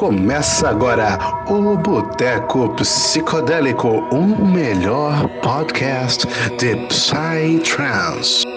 Começa agora o Boteco Psicodélico, o melhor podcast de Psytrance.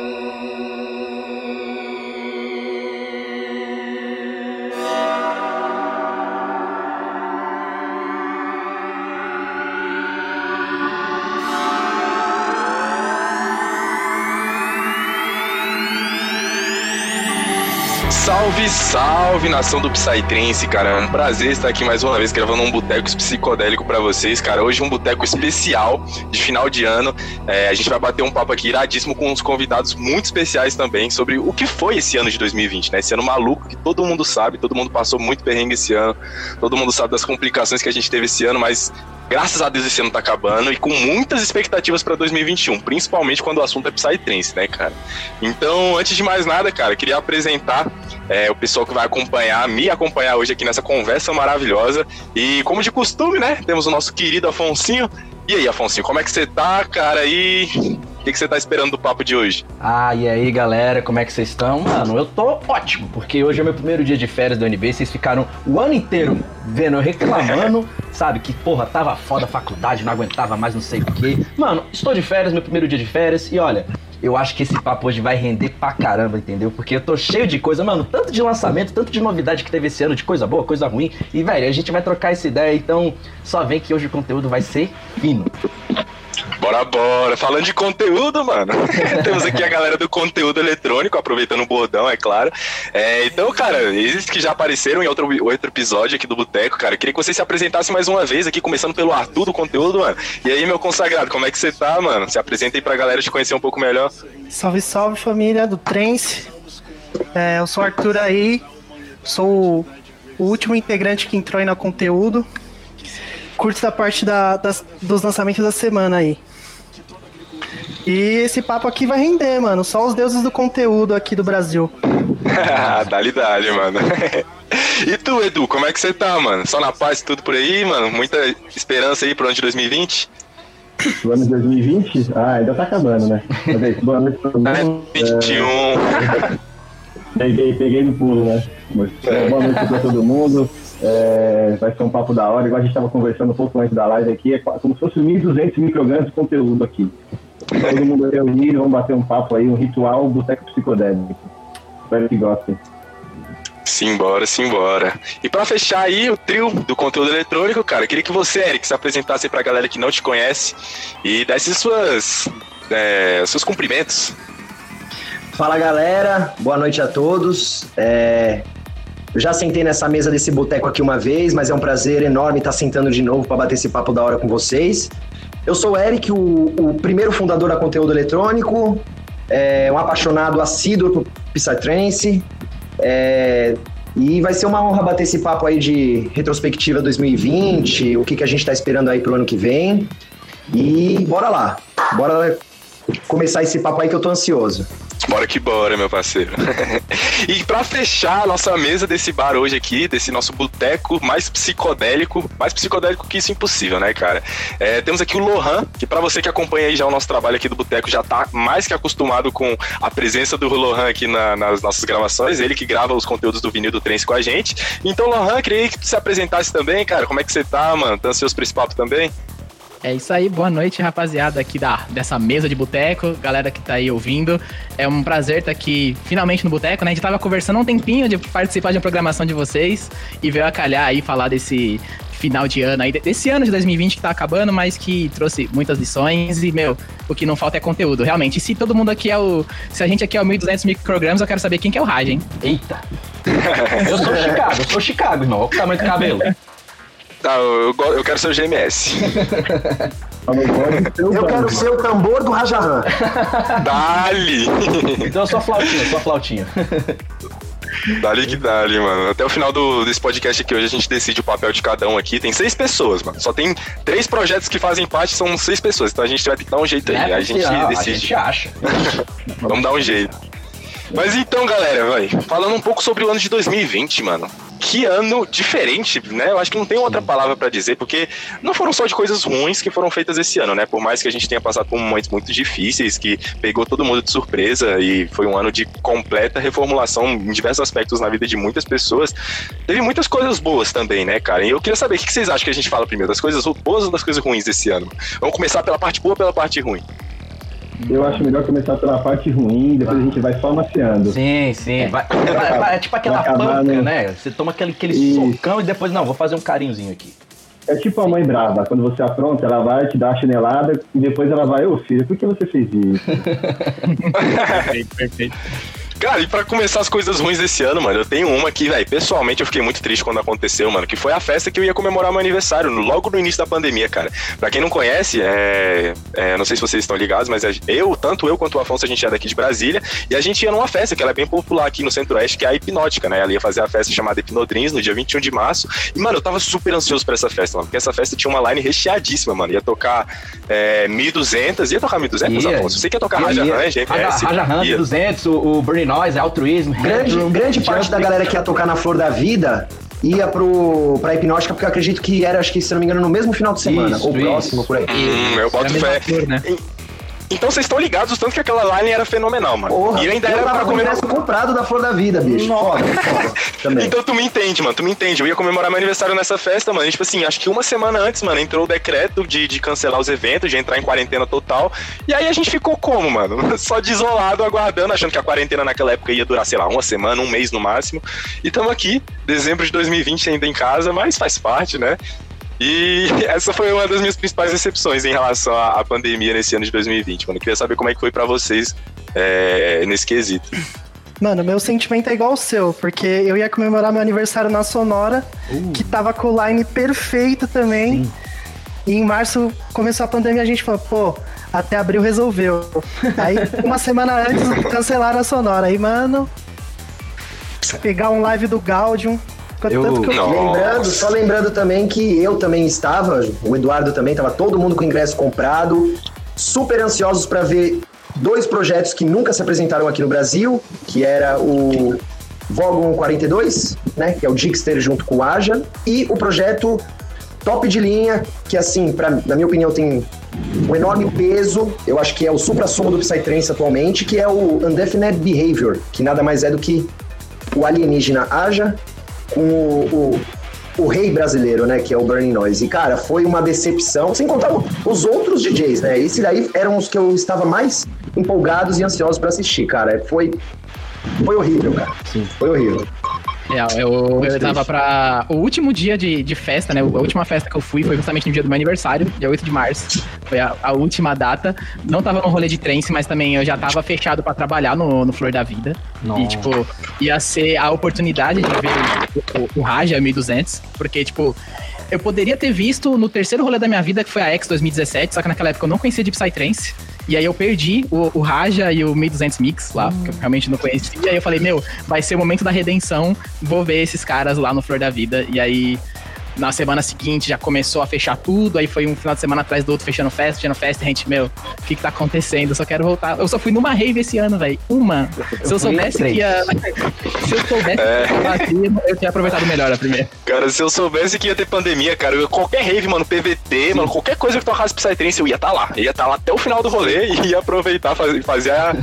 Salve, salve, nação do Psytrance, cara. É um prazer estar aqui mais uma vez gravando um boteco psicodélico para vocês, cara. Hoje um boteco especial de final de ano. É, a gente vai bater um papo aqui iradíssimo com uns convidados muito especiais também sobre o que foi esse ano de 2020, né? Esse ano maluco que todo mundo sabe, todo mundo passou muito perrengue esse ano, todo mundo sabe das complicações que a gente teve esse ano, mas graças a Deus esse ano tá acabando e com muitas expectativas para 2021, principalmente quando o assunto é Psytrance, né, cara? Então, antes de mais nada, cara, queria apresentar é, o pessoal que vai acompanhar, me acompanhar hoje aqui nessa conversa maravilhosa. E como de costume, né, temos o nosso querido Afonsinho. E aí, Afonsinho, como é que você tá, cara? E o que, que você tá esperando do papo de hoje? Ah, e aí, galera, como é que vocês estão? Mano, eu tô ótimo, porque hoje é meu primeiro dia de férias da UNB, vocês ficaram o ano inteiro vendo eu reclamando, sabe, que porra, tava foda a faculdade, não aguentava mais não sei o quê. Mano, estou de férias, meu primeiro dia de férias, e olha, eu acho que esse papo hoje vai render pra caramba, entendeu? Porque eu tô cheio de coisa, mano, tanto de lançamento, tanto de novidade que teve esse ano, de coisa boa, coisa ruim. E, velho, a gente vai trocar essa ideia, então só vem que hoje o conteúdo vai ser fino. Bora, bora. Falando de conteúdo, mano. Temos aqui a galera do conteúdo eletrônico, aproveitando o bordão, é claro. É, então, cara, eles que já apareceram em outro, outro episódio aqui do Boteco, cara, queria que vocês se apresentassem mais uma vez aqui, começando pelo Arthur do conteúdo, mano. E aí, meu consagrado, como é que você tá, mano? Se apresenta aí pra galera te conhecer um pouco melhor. Salve, salve, família do Trance. É, eu sou o Arthur aí, sou o último integrante que entrou aí no conteúdo. Curto da parte da, das, dos lançamentos da semana aí. E esse papo aqui vai render, mano. Só os deuses do conteúdo aqui do Brasil. dali, dali, mano. e tu, Edu, como é que você tá, mano? Só na paz tudo por aí, mano? Muita esperança aí pro ano de 2020? O ano de 2020? Ah, ainda tá acabando, né? Boa noite pra todo mundo. É, 21. É... Peguei, peguei no pulo, né? É. Boa noite pra todo mundo. É, vai ser um papo da hora, igual a gente estava conversando um pouco antes da live aqui, é como se fosse 1.200 microgramas de conteúdo aqui. Todo mundo reunido, vamos bater um papo aí, um ritual boteco psicodélico. Espero que gostem. Simbora, simbora. E para fechar aí o trio do conteúdo eletrônico, cara, queria que você, Eric, se apresentasse pra galera que não te conhece e desse suas, é, seus cumprimentos. Fala galera, boa noite a todos. É, eu já sentei nessa mesa desse boteco aqui uma vez, mas é um prazer enorme estar sentando de novo para bater esse papo da hora com vocês. Eu sou o Eric, o, o primeiro fundador da Conteúdo Eletrônico, é, um apaixonado assíduo por Psytrance. É, e vai ser uma honra bater esse papo aí de retrospectiva 2020, o que, que a gente está esperando aí pro ano que vem. E bora lá, bora começar esse papo aí que eu tô ansioso. Bora que bora, meu parceiro. e para fechar a nossa mesa desse bar hoje aqui, desse nosso boteco mais psicodélico, mais psicodélico que isso impossível, né, cara? É, temos aqui o Lohan, que para você que acompanha aí já o nosso trabalho aqui do boteco, já tá mais que acostumado com a presença do Lohan aqui na, nas nossas gravações, ele que grava os conteúdos do vinil do Trance com a gente. Então, Lohan, queria que tu se apresentasse também, cara. Como é que você tá, mano? Tá ansioso pra esse papo também? É isso aí, boa noite, rapaziada, aqui da, dessa mesa de boteco, galera que tá aí ouvindo. É um prazer estar tá aqui finalmente no boteco, né? A gente tava conversando um tempinho de participar de uma programação de vocês e veio a calhar aí falar desse final de ano aí, desse ano de 2020 que tá acabando, mas que trouxe muitas lições e, meu, o que não falta é conteúdo, realmente. E se todo mundo aqui é o. Se a gente aqui é o 1200 microgramas, eu quero saber quem que é o Raj, hein? Eita! eu sou Chicago, eu sou Chicago, irmão. Olha o tamanho do cabelo. Tá, eu, eu quero ser o GMS. eu quero ser o tambor do Rajahan. Dali! Então sua flautinha, sua flautinha. Dali que dali, mano. Até o final do, desse podcast aqui hoje a gente decide o papel de cada um aqui. Tem seis pessoas, mano. Só tem três projetos que fazem parte, são seis pessoas. Então a gente vai ter que dar um jeito aí. É, a gente decide. A gente acha. Vamos dar um jeito. Mas então, galera, vai. Falando um pouco sobre o ano de 2020, mano. Que ano diferente, né? Eu acho que não tem outra palavra para dizer, porque não foram só de coisas ruins que foram feitas esse ano, né? Por mais que a gente tenha passado por momentos muito difíceis, que pegou todo mundo de surpresa e foi um ano de completa reformulação em diversos aspectos na vida de muitas pessoas, teve muitas coisas boas também, né, cara? E eu queria saber o que vocês acham que a gente fala primeiro, das coisas boas ou das coisas ruins desse ano? Vamos começar pela parte boa ou pela parte ruim? Eu acho melhor começar pela parte ruim, depois a gente vai só maciando. Sim, sim. Vai, vai- vai- é tipo aquela Vai panca, no- né? Você toma aquele, aquele socão e depois, não, vou fazer um carinhozinho aqui. É tipo a mãe brava, quando você apronta, ela vai te dar a chinelada e depois ela vai, ô filho, por que você fez isso? Perfeito, perfeito. Cara, e pra começar as coisas ruins desse ano, mano, eu tenho uma que, velho, pessoalmente eu fiquei muito triste quando aconteceu, mano, que foi a festa que eu ia comemorar meu aniversário, logo no início da pandemia, cara. Pra quem não conhece, é, é, não sei se vocês estão ligados, mas eu, tanto eu quanto o Afonso, a gente é daqui de Brasília, e a gente ia numa festa que ela é bem popular aqui no Centro-Oeste, que é a Hipnótica, né? Ela ia fazer a festa chamada Hipnodreams no dia 21 de março. E, mano, eu tava super ansioso pra essa festa, mano, porque essa festa tinha uma line recheadíssima, mano. Ia tocar é, 1.200, ia tocar 1.200, Ia. Afonso? Você que ia tocar Raja Ia- Range, Raja? Raja Range, Ia. 200, o, o Burning Noise, Altruismo, Grande, Headroom, grande parte da galera que ia tocar na Flor da Vida ia pro, pra hipnótica, porque eu acredito que era, acho que, se não me engano, no mesmo final de semana, Isso, ou próximo, isso. por aí. Hum, eu boto a fé. cor, né? Então vocês estão ligados, tanto que aquela line era fenomenal, mano. Porra, e ainda era pra comemorar. comprado da Flor da Vida, bicho. Foda, foda. Então tu me entende, mano, tu me entende. Eu ia comemorar meu aniversário nessa festa, mano. E, tipo assim, acho que uma semana antes, mano, entrou o decreto de, de cancelar os eventos, de entrar em quarentena total. E aí a gente ficou como, mano? Só desolado, aguardando, achando que a quarentena naquela época ia durar, sei lá, uma semana, um mês no máximo. E tamo aqui, dezembro de 2020 ainda em casa, mas faz parte, né? E essa foi uma das minhas principais decepções em relação à, pandemia nesse ano de 2020, mano. Eu queria saber como é que foi pra vocês é, nesse quesito. Mano, meu sentimento é igual ao seu, porque eu ia comemorar meu aniversário na Sonora, que tava com o line perfeito também. E em março começou a pandemia, a gente falou, pô, até abril resolveu. Aí, uma semana antes, cancelaram a Sonora. Aí, mano, pegar um live do Gaudium. Eu- Tanto que eu. Lembrando, só lembrando também que eu também estava, o Eduardo também, tava todo mundo com ingresso comprado, super ansiosos para ver dois projetos que nunca se apresentaram aqui no Brasil, que era o Vogon 42, né, que é o Digster junto com o Aja, e o projeto top de linha, que assim, pra, na minha opinião tem um enorme peso, eu acho que é o supra-sumo do Psytrance atualmente, que é o Undefined Behavior, que nada mais é do que o alienígena Aja com o, o, o rei brasileiro, né, que é o Burning Noise. E, cara, foi uma decepção, sem contar os outros DJs, né? Esse daí eram os que eu estava mais empolgados e ansiosos pra assistir, cara. Foi, foi horrível, cara. Sim. Foi horrível. É, eu, eu tava pra. O último dia de, de festa, né? A última festa que eu fui foi justamente no dia do meu aniversário, dia 8 de março. Foi a, a última data. Não tava no rolê de trance, mas também eu já tava fechado pra trabalhar no, no Flor da Vida. Nossa. E, tipo, ia ser a oportunidade de ver o, o, o Raja 1200, porque, tipo. Eu poderia ter visto no terceiro rolê da minha vida, que foi a X 2017, só que naquela época eu não conhecia de Psytrance. E aí eu perdi o, o Raja e o 1200 Mix lá, que eu realmente não conhecia. E aí eu falei, meu, vai ser o momento da redenção, vou ver esses caras lá no Flor da Vida. E aí, na semana seguinte, já começou a fechar tudo. Aí foi um final de semana atrás do outro, fechando festa, fechando festa. E a gente, meu, o que que tá acontecendo? Eu só quero voltar. Eu só fui numa rave esse ano, velho. Uma. Se eu soubesse que ia... Se eu soubesse que ia bater, eu tinha aproveitado melhor a primeira. Cara, se eu soubesse que ia ter pandemia, cara, eu- qualquer rave, mano, PVT, mano, qualquer coisa que tocasse Psytrance, eu ia estar lá. Eu ia estar lá até o final do rolê e ia aproveitar e fazer a-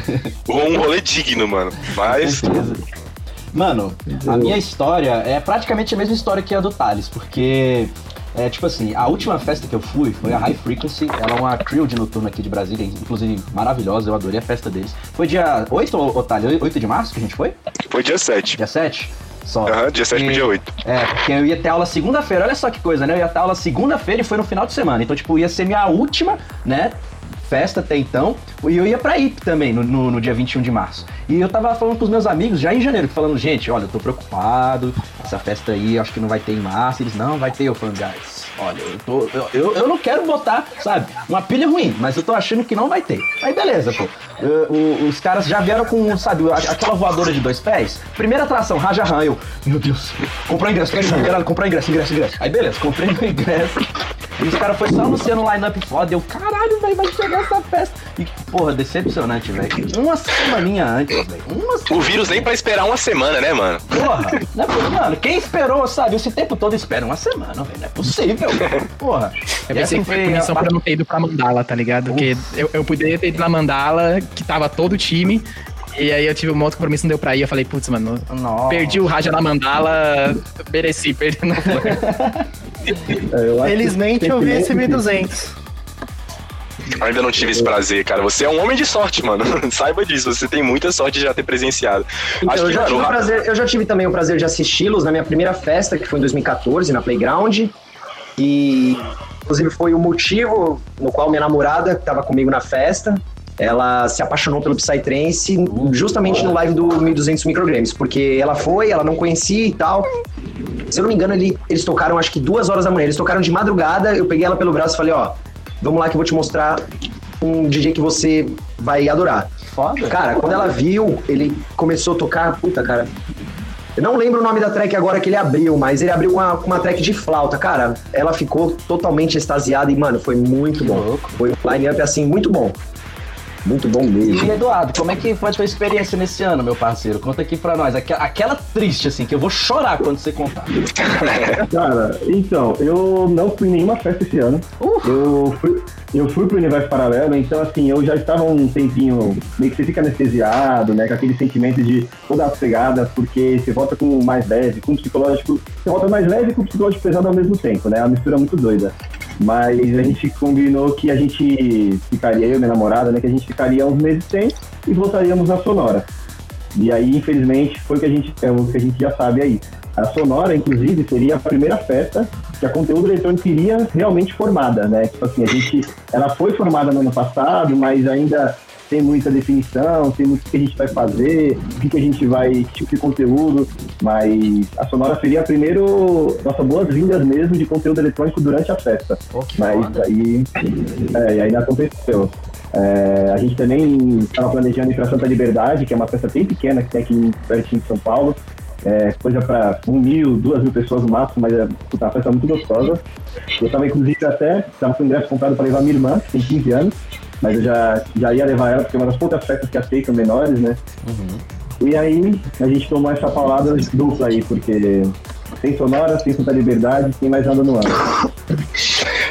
um rolê digno, mano. Mas. Mano, a minha história é praticamente a mesma história que a do Thales, porque é tipo assim, a última festa que eu fui foi a High Frequency, ela é uma trio de noturno aqui de Brasília, inclusive maravilhosa, eu adorei a festa deles. Foi dia 8, ô, Thales? 8 de março que a gente foi? Foi dia 7. Dia 7? Só. Aham, dia 7 pro E- dia 8. É, porque eu ia ter aula segunda-feira, olha só que coisa, né? Eu ia ter aula segunda-feira e foi no final de semana. Então, tipo, ia ser minha última, né? Festa até então. E eu ia pra IP também, no, no, no dia 21 de março. E eu tava falando pros meus amigos já em janeiro, falando, gente, olha, eu tô preocupado, essa festa aí acho que não vai ter em março. Eles, não, vai ter. Eu falando, guys, olha, eu tô. Eu, eu, eu não quero botar, sabe, uma pilha ruim, mas eu tô achando que não vai ter. Aí beleza, pô. O- os caras já vieram com, sabe, aquela voadora de dois pés. Primeira atração, Raja Han, eu, meu Deus, comprou ingresso, quero ir, caralho, comprou ingresso, ingresso, ingresso. Aí beleza, comprei meu ingresso. E os caras foram só anunciando um line-up foda. Eu, caralho, velho, vai chegar essa festa. E, porra, decepcionante, velho. Uma semaninha antes, velho. Uma O vírus nem pra esperar uma semana, né, mano? Porra, não é possível, mano. Quem esperou, sabe? Esse tempo todo espera uma semana, velho. Não é possível. Porra. Eu pensei essa que foi punição a- pra não ter ido pra Mandala, tá ligado? Porque eu, eu poderia ter ido na Mandala, que tava todo o time, e aí eu tive um outro compromisso, não deu pra ir. Eu falei, putz, mano, Nossa. perdi o Raja na Mandala, mereci, perdi. Não foi. É, Felizmente eu vi esse sentimento 1200. Ainda não tive esse prazer, cara. Você é um homem de sorte, mano. Saiba disso. Você tem muita sorte de já ter presenciado. Então, Acho eu, que, já tive o prazer, eu já tive também o prazer de assisti-los na minha primeira festa, que foi em 2014, na Playground. E, inclusive, foi o motivo no qual minha namorada, que estava comigo na festa, ela se apaixonou pelo Psytrance justamente no live do 1200 Microgrames, porque ela foi, ela não conhecia e tal. Se eu não me engano, ele- eles tocaram acho que duas horas da manhã. Eles tocaram de madrugada, eu peguei ela pelo braço e falei, ó, vamos lá que eu vou te mostrar um DJ que você vai adorar. Foda. Cara, quando ela viu, ele começou a tocar, puta, cara. Eu não lembro o nome da track agora que ele abriu, mas ele abriu com uma, uma track de flauta. Cara, ela ficou totalmente extasiada e, mano, foi muito bom. Foi um line-up assim, muito bom. Muito bom mesmo. E Eduardo, como é que foi a tua experiência nesse ano, meu parceiro? Conta aqui pra nós. Aquela, aquela triste, assim, que eu vou chorar quando você contar. Cara, então, eu não fui em nenhuma festa esse ano. Eu fui, eu fui pro universo paralelo, então assim, eu já estava um tempinho, meio que você fica anestesiado, né? Com aquele sentimento de toda a pegada, porque você volta com o mais leve, com psicológico. Você volta mais leve e com psicológico pesado ao mesmo tempo, né? É uma mistura muito doida. Mas a gente combinou que a gente ficaria, eu e minha namorada, né? Que a gente ficaria uns meses sem e voltaríamos na Sonora. E aí, infelizmente, foi o que a gente, é o que a gente já sabe aí. A Sonora, inclusive, seria a primeira festa que a conteúdo eletrônico iria realmente formada, né? Tipo assim, a gente, ela foi formada no ano passado, mas ainda tem muita definição, tem muito o que a gente vai fazer, o que, a gente vai, tipo de conteúdo, mas a Sonora seria a primeiro, nossa, boas-vindas mesmo de conteúdo eletrônico durante a festa. Que Mas foda. aí, é, e aí não aconteceu. É, a gente também estava planejando ir para Santa Liberdade, que é uma festa bem pequena que tem aqui pertinho de São Paulo. É, coisa para um mil, duas mil pessoas no máximo, mas é puta, uma festa muito gostosa. Eu estava inclusive até, estava com o ingresso comprado para levar minha irmã, que tem 15 anos, mas eu já, já ia levar ela, porque é uma das poucas festas que aceitam menores, né? E aí a gente tomou essa palavra dupla aí, porque tem Sonora, tem Santa Liberdade, tem mais nada no ano.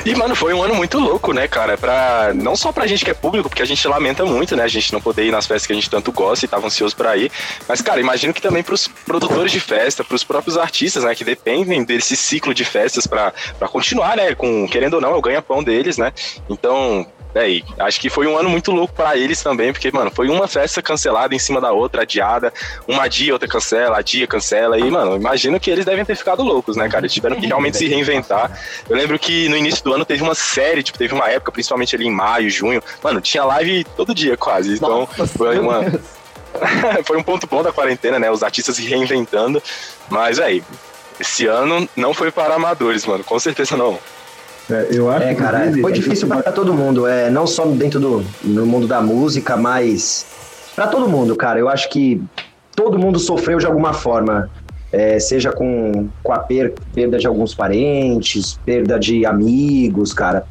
E, mano, foi um ano muito louco, né, cara? Pra, não só pra gente que é público, porque a gente lamenta muito, né? A gente não poder ir nas festas que a gente tanto gosta e tava ansioso pra ir. Mas, cara, imagino que também pros produtores de festa, pros próprios artistas, né, que dependem desse ciclo de festas pra, pra continuar, né? Com, querendo ou não, é o ganha-pão deles, né? Então. Véi, acho que foi um ano muito louco pra eles também, porque, mano, foi uma festa cancelada em cima da outra, adiada, uma dia, outra cancela, adia, cancela, e, mano, imagino que eles devem ter ficado loucos, né, cara? Eles tiveram que realmente se reinventar. Eu lembro que no início do ano teve uma série, tipo, teve uma época, principalmente ali em maio, junho, mano, tinha live todo dia quase. Então, foi uma. foi um ponto bom da quarentena, né? Os artistas se reinventando. Mas aí, esse ano não foi para amadores, mano. Com certeza não. É, eu acho É, cara, inclusive, foi difícil vai- pra todo mundo, é, não só dentro do no mundo da música, mas pra todo mundo, cara. Eu acho que todo mundo sofreu de alguma forma, é, seja com, com a per- perda de alguns parentes, perda de amigos, cara.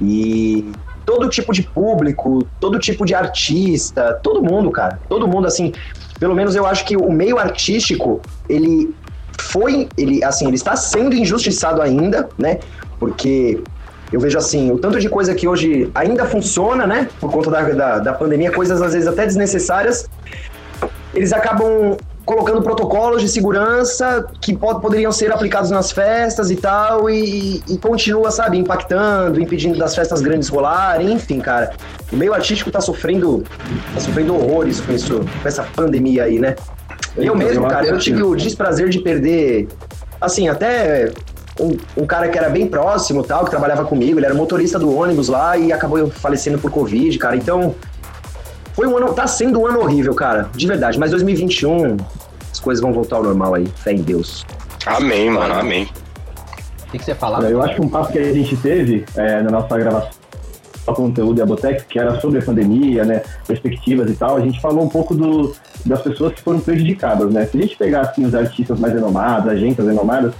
E todo tipo de público, todo tipo de artista, todo mundo, cara. Todo mundo, assim, pelo menos eu acho que o meio artístico, ele foi, ele, assim, ele está sendo injustiçado ainda, né? Porque eu vejo assim, o tanto de coisa que hoje ainda funciona, né? Por conta da, da, da pandemia, coisas às vezes até desnecessárias, eles acabam colocando protocolos de segurança que pod- poderiam ser aplicados nas festas e tal, e, e continua, sabe, impactando, impedindo das festas grandes rolarem, enfim, cara. O meio artístico tá sofrendo, tá sofrendo horrores com isso, com essa pandemia aí, né? Eu Então, mesmo, eu cara, acho eu tive o desprazer de perder, assim, até um, um cara que era bem próximo, tal, que trabalhava comigo, ele era motorista do ônibus lá e acabou falecendo por Covid, cara. Então, foi um ano, tá sendo um ano horrível, cara, de verdade. Mas 2021, as coisas vão voltar ao normal aí, fé em Deus. Amém, mano, amém. O que, que você falava? Eu acho que um passo que a gente teve é, na nossa gravação do conteúdo da Botex, que era sobre a pandemia, né, perspectivas e tal, a gente falou um pouco do, das pessoas que foram prejudicadas, né? Se a gente pegar assim, os artistas mais renomados, agências renomadas,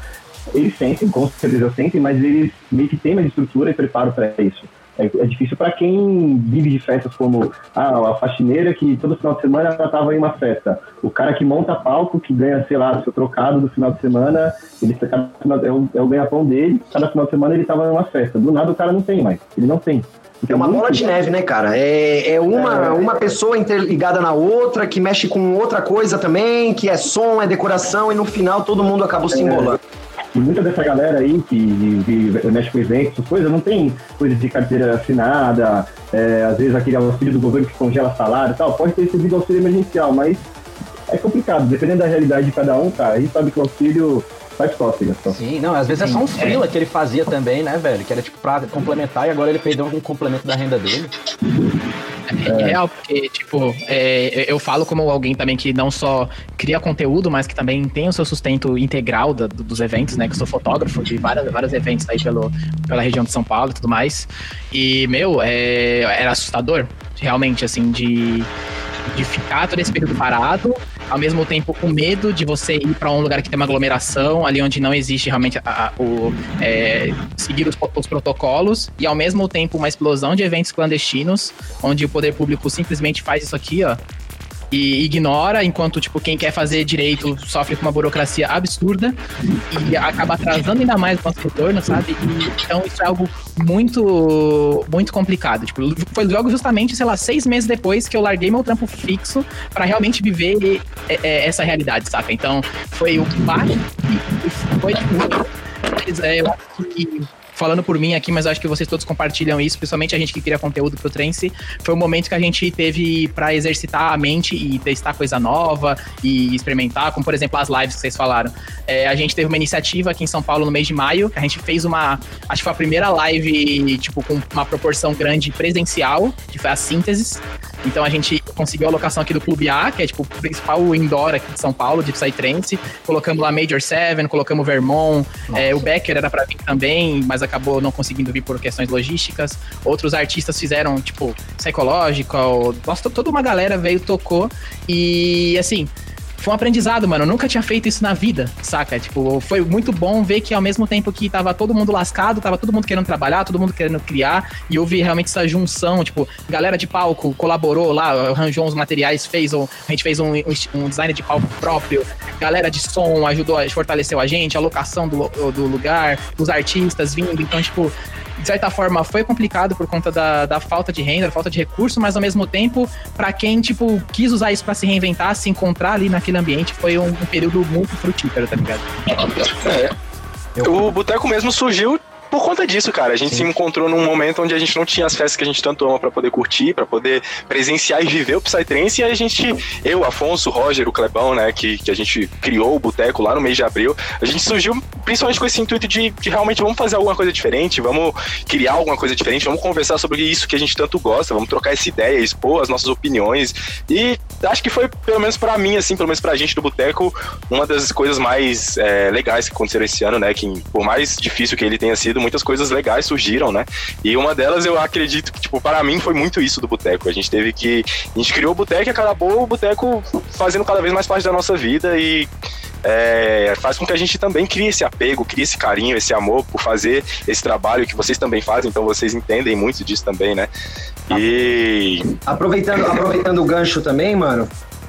eles sentem, com certeza sentem, mas eles meio que têm mais estrutura e preparo para isso. É, é difícil para quem vive de festas como ah, a faxineira que todo final de semana ela estava em uma festa. O cara que monta palco, que ganha, sei lá, seu trocado do final de semana, ele é o, é o ganha-pão dele, cada final de semana ele estava em uma festa. Do nada o cara não tem mais, ele não tem. É uma bola de neve, né, cara? É, é uma, uma pessoa interligada na outra, que mexe com outra coisa também, que é som, é decoração, e no final todo mundo acaba se embolando. E muita dessa galera aí que, que mexe com eventos, coisa, não tem coisa de carteira assinada, é, às vezes aquele auxílio do governo que congela salário e tal, pode ter recebido auxílio emergencial, mas é complicado, dependendo da realidade de cada um, cara, a gente sabe que o auxílio faz cócegas. Só. Sim, não, às vezes é só um frila que ele fazia também, né, velho? Que era tipo pra complementar e agora ele perdeu algum complemento da renda dele. É real, porque, tipo, é, eu falo como alguém também que não só cria conteúdo, mas que também tem o seu sustento integral da, dos eventos, né? Que eu sou fotógrafo de vários, vários eventos aí pelo, pela região de São Paulo e tudo mais. E, meu, é, era assustador, realmente, assim, de de ficar todo esse período parado, ao mesmo tempo com medo de você ir para um lugar que tem uma aglomeração, ali onde não existe realmente a, a, o é, seguir os, os, protocolos, e ao mesmo tempo uma explosão de eventos clandestinos, onde o poder público simplesmente faz isso aqui, ó, e ignora, enquanto, tipo, quem quer fazer direito sofre com uma burocracia absurda e acaba atrasando ainda mais o nosso retorno, sabe? E, então isso é algo muito, muito complicado. Tipo, foi logo justamente, sei lá, seis meses depois que eu larguei meu trampo fixo para realmente viver essa realidade, saca? Então, foi o baixo e foi, tipo, é, eu acho que falando por mim aqui, mas acho que vocês todos compartilham isso, principalmente a gente que cria conteúdo pro Trance, foi um momento que a gente teve para exercitar a mente e testar coisa nova e experimentar, como por exemplo as lives que vocês falaram. É, a gente teve uma iniciativa aqui em São Paulo no mês de maio, que a gente fez uma, acho que foi a primeira live, tipo, com uma proporção grande presencial, que foi a síntese. Então a gente conseguiu a locação aqui do Clube A, que é tipo o principal indoor aqui de São Paulo, de Psytrance. Colocamos lá Major Seven, colocamos Vermont, é, o Becker era para vir também, mas acabou não conseguindo vir por questões logísticas. Outros artistas fizeram, tipo, Psychological. Nossa, toda uma galera veio, tocou. E assim, foi um aprendizado, mano. Eu nunca tinha feito isso na vida, saca? Tipo, foi muito bom ver que ao mesmo tempo que tava todo mundo lascado, tava todo mundo querendo trabalhar, todo mundo querendo criar, e houve realmente essa junção, tipo, galera de palco colaborou lá, arranjou uns materiais, fez um, a gente fez um, um design de palco próprio, galera de som ajudou, fortaleceu a gente, a locação do, do lugar, os artistas vindo, então, tipo, de certa forma, foi complicado por conta da, da falta de renda, da falta de recurso, mas ao mesmo tempo, para quem, tipo, quis usar isso para se reinventar, se encontrar ali naquele ambiente, foi um, um período muito frutífero, tá ligado? É. O Boteco mesmo surgiu por conta disso, cara. A gente Sim. se encontrou num momento onde a gente não tinha as festas que a gente tanto ama para poder curtir, para poder presenciar e viver o Psytrance, e a gente, eu, Afonso, Roger, o Clebão, né, que, que a gente criou o Boteco lá no mês de abril, a gente surgiu principalmente com esse intuito de, de realmente vamos fazer alguma coisa diferente, vamos criar alguma coisa diferente, vamos conversar sobre isso que a gente tanto gosta, vamos trocar essa ideia, expor as nossas opiniões, e acho que foi, pelo menos para mim, assim, pelo menos pra gente do Boteco, uma das coisas mais é, legais que aconteceram esse ano, né, que por mais difícil que ele tenha sido, muitas coisas legais surgiram, né? E uma delas eu acredito que, tipo, para mim foi muito isso do boteco. A gente teve que. A gente criou o boteco e acabou o boteco fazendo cada vez mais parte da nossa vida e. É, faz com que a gente também crie esse apego, crie esse carinho, esse amor por fazer esse trabalho que vocês também fazem, então vocês entendem muito disso também, né? E. Aproveitando, aproveitando o gancho também, mano,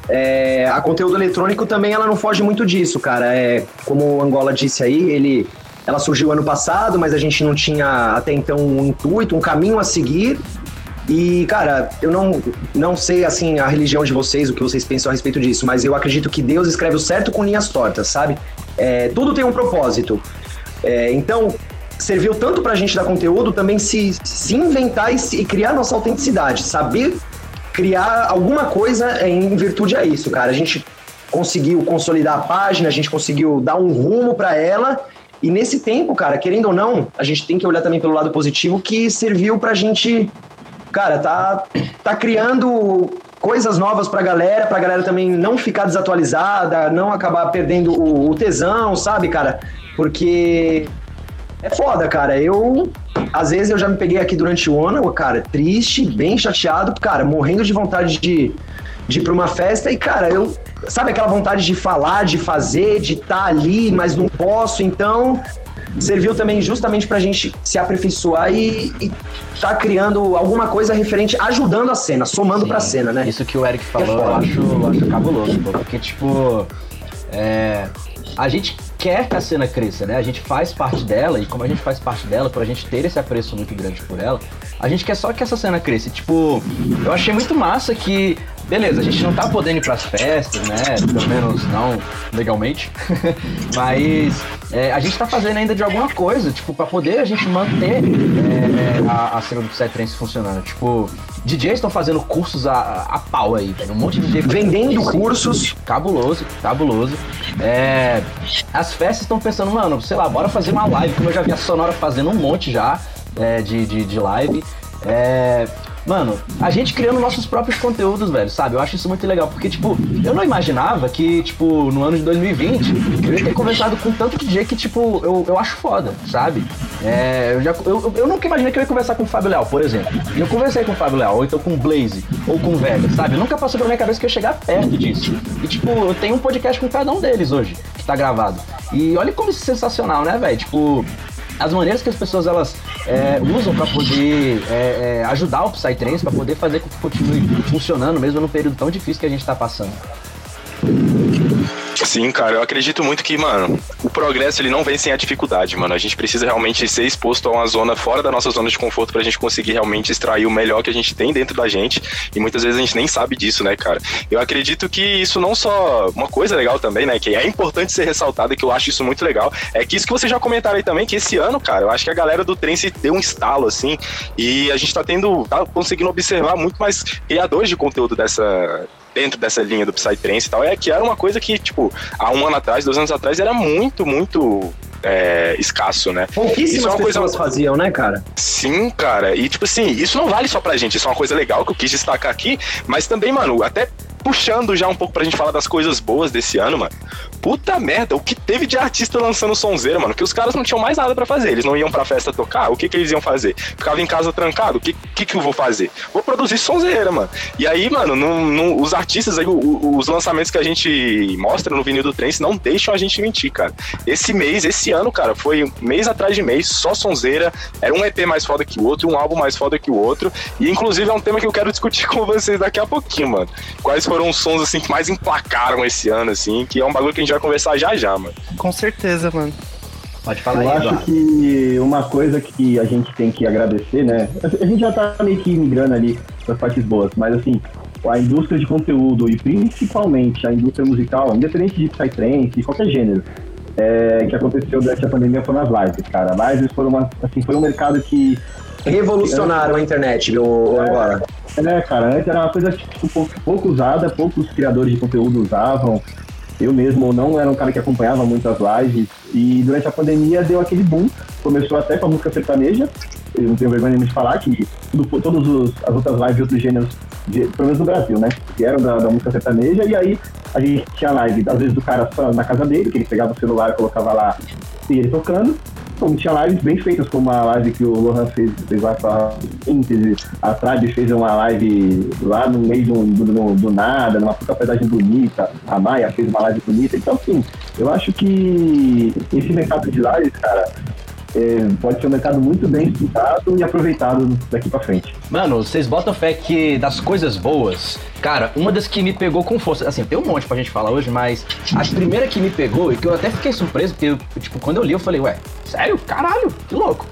é, a conteúdo eletrônico também ela não foge muito disso, cara. É, como o Angola disse aí, ele ela surgiu ano passado, mas a gente não tinha até então um intuito, um caminho a seguir. E, cara, eu não, não sei, assim, a religião de vocês, o que vocês pensam a respeito disso, mas eu acredito que Deus escreve o certo com linhas tortas, sabe? É, tudo tem um propósito. É, então, serviu tanto pra gente dar conteúdo, também se, se inventar e, se, e criar nossa autenticidade, saber criar alguma coisa em virtude a isso, cara. A gente conseguiu consolidar a página, a gente conseguiu dar um rumo para ela e nesse tempo, cara, querendo ou não, a gente tem que olhar também pelo lado positivo que serviu pra gente, cara, tá, tá criando coisas novas pra galera, pra galera também não ficar desatualizada, não acabar perdendo o, o tesão, sabe, cara? Porque é foda, cara. Eu, às vezes, eu já me peguei aqui durante o ano, cara, triste, bem chateado, cara, morrendo de vontade de, de ir pra uma festa e, cara, eu sabe aquela vontade de falar, de fazer, de estar tá ali, mas não posso, então serviu também justamente pra gente se aperfeiçoar e, e tá criando alguma coisa referente, ajudando a cena, somando Sim, pra cena, né? Isso que o Eric falou, é eu, acho, eu acho cabuloso, pô, porque, tipo, é, a gente quer que a cena cresça, né? A gente faz parte dela, e como a gente faz parte dela, por a gente ter esse apreço muito grande por ela, a gente quer só que essa cena cresça. Tipo, eu achei muito massa que beleza, a gente não tá podendo ir pras festas, né? Pelo menos não legalmente. Mas é, a gente tá fazendo ainda de alguma coisa, tipo, pra poder a gente manter é, é a, a cena do Psytrance funcionando. Tipo, DJs estão fazendo cursos a, a pau aí, velho. Um monte de DJ vendendo cursos. Cabuloso, cabuloso. É, as festas estão pensando, mano, sei lá, bora fazer uma live, como eu já vi a Sonora fazendo um monte já é, de, de, de live. É, Mano, a gente criando nossos próprios conteúdos, velho, sabe? Eu acho isso muito legal, porque, tipo, eu não imaginava que, tipo, no ano de 2020, eu ia ter conversado com tanto DJ que, tipo, eu, eu acho foda, sabe? É, eu, já, eu, eu nunca imaginei que eu ia conversar com o Fábio Leal, por exemplo. Eu conversei com o Fábio Leal, ou então com o Blaze, ou com o Vega, sabe? Nunca passou pela minha cabeça que eu ia chegar perto disso. E, tipo, eu tenho um podcast com cada um deles hoje, que tá gravado. E olha como isso é sensacional, né, velho? Tipo, as maneiras que as pessoas elas é, usam para poder é, é, ajudar o Psytrance, para poder fazer com que continue funcionando, mesmo no período tão difícil que a gente está passando. Sim, cara, eu acredito muito que, mano, o progresso ele não vem sem a dificuldade, mano. A gente precisa realmente ser exposto a uma zona fora da nossa zona de conforto pra gente conseguir realmente extrair o melhor que a gente tem dentro da gente. E muitas vezes a gente nem sabe disso, né, cara? Eu acredito que isso não só. Uma coisa legal também, né, que é importante ser ressaltada, que eu acho isso muito legal, é que isso que vocês já comentaram aí também, que esse ano, cara, eu acho que a galera do trem se deu um estalo, assim, e a gente tá tendo. tá conseguindo observar muito mais criadores de conteúdo dessa dentro dessa linha do Psytrance e tal, é que era uma coisa que, tipo, há um ano atrás, dois anos atrás, era muito, muito é, escasso, né? Pouquíssimas é pessoas coisa... faziam, né, cara? Sim, cara. E, tipo assim, isso não vale só pra gente. Isso é uma coisa legal que eu quis destacar aqui. Mas também, mano, até puxando já um pouco pra gente falar das coisas boas desse ano, mano. Puta merda, o que teve de artista lançando sonzeira, mano? Que os caras não tinham mais nada para fazer. Eles não iam pra festa tocar, o que que eles iam fazer? Ficava em casa trancado, o que, que que eu vou fazer? Vou produzir sonzeira, mano. E aí, mano, não, não, os artistas aí, o, os lançamentos que a gente mostra no vinil do Trance não deixam a gente mentir, cara. Esse mês, esse ano, cara, foi mês atrás de mês, só sonzeira. Era um EP mais foda que o outro, um álbum mais foda que o outro. E inclusive é um tema que eu quero discutir com vocês daqui a pouquinho, mano. Quais foram os sons, assim, que mais emplacaram esse ano, assim, que é um bagulho que a gente vai conversar já já, mano. Com certeza, mano. Pode falar Eu aí, acho que uma coisa que a gente tem que agradecer, né? A gente já tá meio que migrando ali para partes boas, mas assim, a indústria de conteúdo e principalmente a indústria musical, independente de psytrance, qualquer gênero, é, que aconteceu durante a pandemia foram as lives, cara. Lives foram uma, assim, foi um mercado que revolucionaram a internet, viu, agora. É, cara, antes era uma coisa tipo, pouco, pouco usada, poucos criadores de conteúdo usavam. Eu mesmo não era um cara que acompanhava muitas lives e durante a pandemia deu aquele boom. Começou até com a música sertaneja. Eu não tenho vergonha de falar que todas as outras lives outros gêneros, de, pelo menos no Brasil, né? Que eram da, da, música sertaneja. E aí a gente tinha live, às vezes, do cara só na casa dele, que ele pegava o celular e colocava lá e ele tocando como tinha lives bem feitas, como a live que o Lohan fez, fez lá com a síntese, a Tribe fez uma live lá no meio do, do, do, nada, numa puta paisagem bonita, a Maia fez uma live bonita, então assim, eu acho que esse mercado de lives, cara, é, pode ser um mercado muito bem estudado e aproveitado daqui para frente. Mano, vocês botam fé que das coisas boas, cara, uma das que me pegou com força, assim, tem um monte pra gente falar hoje, mas a primeira que me pegou e que eu até fiquei surpreso, porque, tipo, quando eu li, eu falei, ué, sério? Caralho, que louco.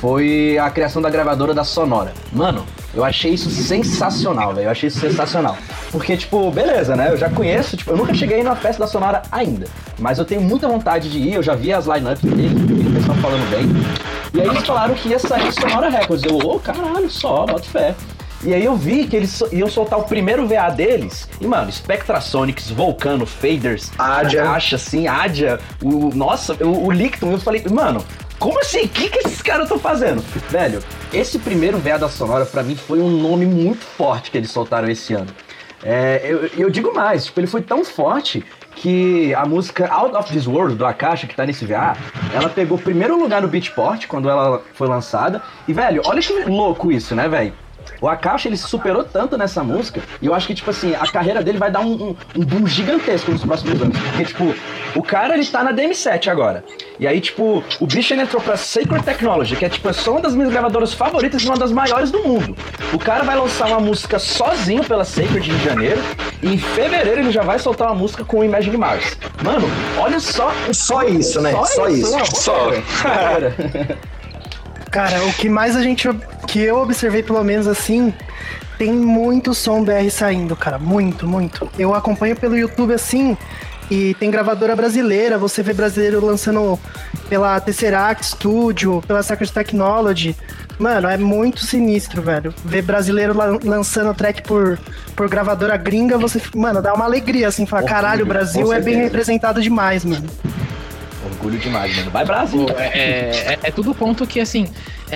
Foi a criação da gravadora da Sonora. Mano, eu achei isso sensacional, velho. Eu achei isso sensacional. Porque, tipo, beleza, né? Eu já conheço, tipo, eu nunca cheguei numa festa da Sonora ainda. Mas eu tenho muita vontade de ir, eu já vi as lineups deles, vi o pessoal falando bem. E aí eles falaram que ia sair Sonora Records. Eu, ô, oh, caralho, só, boto fé. E aí eu vi que eles iam soltar o primeiro VA deles. E, mano, Spectrasonics, Volcano, Faders, Adia. Caixa, assim, Adia, o. Nossa, o, o Licton, eu falei, mano, como assim? O que, que esses caras estão fazendo? Velho, esse primeiro VA da Sonora, para mim, foi um nome muito forte que eles soltaram esse ano. É, eu, eu, digo mais, tipo, ele foi tão forte que a música Out of This World, do Akasha, que tá nesse VA, ela pegou primeiro lugar no Beatport, quando ela foi lançada. E, velho, olha que louco isso, né, velho? O Akashi, ele se superou tanto nessa música, e eu acho que, tipo assim, a carreira dele vai dar um, um, um boom gigantesco nos próximos anos. Porque, tipo, o cara, ele tá na DM7 agora. E aí, tipo, o bicho ele entrou pra Sacred Technology, que é, tipo, é só uma das minhas gravadoras favoritas e uma das maiores do mundo. O cara vai lançar uma música sozinho pela Sacred em janeiro, e em fevereiro ele já vai soltar uma música com o Imagine Mars. Mano, olha só... Só isso, né? Só isso. uma Só. carreira. Cara, o que mais a gente. Que eu observei, pelo menos assim, tem muito som BR saindo, cara. Muito, muito. Eu acompanho pelo YouTube assim. E tem gravadora brasileira, você vê brasileiro lançando pela Tesseract Studio, pela Sacred Technology. Mano, é muito sinistro, velho. Ver brasileiro lan- lançando track por, por gravadora gringa, você, mano, dá uma alegria, assim, falar, caralho, o Brasil é bem representado demais, mano. Orgulho demais, mano. Vai Brasil. É, é, é tudo ponto que, assim,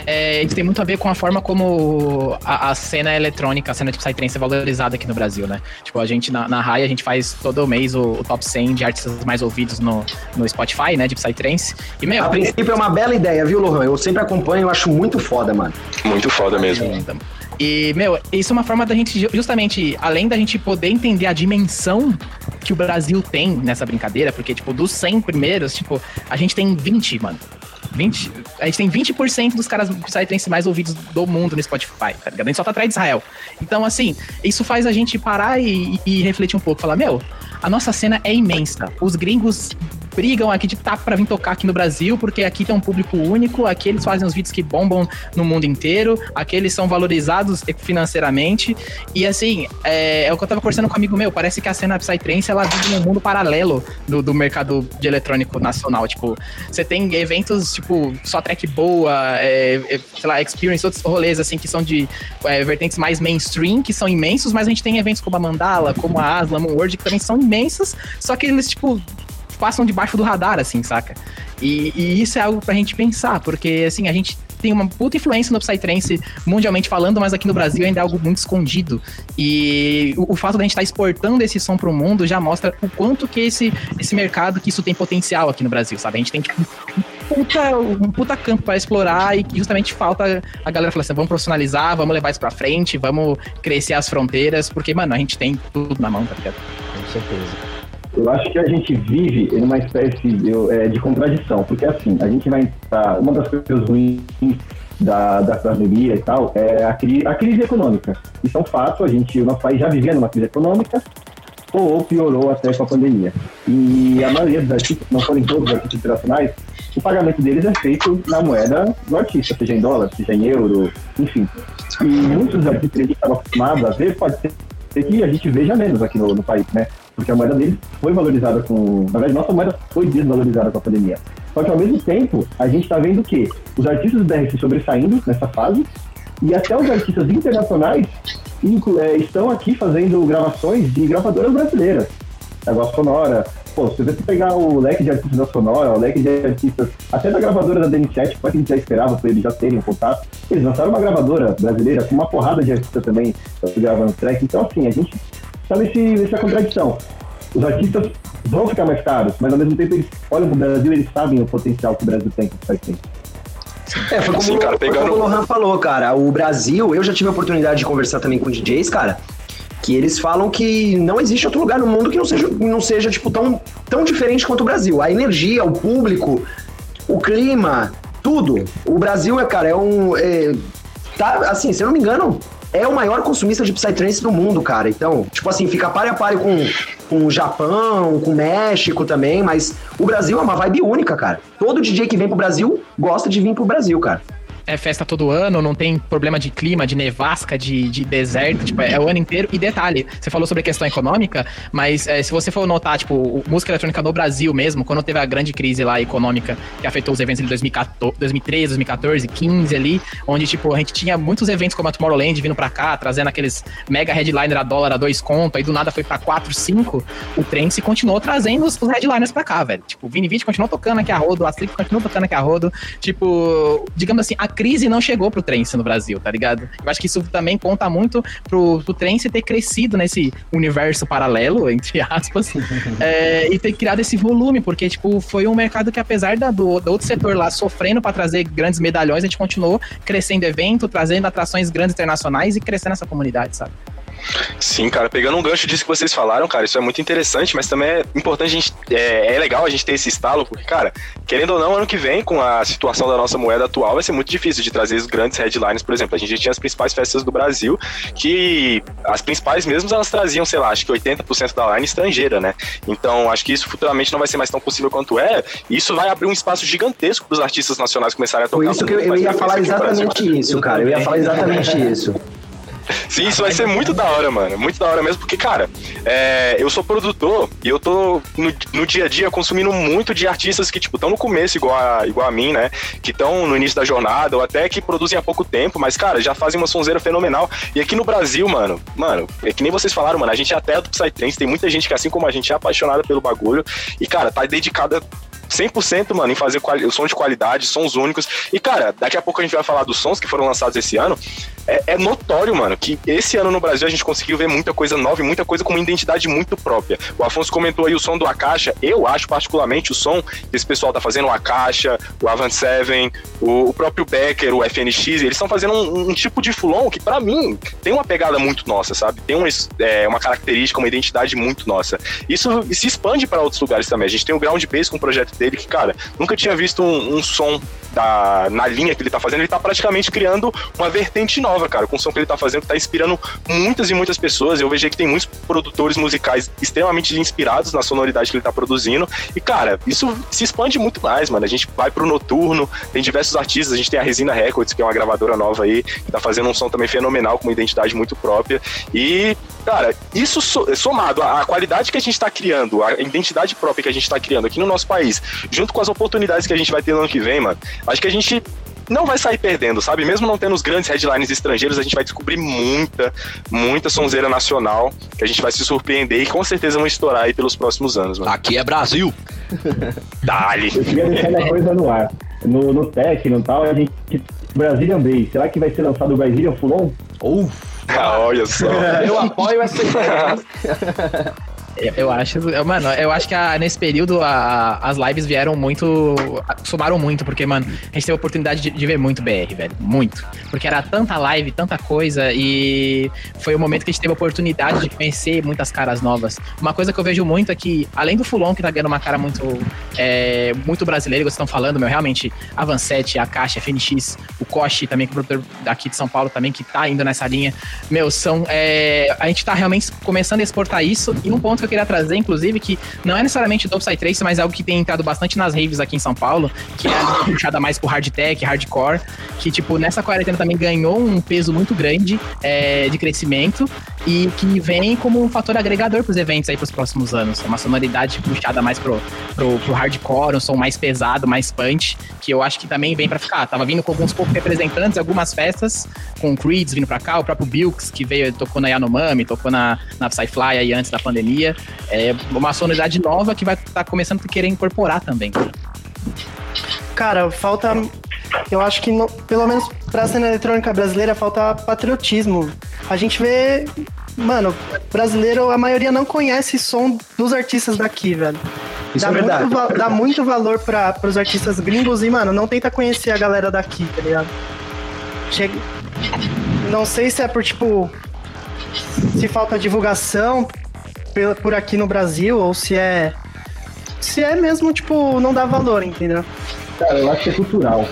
é, isso tem muito a ver com a forma como a, a cena eletrônica, a cena de Psytrance é valorizada aqui no Brasil, né? Tipo, a gente, na, na RAI, a gente faz todo mês o, o top 100 de artistas mais ouvidos no, no Spotify, né, de Psytrance. E, meu, A princípio é uma bela ideia, viu, Lohan? Eu sempre acompanho, eu acho muito foda, mano. Muito foda mesmo. E, meu, isso é uma forma da gente, ju- justamente, além da gente poder entender a dimensão que o Brasil tem nessa brincadeira, porque, tipo, dos 100 primeiros, tipo, a gente tem 20, mano. 20, a gente tem 20% dos caras psytrance mais ouvidos do mundo no Spotify, tá ligado? A gente só tá atrás de Israel. Então, assim, isso faz a gente parar e, e refletir um pouco. Falar, meu, a nossa cena é imensa. Os gringos brigam aqui de tá pra vir tocar aqui no Brasil, porque aqui tem um público único, aqui eles fazem os vídeos que bombam no mundo inteiro, aqui eles são valorizados financeiramente. E assim, é, é o que eu tava conversando com um amigo meu, parece que a cena Psytrance ela vive num mundo paralelo do, do mercado de eletrônico nacional. Tipo, você tem eventos, tipo, só track boa, é, é, sei lá, experience, outros rolês assim que são de é, vertentes mais mainstream, que são imensos, mas a gente tem eventos como a Mandala, como a Aslam, World, que também são imensos, só que eles, tipo, passam debaixo do radar, assim, saca? E, e isso é algo pra gente pensar, porque, assim, a gente tem uma puta influência no Psytrance mundialmente falando, mas aqui no Brasil ainda é algo muito escondido. E o, o fato da gente estar exportando esse som pro mundo já mostra o quanto que esse, esse mercado, que isso tem potencial aqui no Brasil, sabe? A gente tem, tipo, um puta, um puta campo pra explorar e justamente falta a galera falar assim, vamos profissionalizar, vamos levar isso pra frente, vamos crescer as fronteiras, porque, mano, a gente tem tudo na mão, tá ligado? Com certeza. Eu acho que a gente vive em uma espécie de, é, de contradição, porque assim, a gente vai entrar. Uma das coisas ruins da, da pandemia e tal é a, cri, a crise econômica. Isso é um fato, a gente, o nosso país já vivia numa crise econômica, ou piorou até com a pandemia. E a maioria dos artistas, não forem todos os artistas internacionais, o pagamento deles é feito na moeda do artista, seja em dólar, seja em euro, enfim. E muitos dos artistas que a gente estava acostumado a ver, pode ser que a gente veja menos aqui no, no país, né? Porque a moeda deles foi valorizada com. Na verdade, nossa moeda foi desvalorizada com a pandemia. Só que ao mesmo tempo, a gente está vendo que os artistas do BR se sobressaindo nessa fase, e até os artistas internacionais é, estão aqui fazendo gravações de gravadoras brasileiras. Agora Sonora. Pô, se você pegar o leque de artistas da Sonora, o leque de artistas até da gravadora da DN7, que a gente já esperava por eles já terem contato, eles lançaram uma gravadora brasileira com uma porrada de artistas também gravando track. Então, assim, a gente tá nesse, nessa contradição. Os artistas vão ficar mais caros, mas ao mesmo tempo eles olham pro Brasil e eles sabem o potencial que o Brasil tem que faz tempo. É, foi como, Sim, cara, pegando- como o Lohan falou, cara. O Brasil, eu já tive a oportunidade de conversar também com DJs, cara, que eles falam que não existe outro lugar no mundo que não seja, não seja tipo, tão, tão diferente quanto o Brasil. A energia, o público, o clima, tudo. O Brasil, é, cara, é um. é, tá, assim, se eu não me engano, é o maior consumista de Psytrance do mundo, cara. Então, tipo assim, fica pare a pare com, com o Japão, com o México também, mas o Brasil é uma vibe única, cara. Todo DJ que vem pro Brasil gosta de vir pro Brasil, cara. É festa todo ano, não tem problema de clima, de nevasca, de, de deserto, tipo, é o ano inteiro. E detalhe, você falou sobre a questão econômica, mas é, se você for notar, tipo, o- música eletrônica no Brasil mesmo, quando teve a grande crise lá econômica que afetou os eventos em 2014, 2013, 2014, 15 ali, onde, tipo, a gente tinha muitos eventos como a Tomorrowland vindo pra cá, trazendo aqueles mega headliner a dólar a dois conto, aí do nada foi pra 4, 5, o Trance continuou trazendo os, os headliners pra cá, velho. Tipo, o Vini Vici continuou tocando aqui a rodo, a Astrid continuou tocando aqui a rodo, tipo, digamos assim, a crise não chegou pro trance no Brasil, tá ligado? Eu acho que isso também conta muito pro, pro trance ter crescido nesse universo paralelo, entre aspas, é, e ter criado esse volume, porque, tipo, foi um mercado que, apesar da, do, do outro setor lá sofrendo para trazer grandes medalhões, a gente continuou crescendo evento, trazendo atrações grandes internacionais e crescendo essa comunidade, sabe? Sim, cara, pegando um gancho disso que vocês falaram, cara, isso é muito interessante, mas também é importante a gente. É, é, legal a gente ter esse estalo, porque, cara, querendo ou não, ano que vem, com a situação da nossa moeda atual, vai ser muito difícil de trazer os grandes headlines, por exemplo. A gente tinha as principais festas do Brasil, que as principais mesmo elas traziam, sei lá, acho que 80% da line estrangeira, né? Então, acho que isso futuramente não vai ser mais tão possível quanto é. E isso vai abrir um espaço gigantesco para os artistas nacionais começarem a tocar. Por isso que eu, eu ia falar exatamente isso, cara. Eu ia falar exatamente isso. Sim, isso vai ser muito da hora, mano. Muito da hora mesmo, porque, cara, é, eu sou produtor e eu tô no, no, dia a dia consumindo muito de artistas que, tipo, estão no começo, igual a, igual a mim, né? Que estão no início da jornada, ou até que produzem há pouco tempo, mas, cara, já fazem uma sonzeira fenomenal. E aqui no Brasil, mano, mano, é que nem vocês falaram, mano, a gente é até do Psytrance, tem muita gente que, assim como a gente, é apaixonada pelo bagulho e, cara, tá dedicada 100%, mano, em fazer o som de qualidade, sons únicos. E, cara, daqui a pouco a gente vai falar dos sons que foram lançados esse ano. É, é, notório, mano, que esse ano no Brasil a gente conseguiu ver muita coisa nova e muita coisa com uma identidade muito própria. O Afonso comentou aí o som do Akasha. Eu acho particularmente o som que esse pessoal tá fazendo, o Akasha, o Avant Seven, o, o próprio Becker, o FNX, eles estão fazendo um, um, tipo de fulon que, para mim, tem uma pegada muito nossa, sabe? Tem uma, é, uma característica, uma identidade muito nossa. Isso se expande para outros lugares também. A gente tem o Ground Bass com o projeto dele que, cara, nunca tinha visto um, um som da, na linha que ele tá fazendo, ele tá praticamente criando uma vertente nova, cara, com o som que ele tá fazendo, que tá inspirando muitas e muitas pessoas. Eu vejo que tem muitos produtores musicais extremamente inspirados na sonoridade que ele tá produzindo. E, cara, isso se expande muito mais, mano. A gente vai pro noturno, tem diversos artistas, a gente tem a Resina Records, que é uma gravadora nova aí, que tá fazendo um som também fenomenal, com uma identidade muito própria. E, cara, isso somado à qualidade que a gente tá criando, a identidade própria que a gente tá criando aqui no nosso país, junto com as oportunidades que a gente vai ter no ano que vem, mano, acho que a gente não vai sair perdendo, sabe? Mesmo não tendo os grandes headlines estrangeiros, a gente vai descobrir muita, muita sonzeira nacional que a gente vai se surpreender e com certeza vão estourar aí pelos próximos anos, mano. Aqui é Brasil! Dali! Eu queria deixar uma coisa no ar. No, no Tecno e tal, a gente. Brazilian Base. Será que vai ser lançado o Brazilian Fulon? Uh, ah, olha só. Eu apoio essa ideia. Eu acho, mano, eu acho que a, nesse período a, as lives vieram muito. somaram muito, porque, mano, a gente teve a oportunidade de, de, ver muito BR, velho. Muito. Porque era tanta live, tanta coisa, e foi o momento que a gente teve a oportunidade de conhecer muitas caras novas. Uma coisa que eu vejo muito é que, além do Fulon, que tá ganhando uma cara muito, é, muito brasileira, vocês estão falando, meu, realmente, a Vansette, a Caixa, a FNX, o Koshi também, que é o produtor daqui de São Paulo também, que tá indo nessa linha. Meu, são. É, a gente tá realmente começando a exportar isso, e um ponto que eu queria trazer, inclusive, que não é necessariamente do Psytrance, mas é algo que tem entrado bastante nas raves aqui em São Paulo, que é puxada mais pro hard tech, hardcore, que, tipo, nessa quarentena também ganhou um peso muito grande é, de crescimento e que vem como um fator agregador pros eventos aí pros próximos anos. É uma sonoridade puxada mais pro, pro, pro hardcore, um som mais pesado, mais punch, que eu acho que também vem para ficar. Tava vindo com alguns poucos representantes, algumas festas, com o Creeds vindo pra cá, o próprio Bilks, que veio, tocou na Yanomami, tocou na, na Psyfly aí antes da pandemia. É uma sonoridade nova que vai estar tá começando a querer incorporar também. Cara, falta. Eu acho que, no, pelo menos pra cena eletrônica brasileira, falta patriotismo. A gente vê. Mano, brasileiro, a maioria não conhece som dos artistas daqui, velho. Isso dá, é verdade. muito, dá muito valor para pros artistas gringos e, mano, não tenta conhecer a galera daqui, tá ligado? Chega... Não sei se é por, tipo, se falta divulgação por aqui no Brasil ou se é. Se é mesmo, tipo, não dá valor, entendeu? Cara, eu acho que é cultural.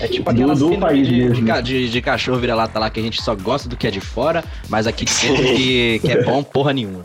É tipo aquela do, do país de, mesmo. de, de, de cachorro vira-lata lá que a gente só gosta do que é de fora, mas aqui dentro que, que é bom porra nenhuma.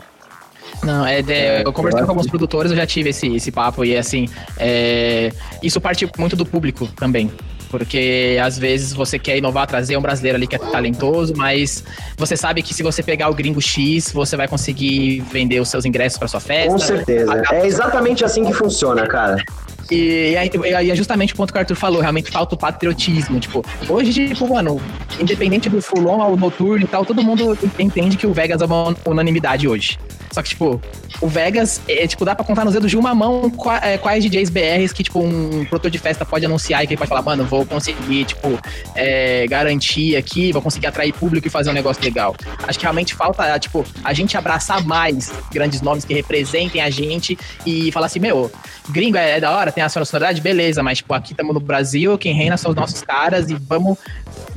Não, é, é eu conversei com alguns produtores, eu já tive esse, esse papo e assim, é, isso parte muito do público também. Porque às vezes você quer inovar, trazer um brasileiro ali que é talentoso, mas você sabe que se você pegar o gringo X, você vai conseguir vender os seus ingressos para sua festa. Com certeza. É exatamente assim que funciona, cara. E, aí é justamente o ponto que o Arthur falou, realmente falta o patriotismo. Tipo, hoje, tipo, mano, independente do Fulon ao noturno e tal, todo mundo entende que o Vegas é uma unanimidade hoje. Só que, tipo, o Vegas, é, tipo, dá pra contar nos dedos de uma mão qua- é, quais DJs BRs que, tipo, um produtor de festa pode anunciar e que ele pode falar, mano, vou conseguir, tipo, é, garantir aqui, vou conseguir atrair público e fazer um negócio legal. Acho que realmente falta, tipo, a gente abraçar mais grandes nomes que representem a gente e falar assim, meu, gringo é, é da hora, tem a sua nacionalidade, beleza, mas, tipo, aqui estamos no Brasil, quem reina são os nossos caras e vamos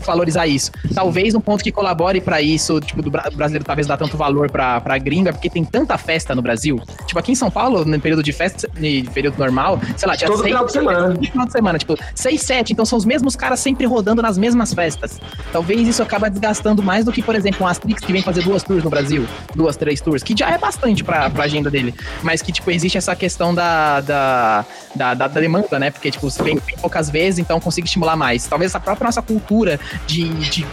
valorizar isso. Talvez um ponto que colabore pra isso, tipo, do bra- brasileiro talvez dar tanto valor pra, pra gringa, porque tem tanta festa no Brasil. Tipo, aqui em São Paulo, no período de festa, de período normal, sei lá, tinha Todo final de semana. Todo final de semana, tipo, seis, sete, então são os mesmos caras sempre rodando nas mesmas festas. Talvez isso acaba desgastando mais do que, por exemplo, um Astrix que vem fazer duas tours no Brasil, duas, três tours, que já é bastante pra, pra agenda dele. Mas que, tipo, existe essa questão da, da, da, da demanda, né? Porque, tipo, vem, vem poucas vezes, então consigo estimular mais. Talvez essa própria nossa cultura de, de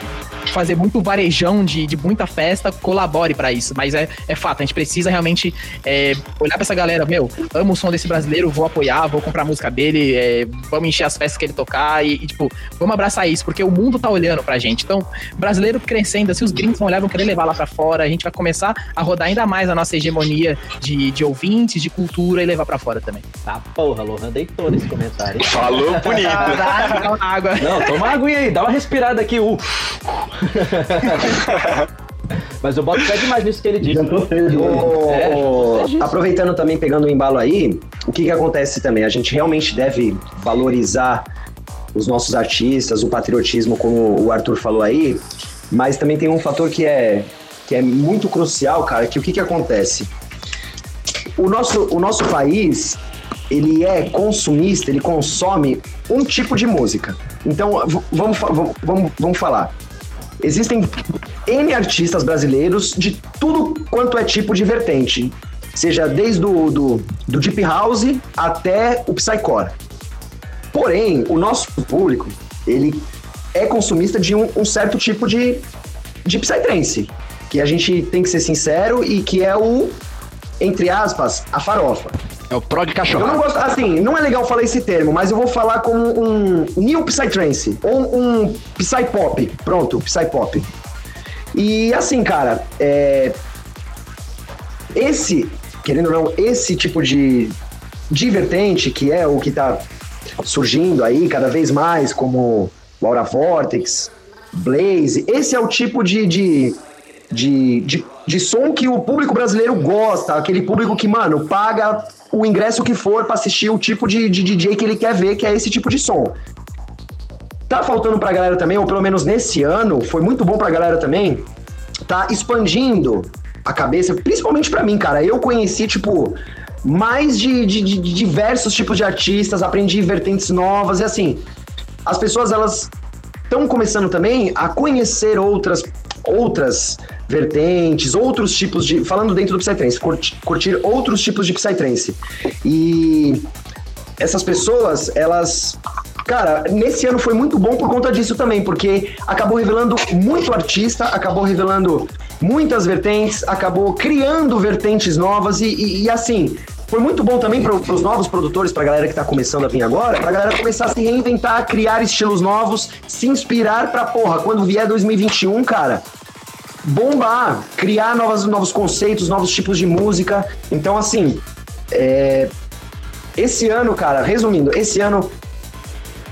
fazer muito varejão, de, de muita festa, colabore pra isso. Mas é, é fato, a gente precisa realmente é, olhar pra essa galera, meu, amo o som desse brasileiro, vou apoiar, vou comprar a música dele, é, vamos encher as festas que ele tocar e, e, tipo, vamos abraçar isso, porque o mundo tá olhando pra gente. Então, brasileiro crescendo, assim, os gringos vão olhar, vão querer levar lá pra fora, a gente vai começar a rodar ainda mais a nossa hegemonia de, de ouvintes, de cultura e levar pra fora também. Tá, porra, Lohan deitou nesse comentário. Falou bonito. Caralho, dá uma água. Não, toma uma aguinha aí, dá uma respirada aqui. Uh. Mas eu boto fé demais nisso que ele disse. Cedo. né? É, é aproveitando também, pegando o embalo aí, o que, que acontece também? A gente realmente deve valorizar os nossos artistas, o patriotismo, como o Arthur falou aí, mas também tem um fator que é, que é muito crucial, cara, que o que, que acontece? O nosso, o nosso país, ele é consumista, ele consome um tipo de música. Então, vamos, vamos, vamos falar. Existem N artistas brasileiros de tudo quanto é tipo de vertente. Seja desde o do, do Deep House até o Psycore. Porém, o nosso público, ele é consumista de um, um certo tipo de, de Psytrance. Que a gente tem que ser sincero e que é o, entre aspas, a farofa. É o prog Eu não cachorro. gosto, assim, não é legal falar esse termo, mas eu vou falar como um New Psytrance ou um Psypop. Pronto, Psypop. E assim, cara, é... esse, querendo ou não, esse tipo de, de vertente, que é o que tá surgindo aí cada vez mais, como Laura Vortex, Blaze, esse é o tipo de, de, de, de, de som que o público brasileiro gosta, aquele público que, mano, paga o ingresso que for pra assistir o tipo de, de DJ que ele quer ver, que é esse tipo de som. Tá faltando pra galera também, ou pelo menos nesse ano, foi muito bom pra galera também, tá expandindo a cabeça, principalmente pra mim, cara. Eu conheci, tipo, mais de- de- de diversos tipos de artistas, aprendi vertentes novas, e assim, as pessoas, elas estão começando também a conhecer outras outras vertentes, outros tipos de, falando dentro do Psytrance, curtir, curtir outros tipos de Psytrance. E essas pessoas, elas. Cara, nesse ano foi muito bom por conta disso também, porque acabou revelando muito artista, acabou revelando muitas vertentes, acabou criando vertentes novas e, e- e, assim. Foi muito bom também para os novos produtores, pra galera que tá começando a vir agora, pra galera começar a se reinventar, criar estilos novos, se inspirar pra, porra, quando vier 2021, cara, bombar, criar novas, novos conceitos, novos tipos de música. Então, assim, é, esse ano, cara, resumindo, esse ano,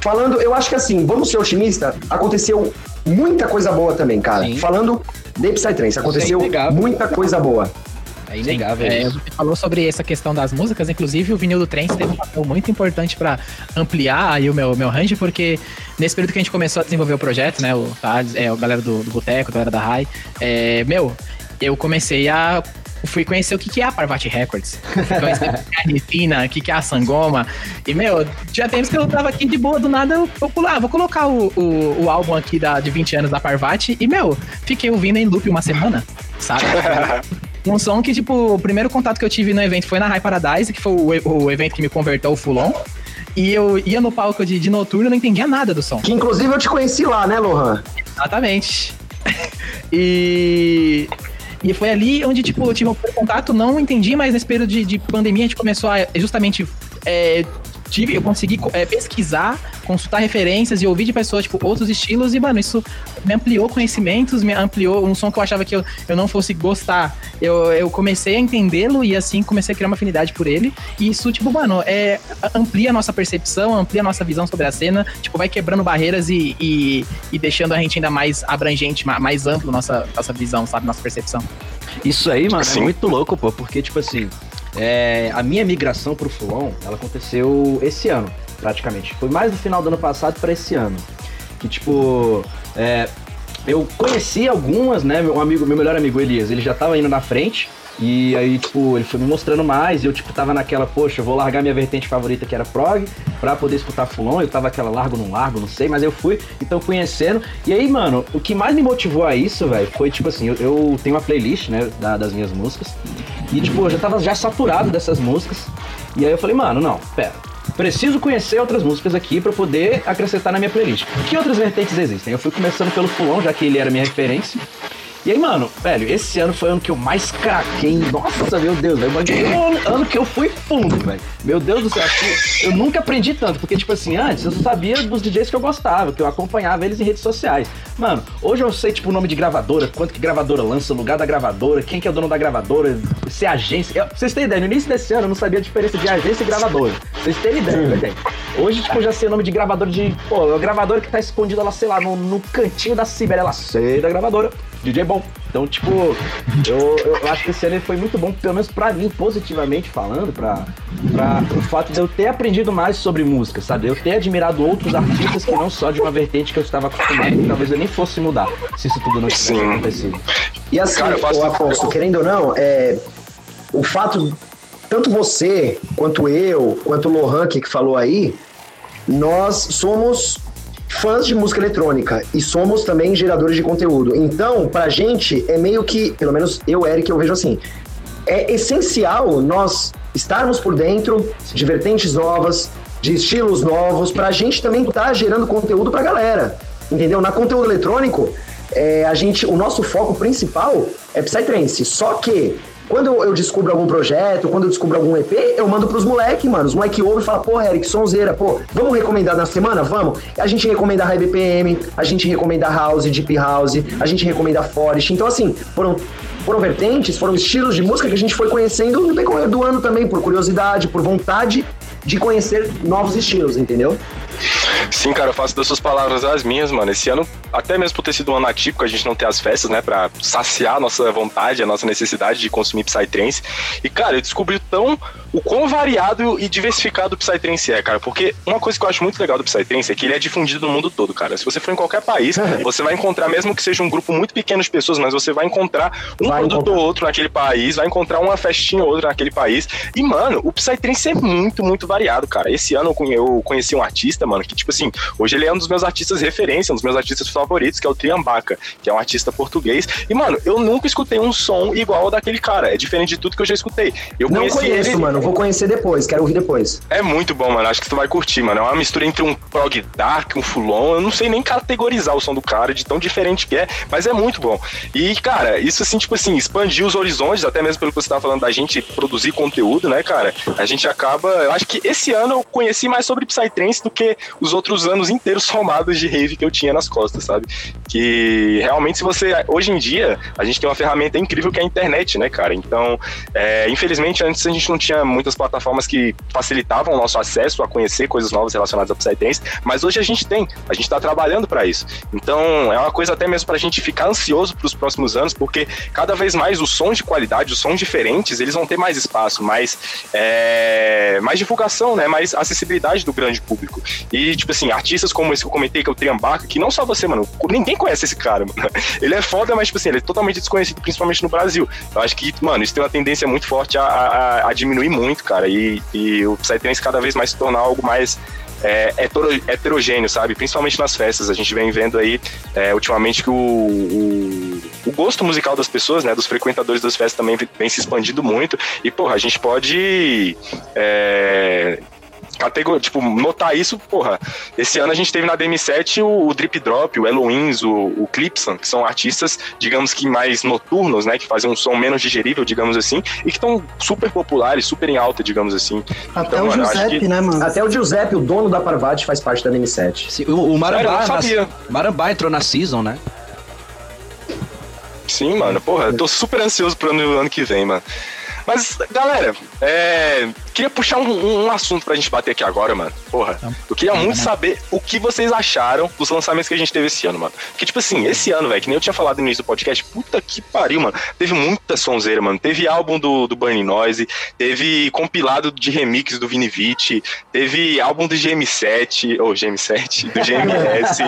falando, eu acho que assim, vamos ser otimista, aconteceu muita coisa boa também, cara. Sim. Falando de Psytrance, aconteceu muita coisa boa. É inegável É, você falou sobre essa questão das músicas, inclusive o vinil do Trance teve um papel muito importante para ampliar aí o meu, meu range, porque nesse período que a gente começou a desenvolver o projeto, né, o Thales, é, o galera do, do Boteco, a galera da Rai, é, meu, eu comecei a fui conhecer o que que é a Parvati Records, fui conhecer o que é a Refina, o que que é a Sangoma, e meu, já tempos que eu tava aqui de boa, do nada eu vou pular, vou colocar o, o, o álbum aqui da, de 20 anos da Parvati, e meu, fiquei ouvindo em loop uma semana, sabe? Um som que, tipo, o primeiro contato que eu tive no evento foi na High Paradise, que foi o, o evento que me converteu ao Fulon. E eu ia no palco de, de noturno e não entendia nada do som. Que inclusive eu te conheci lá, né, Lohan? Exatamente. e. E foi ali onde, tipo, eu tive primeiro contato, não entendi, mas nesse período de, de pandemia a gente começou a justamente. é, tive, eu consegui é, pesquisar consultar referências e ouvir de pessoas, tipo, outros estilos. E, mano, isso me ampliou conhecimentos, me ampliou um som que eu achava que eu, eu não fosse gostar. Eu, eu comecei a entendê-lo e assim comecei a criar uma afinidade por ele. E isso, tipo, mano, é, amplia a nossa percepção, amplia a nossa visão sobre a cena, tipo, vai quebrando barreiras e, e, e deixando a gente ainda mais abrangente, ma- mais amplo nossa, nossa visão, sabe? Nossa percepção. Isso aí, mano, Sim. é muito louco, pô, porque, tipo assim, é, a minha migração pro Fulon, ela aconteceu esse ano, praticamente. Foi mais no final do ano passado pra esse ano. Que, tipo, é, eu conheci algumas, né, meu amigo, meu melhor amigo Elias, ele já tava indo na frente, e aí, tipo, ele foi me mostrando mais, e eu, tipo, tava naquela, poxa, eu vou largar minha vertente favorita, que era prog, pra poder escutar Fulon, eu tava aquela largo, não largo, não sei, mas eu fui, então conhecendo, e aí, mano, o que mais me motivou a isso, velho, foi, tipo assim, eu, eu tenho uma playlist, né, da- das minhas músicas, e, tipo, eu já tava já saturado dessas músicas, e aí eu falei, mano, não, pera, preciso conhecer outras músicas aqui pra poder acrescentar na minha playlist. Que outras vertentes existem? Eu fui começando pelo Fulon, já que ele era minha referência, e aí, mano, velho, esse ano foi o ano que eu mais craquei. Nossa, meu Deus, velho. Foi o ano- que eu fui fundo, velho. Meu Deus do céu, que eu nunca aprendi tanto. Porque, tipo assim, antes eu só sabia dos DJs que eu gostava, que eu acompanhava eles em redes sociais. Mano, hoje eu sei, tipo, o nome de gravadora, quanto que gravadora lança, o lugar da gravadora, quem que é o dono da gravadora, se é agência. Eu, vocês terem ideia, no início desse ano eu não sabia a diferença de agência e gravadora. Vocês terem ideia, velho. Hoje, tipo, eu já sei o nome de gravadora de. Pô, a gravadora que tá escondida lá, sei lá, no, no cantinho da Sibéria, ela sei da gravadora. DJ bom. Então, tipo, eu, eu acho que esse ano foi muito bom, pelo menos pra mim, positivamente falando, pra, pra, pro fato de eu ter aprendido mais sobre música, sabe? Eu ter admirado outros artistas que não só de uma vertente que eu estava acostumado, que talvez eu nem fosse mudar, se isso tudo não tivesse Sim. acontecido. E assim, Cara, o Afonso, querendo ou não, é, o fato, tanto você, quanto eu, quanto o Lohan que falou aí, nós somos fãs de música eletrônica e somos também geradores de conteúdo. Então, pra gente, é meio que, pelo menos eu, Eric, eu vejo assim, é essencial nós estarmos por dentro de vertentes novas, de estilos novos, pra gente também estar gerando conteúdo pra galera. Entendeu? Na conteúdo eletrônico, é, a gente, o nosso foco principal é Psytrance. Só que quando eu, descubro algum projeto, quando eu descubro algum EP, eu mando pros moleque, mano. Os moleque ouvem e falam, pô, Eric, sonzeira, pô, vamos recomendar na semana? Vamos. A gente recomenda High BPM, a gente recomenda House, Deep House, a gente recomenda Forest. Então, assim, foram foram vertentes, foram estilos de música que a gente foi conhecendo no decorrer do ano também, por curiosidade, por vontade de conhecer novos estilos, entendeu? Sim, cara, eu faço das suas palavras as minhas, mano. Esse ano, até mesmo por ter sido um ano atípico, a gente não ter as festas, né, pra saciar a nossa vontade, a nossa necessidade de consumir Psytrance. E, cara, eu descobri tão o quão variado e diversificado o Psytrance é, cara. Porque uma coisa que eu acho muito legal do Psytrance é que ele é difundido no mundo todo, cara. Se você for em qualquer país, você vai encontrar, mesmo que seja um grupo muito pequeno de pessoas, mas você vai encontrar um Vai produto ou outro naquele país, vai encontrar uma festinha ou outra naquele país. E, mano, o Psytrance é muito, muito variado, cara. Esse ano eu conheci um artista, mano, que, tipo assim, hoje ele é um dos meus artistas referência, um dos meus artistas favoritos, que é o Triambaca, que é um artista português. E, mano, eu nunca escutei um som igual ao daquele cara. É diferente de tudo que eu já escutei. Eu Não conheço, ele. mano. Vou conhecer depois, quero ouvir depois. É muito bom, mano. Acho que tu vai curtir, mano. É uma mistura entre um prog dark, um fulon. Eu não sei nem categorizar o som do cara, de tão diferente que é, mas é muito bom. E, cara, isso assim, tipo assim, expandir os horizontes, até mesmo pelo que você tava falando da gente produzir conteúdo, né, cara? A gente acaba. Eu acho que esse ano eu conheci mais sobre Psytrance do que os outros anos inteiros somados de rave que eu tinha nas costas, sabe? Que realmente, se você. Hoje em dia, a gente tem uma ferramenta incrível que é a internet, né, cara? Então, é, infelizmente, antes a gente não tinha muitas plataformas que facilitavam o nosso acesso a conhecer coisas novas relacionadas a Psytrance, mas hoje a gente tem, a gente está trabalhando para isso. Então, é uma coisa até mesmo para a gente ficar ansioso para os próximos anos, porque cada vez mais os sons de qualidade, os sons diferentes, eles vão ter mais espaço, mais, é, mais divulgação, né, mais acessibilidade do grande público. E, tipo assim, artistas como esse que eu comentei, que é o Triambaca, que não só você, mano, ninguém conhece esse cara, mano. Ele é foda, mas, tipo assim, ele é totalmente desconhecido, principalmente no Brasil. Eu acho que, mano, isso tem uma tendência muito forte a, a- a diminuir muito, cara. E, e o Psytrance cada vez mais se tornar algo mais é, hetero- heterogêneo, sabe? Principalmente nas festas. A gente vem vendo aí, é, ultimamente, que o, o, o gosto musical das pessoas, né, dos frequentadores das festas também vem se expandindo muito. E, porra, a gente pode. é, categoria, tipo, notar isso, porra. Esse ano a gente teve na DM7 o, o Drip Drop, o Eloins, o, o Clipson, que são artistas, digamos que mais noturnos, né? Que fazem um som menos digerível, digamos assim, e que estão super populares, super em alta, digamos assim. Até Então, o mano, Giuseppe, que- né, mano? Até o Giuseppe, o dono da Parvati, faz parte da DM7. Sim, o, o Marambá. Marambá entrou na season, né? Sim, mano, porra, eu tô super ansioso pro ano, ano que vem, mano. Mas, galera, é, queria puxar um, um assunto pra gente bater aqui agora, mano. Porra, eu queria muito saber o que vocês acharam dos lançamentos que a gente teve esse ano, mano. Porque, tipo assim, esse ano, velho, que nem eu tinha falado no início do podcast, puta que pariu, mano. Teve muita sonzeira, mano. Teve álbum do, do Burning Noise, teve compilado de remix do Vini Vici, teve álbum do GM7, ou GM7, do GMS.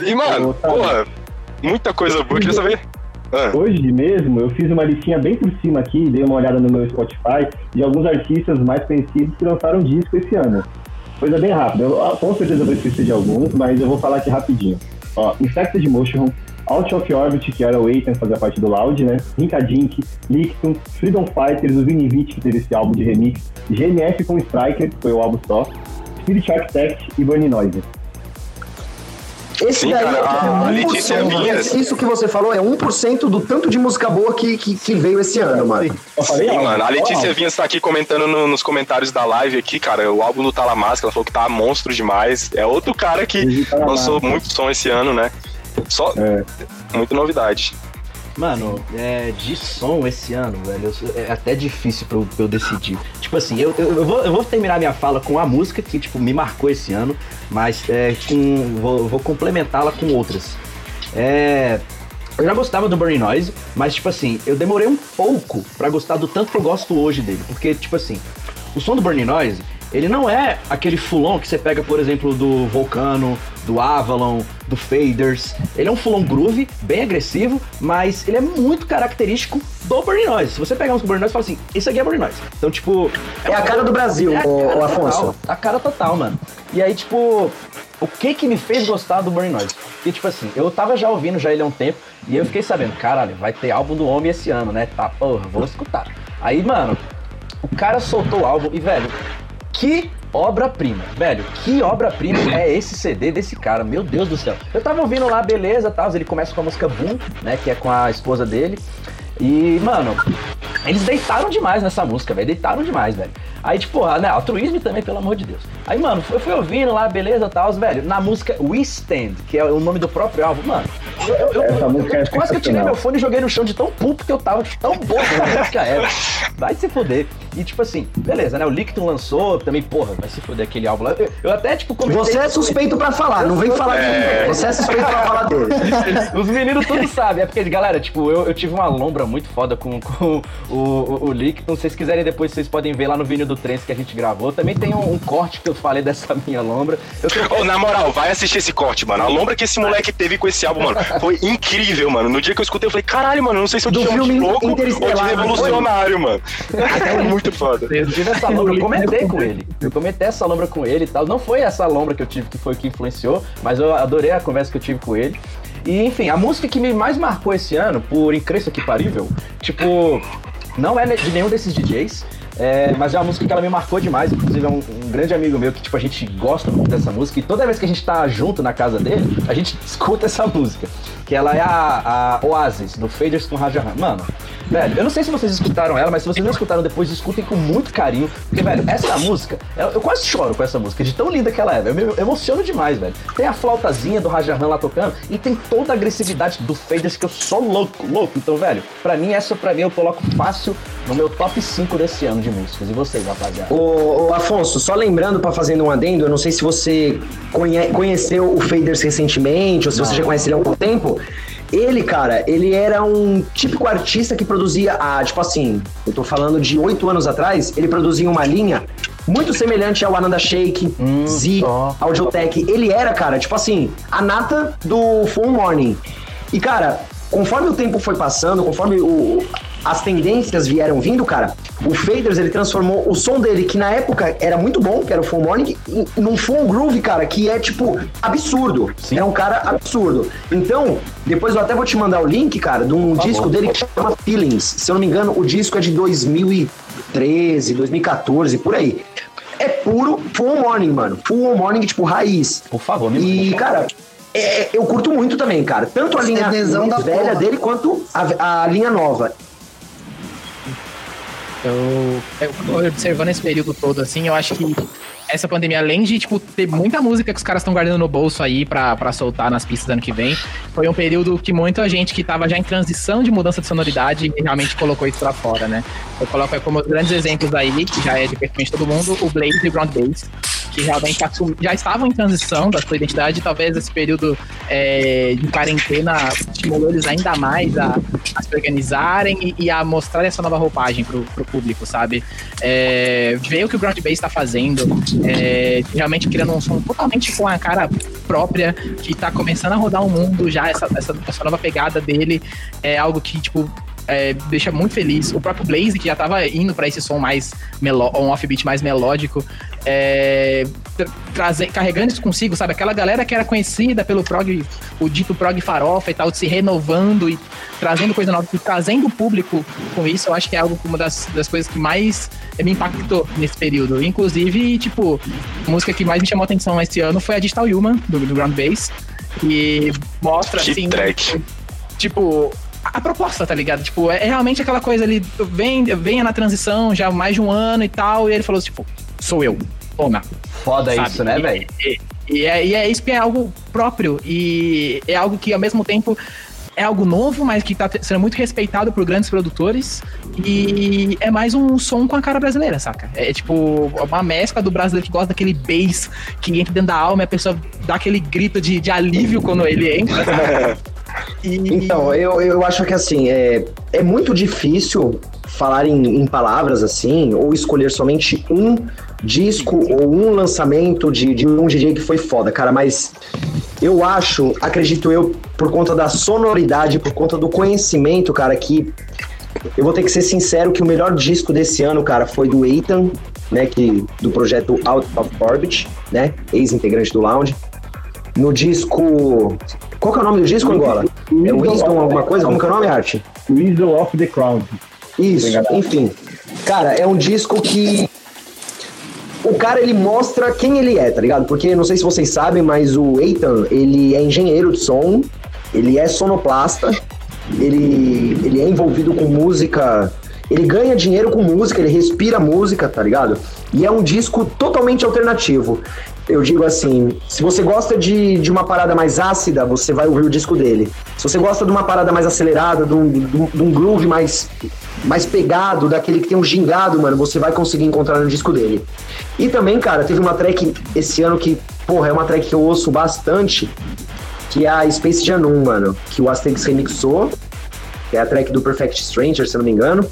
e, mano, porra, muita coisa boa. Eu queria saber. Ah. Hoje mesmo eu fiz uma listinha bem por cima aqui, dei uma olhada no meu Spotify de alguns artistas mais conhecidos que lançaram disco esse ano. Coisa bem rápida. Eu, ah, com certeza vou esquecer de alguns, mas eu vou falar aqui rapidinho. Ó, Infected Mushroom, Out of Orbit, que era o Ethan, fazia parte do Loud, né? Rinkadink, Licton, Freedom Fighters, o Vinivit, que teve esse álbum de remix, GNF com Striker, que foi o álbum só, Spirit Architect e Burning Noise. Esse Sim, daí cara, a é 1%, Letícia. Vinhas- Isso que você falou é 1% do tanto de música boa que, que, que veio esse ano, mano. Falei, Sim, mano. A Letícia Vinhas está aqui comentando no- nos comentários da live aqui, cara. O álbum do Talamasca, ela falou que tá monstro demais. É outro cara que tá lançou muito som esse ano, né? Só É. muita novidade. Mano, é, de som esse ano, velho, é até difícil pra eu, pra eu decidir. Tipo assim, eu, eu, eu vou, eu vou terminar minha fala com a música que, tipo, me marcou esse ano, mas é, com, vou, vou complementá-la com outras. É, eu já gostava do Burning Noise, mas, tipo assim, eu demorei um pouco pra gostar do tanto que eu gosto hoje dele. Porque, tipo assim, o som do Burning Noise, ele não é aquele fulon que você pega, por exemplo, do Volcano, do Avalon, do Faders. Ele é um fulon groove, bem agressivo, mas ele é muito característico do Burning Noise. Se você pegar uns Burning Noise fala assim, isso aqui é Burning Noise. Então, tipo... É a cara do Brasil, É cara ô, Afonso. total, a cara total, mano. E aí, tipo, o que que me fez gostar do Burning Noise? Porque, tipo assim, eu tava já ouvindo já ele há um tempo, e eu fiquei sabendo, caralho, vai ter álbum do homem esse ano, né? Tá, porra, vou escutar. Aí, mano, o cara soltou o álbum e, velho, que obra-prima, velho, que obra-prima é esse CD desse cara, meu Deus do céu. Eu tava ouvindo lá, beleza, tal, ele começa com a música Boom, né, que é com a esposa dele. E, mano, eles deitaram demais nessa música, velho. Deitaram demais, velho. Aí, tipo, ah, né, altruísmo também, pelo amor de Deus. Aí, mano, eu fui ouvindo lá, beleza, tal, velho. Na música We Stand, que é o nome do próprio álbum, mano. Eu, eu, eu, música é quase que eu tirei meu fone e joguei no chão de tão puto que eu tava, de tão boa que a música era. Vai se foder. E, tipo assim, beleza, né? O Licton lançou, também, porra, vai se foder aquele álbum lá. Eu, eu até, tipo, comentei... Você é suspeito pra falar, não vem falar de mim. Você é suspeito pra falar dele. Os meninos tudo sabem. É porque, galera, tipo, eu, eu tive uma lombra muito foda com, com o, o, o Licton. Se vocês quiserem depois, vocês podem ver lá no vídeo do Trance que a gente gravou. Também tem um, um corte que eu falei dessa minha lombra. Eu tô... Ô, na moral, vai assistir esse corte, mano. A lombra que esse moleque teve com esse álbum, mano, foi incrível, mano. No dia que eu escutei, eu falei, caralho, mano, não sei se eu te Do chamo de filme louco ou de revolucionário, mano. Muito foda. Eu tive essa lombra, eu comentei com ele. Eu comentei essa lombra com ele e tal. Não foi essa lombra que eu tive que foi o que influenciou, mas eu adorei a conversa que eu tive com ele. E, enfim, a música que me mais marcou esse ano, por incrível que parível, tipo, não é de nenhum desses DJs. É, mas é uma música que ela me marcou demais. Inclusive, é um, um grande amigo meu que, tipo, a gente gosta muito dessa música. E toda vez que a gente tá junto na casa dele, a gente escuta essa música. Que ela é a, a Oasis, do Faders com Raja. Mano, velho, eu não sei se vocês escutaram ela, mas se vocês não escutaram depois, escutem com muito carinho. Porque, velho, essa música, eu, eu quase choro com essa música, de tão linda que ela é. velho. Eu me emociono demais, velho. Tem a flautazinha do Raja lá tocando e tem toda a agressividade do Faders que eu sou louco, louco. Então, velho, pra mim, essa pra mim eu coloco fácil no meu top 5 desse ano de músicas. E vocês, rapaziada? Ô, ô, Afonso, só lembrando, pra fazendo um adendo, eu não sei se você conhe- conheceu o Faders recentemente, ou se você já conhece ele há algum tempo. Ele, cara, ele era um típico artista que produzia, ah, tipo assim, eu tô falando de oito anos atrás, ele produzia uma linha muito semelhante ao Ananda Shake, Z, só. Audiotech. Ele era, cara, tipo assim, a nata do Full Morning. E, cara, conforme o tempo foi passando, conforme o, as tendências vieram vindo, cara, o Faders, ele transformou o som dele, que na época era muito bom, que era o Full Morning, num Full Groove, cara, que é, tipo, absurdo. Sim. É um cara absurdo. Então, depois eu até vou te mandar o link, cara, de um Por disco favor. dele que chama Feelings. Se eu não me engano, o disco é de 2013, 2014, por aí. é puro full morning, mano. Full morning, tipo, raiz. Por favor, me E, cara, é, eu curto muito também, cara. Tanto a linha velha porra. dele quanto a, a linha nova. Eu, eu observando esse período todo, assim, eu acho que essa pandemia, além de, tipo, ter muita música que os caras estão guardando no bolso aí pra soltar nas pistas ano que vem, foi um período que muita gente que tava já em transição de mudança de sonoridade realmente colocou isso pra fora, né? Eu coloco como os grandes exemplos aí, que já é de praticamente todo mundo, o Blaze e o Ground Bass, que realmente já estavam em transição da sua identidade, talvez esse período é, de quarentena estimulou eles ainda mais a, a se organizarem e, e a mostrar essa nova roupagem pro, pro público, sabe? É, ver o que o Ground Bass tá fazendo, é, realmente criando um som totalmente com a cara própria, que tá começando a rodar o mundo já, essa, essa, essa nova pegada dele, é algo que, tipo, é, deixa muito feliz. O próprio Blaze, que já tava indo pra esse som mais meló um offbeat mais melódico, é, trazer, carregando isso consigo, sabe? Aquela galera que era conhecida pelo prog, o dito prog farofa e tal, se renovando e trazendo coisa nova, e trazendo o público com isso, eu acho que é algo uma das, das coisas que mais me impactou nesse período. Inclusive, tipo, a música que mais me chamou atenção esse ano foi a Digital Human, do, do Ground Bass, que mostra, Que assim, track. tipo, a proposta, tá ligado? Tipo, é é realmente aquela coisa ali, vem, venha na transição já há mais de um ano e tal, e ele falou, tipo, sou eu, toma. Foda sabe? isso, né, E- velho? E, e é, e é isso que é algo próprio, e é algo que ao mesmo tempo é algo novo, mas que tá te- sendo muito respeitado por grandes produtores, e é mais um som com a cara brasileira, saca? É tipo uma mescla do brasileiro que gosta daquele bass que entra dentro da alma e a pessoa dá aquele grito de, de alívio quando ele entra? E- Então, eu, eu acho que assim, é, é muito difícil falar em, em palavras assim, ou escolher somente um disco ou um lançamento de, de um DJ que foi foda, cara, mas eu acho, acredito eu, por conta da sonoridade, por conta do conhecimento, cara, que eu vou ter que ser sincero que o melhor disco desse ano, cara, foi do Ethan, né, que, do projeto Out of Orbit, né, ex-integrante do Lounge. No disco... Qual que é o nome do disco, Angola? É Wisdom alguma coisa? Como que é o nome, Arte? Wisdom of the Crown. Isso, enfim. Cara, é um disco que o cara ele mostra quem ele é, tá ligado? Porque não sei se vocês sabem, mas o Ethan, ele é engenheiro de som, ele é sonoplasta, ele, ele é envolvido com música, ele ganha dinheiro com música, ele respira música, tá ligado? E é um disco totalmente alternativo. Eu digo assim, se você gosta de, de uma parada mais ácida, você vai ouvir o disco dele. Se você gosta de uma parada mais acelerada, de um, de um- groove mais, mais pegado, daquele que tem um gingado, mano, você vai conseguir encontrar no disco dele. E também, cara, teve uma track esse ano que, porra, é uma track que eu ouço bastante, que é a Space Jam 1, mano, que o Asterix remixou, que é a track do Perfect Stranger, se eu não me engano,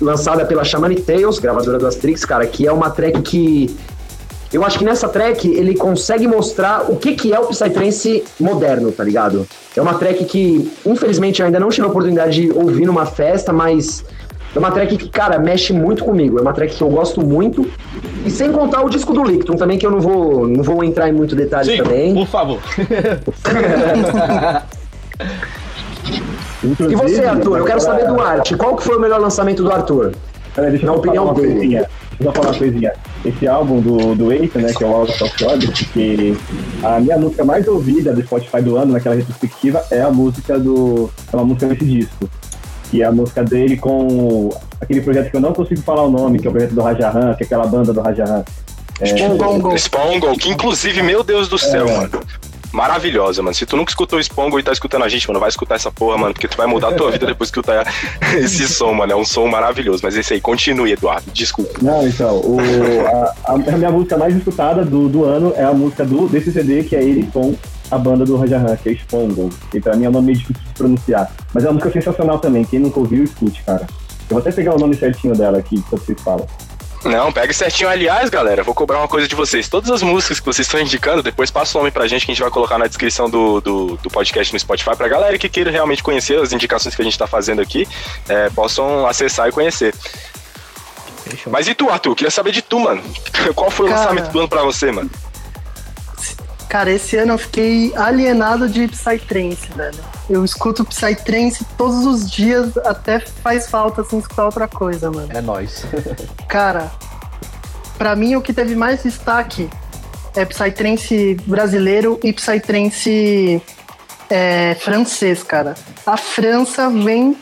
lançada pela Shamanic Tales, gravadora do Asterix, cara, que é uma track que eu acho que nessa track ele consegue mostrar o que, que é o Psytrance moderno, tá ligado? É uma track que, infelizmente, eu ainda não tive a oportunidade de ouvir numa festa, mas é uma track que, cara, mexe muito comigo. É uma track que eu gosto muito. E sem contar o disco do Licton também, que eu não vou, não vou entrar em muito detalhe também. por favor. E você, Arthur? Eu quero saber do Arte. Qual que foi o melhor lançamento do Arthur? Peraí, deixa eu opinião falar uma dele. coisinha. Deixa eu falar uma coisinha. Esse álbum do, do Ethan, né, que é o Out of Orbit, que a minha música mais ouvida do Spotify do ano, naquela retrospectiva, é a música do. É uma música desse disco. Que é a música dele com aquele projeto que eu não consigo falar o nome, que é o projeto do Rajahan, que é aquela banda do Rajahan. Spongongo. Spongle, que inclusive, meu Deus do céu, mano. Maravilhosa, mano. Se tu nunca escutou o Spongle e tá escutando a gente, mano, vai escutar essa porra, mano, porque tu vai mudar a tua vida depois que escutar esse som, mano. É um som maravilhoso. Mas esse aí, continue, Eduardo. Desculpa. Não, então, o, a, a minha música mais escutada do, do ano é a música do, desse CD, que é ele com a banda do Rajahan, que é Spongle. E pra mim é um nome difícil de pronunciar. Mas é uma música sensacional também. Quem nunca ouviu, escute, cara. Eu vou até pegar o nome certinho dela aqui, enquanto vocês falam. Não, pega certinho. Aliás, galera, vou cobrar uma coisa de vocês. Todas as músicas que vocês estão indicando, depois passa o nome pra gente que a gente vai colocar na descrição do, do, do podcast no Spotify pra galera que queira realmente conhecer as indicações que a gente tá fazendo aqui, é, possam acessar e conhecer. Mas e tu, Arthur? Queria saber de tu, mano. Qual foi o Cara. lançamento do ano pra você, mano? Cara, esse ano eu fiquei alienado de Psytrance, velho. Eu escuto Psytrance todos os dias, até faz falta assim escutar outra coisa, mano. É nóis. Cara, pra mim, o que teve mais destaque é Psytrance brasileiro e Psytrance é, francês, cara. A França vem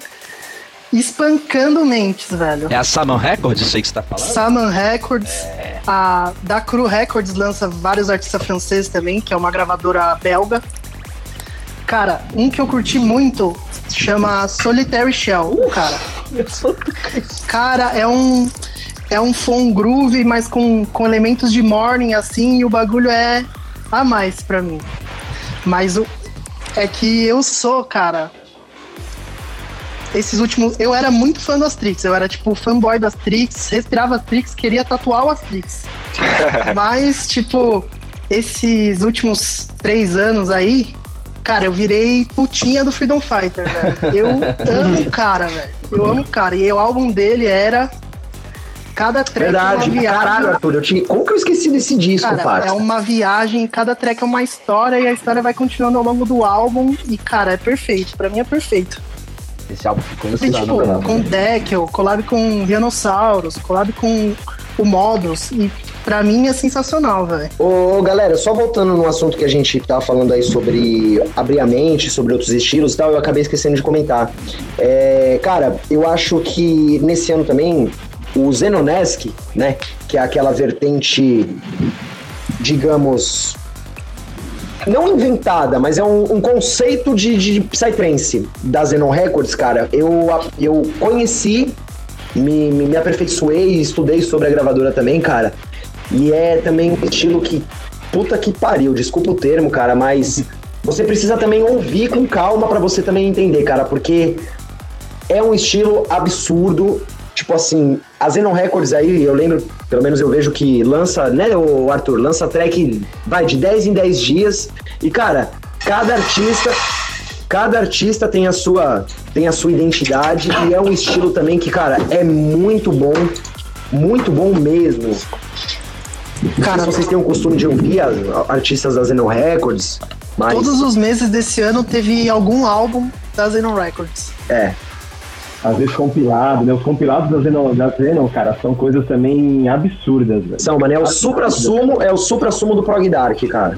espancando mentes, velho. É a Saman Records, aí que você tá falando? Saman Records, a da Cru Records lança vários artistas franceses também, que é uma gravadora belga. Cara, um que eu curti muito chama Solitary Shell, cara. Cara, é um é um phone groove, mas com, com elementos de morning assim, e o bagulho é a mais pra mim. Mas o é que eu sou, cara, esses últimos. Eu era muito fã do Astrix. Eu era, tipo, fanboy do Astrix, respirava Astrix, queria tatuar o Astrix. Mas, tipo, esses últimos três anos aí, cara, eu virei putinha do Freedom Fighter, velho. Eu amo o cara, velho. Eu amo o cara. E o álbum dele era. Cada track Verdade, é uma viagem. caralho, Arthur. Eu tinha... Como que eu esqueci desse disco, Cara, parça? é uma viagem, cada track é uma história e a história vai continuando ao longo do álbum. E, cara, é perfeito. Pra mim é perfeito. Esse álbum ficou E, insano, tipo, velho. com Deckel, collab com Rhinossauros, collab com o Modus. E pra mim é sensacional, velho. Ô, galera, só voltando no assunto que a gente tava falando aí sobre abrir a mente, sobre outros estilos e tal, eu acabei esquecendo de comentar. É, cara, eu acho que nesse ano também, o Zenonesk, né, que é aquela vertente, digamos, não inventada, mas é um, um conceito de, de Psytrance da Zenon Records, cara, eu, eu conheci, me, me, me aperfeiçoei, estudei sobre a gravadora também, cara, e é também um estilo que, puta que pariu, desculpa o termo, cara, mas você precisa também ouvir com calma pra você também entender, cara, porque é um estilo absurdo. Tipo assim, a Zenon Records aí, eu lembro, pelo menos eu vejo que lança, né, o Arthur, lança track, vai de 10 em 10 dias. E cara, cada artista, cada artista tem a sua, tem a sua identidade e é um estilo também que, cara, é muito bom, muito bom mesmo. Cara, vocês têm o costume de ouvir as artistas da Zenon Records, mas Todos os meses desse ano teve algum álbum da Zenon Records. é, Às vezes compilado, né? Os compilados da Zenon, da Zenon, cara, são coisas também absurdas, velho. são, mano, é o supra-sumo, é o supra-sumo do Prog Dark, cara.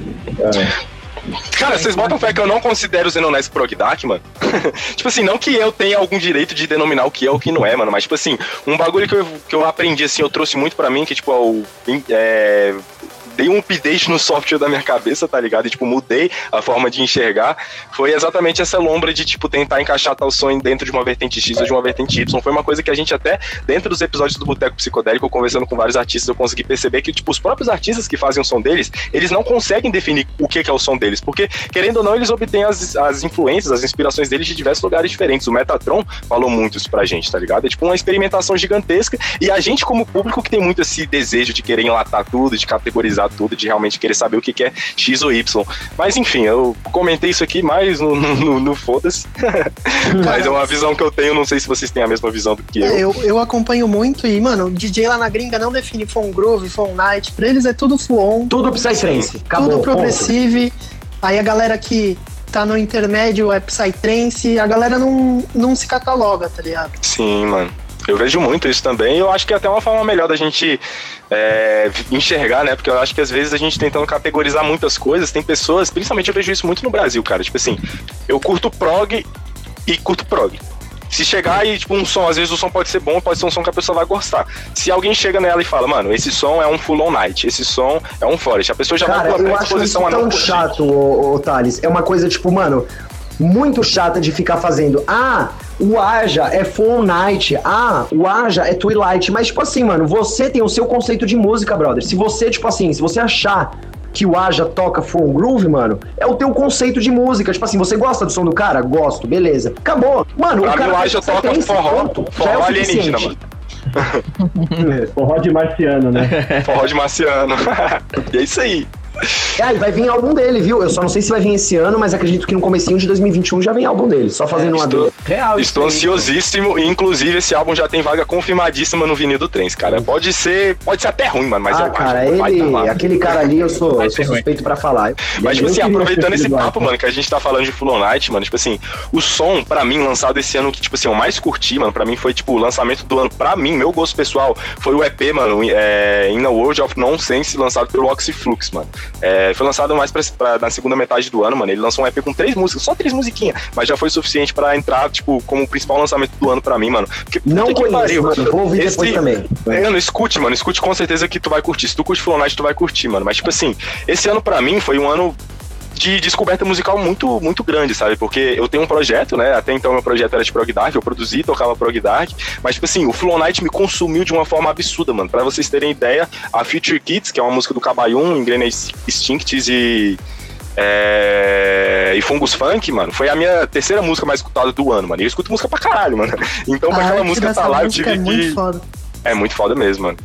Cara, vocês botam fé que eu não considero o Xenonesk Prog Dark, mano? tipo assim, não que eu tenha algum direito de denominar o que é ou o que não é, mano, mas tipo assim, um bagulho que eu, que eu aprendi, assim, eu trouxe muito pra mim, que tipo, é o... É, dei um update no software da minha cabeça, tá ligado? E, tipo, mudei a forma de enxergar. Foi exatamente essa lombra de, tipo, tentar encaixar tal sonho dentro de uma vertente X ou de uma vertente Y. Foi uma coisa que a gente até, dentro dos episódios do Boteco Psicodélico, conversando com vários artistas, eu consegui perceber que, tipo, os próprios artistas que fazem o som deles, eles não conseguem definir o que que é o som deles, porque, querendo ou não, eles obtêm as, as influências, as inspirações deles de diversos lugares diferentes. O Metatron falou muito isso pra gente, tá ligado? É, tipo, uma experimentação gigantesca e a gente, como público, que tem muito esse desejo de querer enlatar tudo, de categorizar tudo, de realmente querer saber o que que é X ou Y. Mas enfim, eu comentei isso aqui mais no, no, no- no foda-se. Mas é uma visão que eu tenho, não sei se vocês têm a mesma visão do que eu. É, Eu, eu acompanho muito e, mano, o DJ lá na gringa não define Phone Groove, Phone Night. Pra eles é tudo full on, Tudo Psytrance. Acabou. tudo ponto. progressive. Aí a galera que tá no intermédio é Psytrance, a galera não, não se cataloga, tá ligado? Sim, mano. Eu vejo muito isso também e eu acho que é até uma forma melhor da gente é, enxergar, né? Porque eu acho que às vezes a gente tentando categorizar muitas coisas, tem pessoas, principalmente eu vejo isso muito no Brasil, cara. Tipo assim, eu curto prog e curto prog. Se chegar e, tipo, um som, às vezes o som pode ser bom, pode ser um som que a pessoa vai gostar. Se alguém chega nela e fala, mano, esse som é um full on night, esse som é um forest, a pessoa já Cara, vai com a eu acho isso predisposição a não tão curtir. chato, ô, ô, Thales. É uma coisa, tipo, mano, muito chata de ficar fazendo. Ah, o Aja é Full Night. Ah, o Aja é Twilight. Mas, tipo assim, mano, você tem o seu conceito de música, brother. Se você, tipo assim, se você achar que o Aja toca Full Groove, mano, é o teu conceito de música. Tipo assim, você gosta do som do cara? Gosto, beleza. Acabou. Mano, Pra o cara o Aja toca Psytrance, forró, ponto. forró Já é o alienígena, mano. Forró de marciano, né? Forró de marciano. e é isso aí. Ah, e vai vir álbum dele, viu? Eu só não sei se vai vir esse ano, mas acredito que no comecinho de 2021 já vem álbum dele. Só fazendo um adendo. Real, isso Estou ansiosíssimo e inclusive esse álbum já tem vaga confirmadíssima no vinil do Trens, cara. Pode ser, pode ser até ruim, mano, mas ah, eu cara, acho ele, tá aquele cara ali, eu sou, eu sou suspeito pra falar. Mas, tipo assim, aproveitando esse papo, mano, que a gente tá falando de Full On Night, mano, tipo assim, o som, pra mim, lançado esse ano, que, tipo assim, eu mais curti, mano, pra mim foi, tipo, o lançamento do ano, pra mim, meu gosto pessoal, foi o EP, mano, é, In a World of Nonsense, lançado pelo Oxyflux, mano. É, foi lançado mais pra, pra- na segunda metade do ano, mano, ele lançou um EP com três músicas, só três musiquinhas, mas já foi suficiente pra entrar, tipo, como o principal lançamento do ano pra mim, mano. Porque, Não conheço, pariu. mano. Vou ouvir depois Esse- também. Mano, escute, mano, escute com certeza que tu vai curtir. Se tu curte Flow Night, tu vai curtir, mano. Mas, tipo assim, esse ano pra mim foi um ano de descoberta musical muito, muito grande, sabe? Porque eu tenho um projeto, né? Até então meu projeto era de prog dark, eu produzi tocava prog dark, mas tipo assim, o Flow Night me consumiu de uma forma absurda, mano. Pra vocês terem ideia, a Future Kids, que é uma música do Cabayun, Engrena Extincts e é... e Fungus Funk, mano, foi a minha terceira música mais escutada do ano, mano. E eu escuto música pra caralho, mano. Então, pra A aquela música tá lá, eu música tive é que. muito foda. É muito foda mesmo, mano.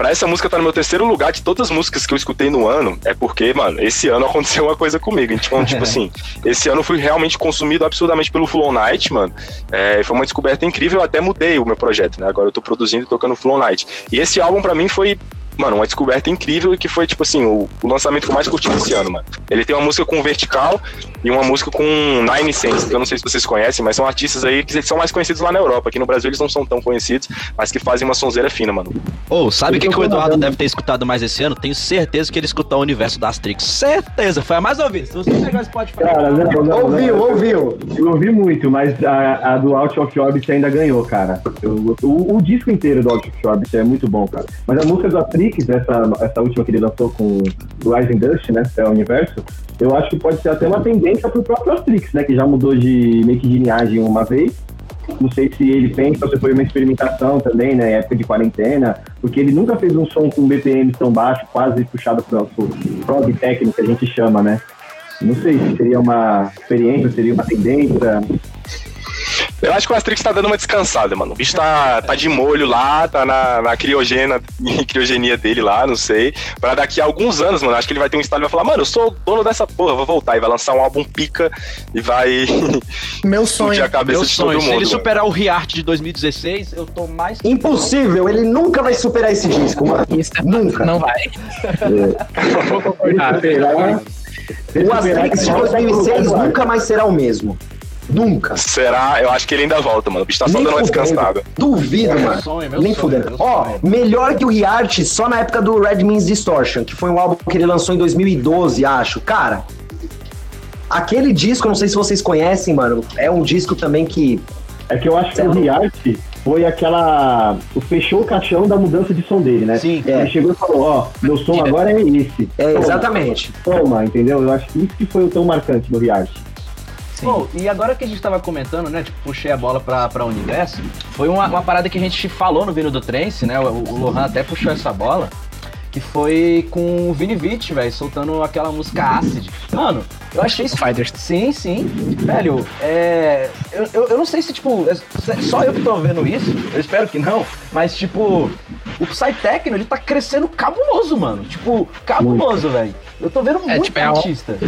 Pra essa música tá no meu terceiro lugar de todas as músicas que eu escutei no ano, é porque, mano, esse ano aconteceu uma coisa comigo. Então, tipo assim, esse ano eu fui realmente consumido absurdamente pelo Flow Night, mano. É, foi uma descoberta incrível, eu até mudei o meu projeto, né? Agora eu tô produzindo e tocando Flow Night. E esse álbum pra mim foi, mano, uma descoberta incrível e que foi, tipo assim, o, o lançamento que eu mais curti esse ano, mano. Ele tem uma música com Vertical e uma música com Nine Cents, que eu não sei se vocês conhecem, mas são artistas aí que são mais conhecidos lá na Europa. Aqui no Brasil eles não são tão conhecidos, mas que fazem uma sonzeira fina, mano. Ô, sabe o que, que o Eduardo deve ter escutado mais esse ano? Tenho certeza que ele escutou o universo das Trix. Certeza, foi a mais ouvida. Se você pegar o Spotify. Cara, não, não, não, Ouviu, não. ouviu. Eu ouvi muito, mas a, a do Out of Orbit ainda ganhou, cara. Eu- o, o disco inteiro do Out of Orbit é muito bom, cara. Mas a música do Atrix, essa, essa última que ele lançou com o Rising Dust, né? É o universo. Eu acho que pode ser até uma tendência pro próprio Atrix, né? Que já mudou de meio que de linhagem uma vez. Não sei se ele pensa se foi uma experimentação também, né? Época de quarentena. Porque ele nunca fez um som com BPM tão baixo, quase puxado pro pro prog técnico que a gente chama, né? Não sei se seria uma experiência, seria uma tendência. Eu acho que o Asterix tá dando uma descansada, mano. O bicho tá, tá de molho lá, tá na, na criogena, criogenia dele lá, não sei. Pra daqui a alguns anos, mano, acho que ele vai ter um estalo e vai falar, mano, eu sou o dono dessa porra, vou voltar. E vai lançar um álbum pica e vai Meu sonho. a cabeça Meu de sonho, todo se mundo. ele mano. superar o Riart de 2016, eu tô mais. Impossível, ele nunca vai superar esse disco, mano. Isso é Nunca. Não vai. Vou concordar. Superar- O Asterix de 2006 nunca mais será o mesmo. Nunca. Será? Eu acho que ele ainda volta, mano. O bicho tá só Nem dando uma descansada. Duvido, mano. sonho, meu Nem sonho, fudendo. Ó, sonho. melhor que o Riart só na época do Red Means Distortion, que foi um álbum que ele lançou em 2012, acho. Cara, aquele disco, não sei se vocês conhecem, mano, é um disco também que. É que eu acho que o Riart foi aquela. O fechou o caixão da mudança de som dele, né? Sim. É. Ele chegou e falou: Ó, meu som agora é esse. É, Toma, exatamente. Toma, entendeu? Eu acho que isso que foi o tão marcante do Riart. Pô, e agora que a gente tava comentando, né? Tipo, puxei a bola pra, pra Universo. Foi uma, uma parada que a gente falou no Vino do Trance, né? O, o Lohan até puxou essa bola. Que foi com o Vini Vitt, velho, soltando aquela música Acid. Mano, eu achei isso. Fighters. Sim, sim. Velho, é. Eu, eu, eu não sei se, tipo, é só eu que tô vendo isso. Eu espero que não. Mas, tipo, o Psytechno, ele tá crescendo cabuloso, mano. Tipo, cabuloso, velho. Eu tô vendo É, muito tipo, é a- artista.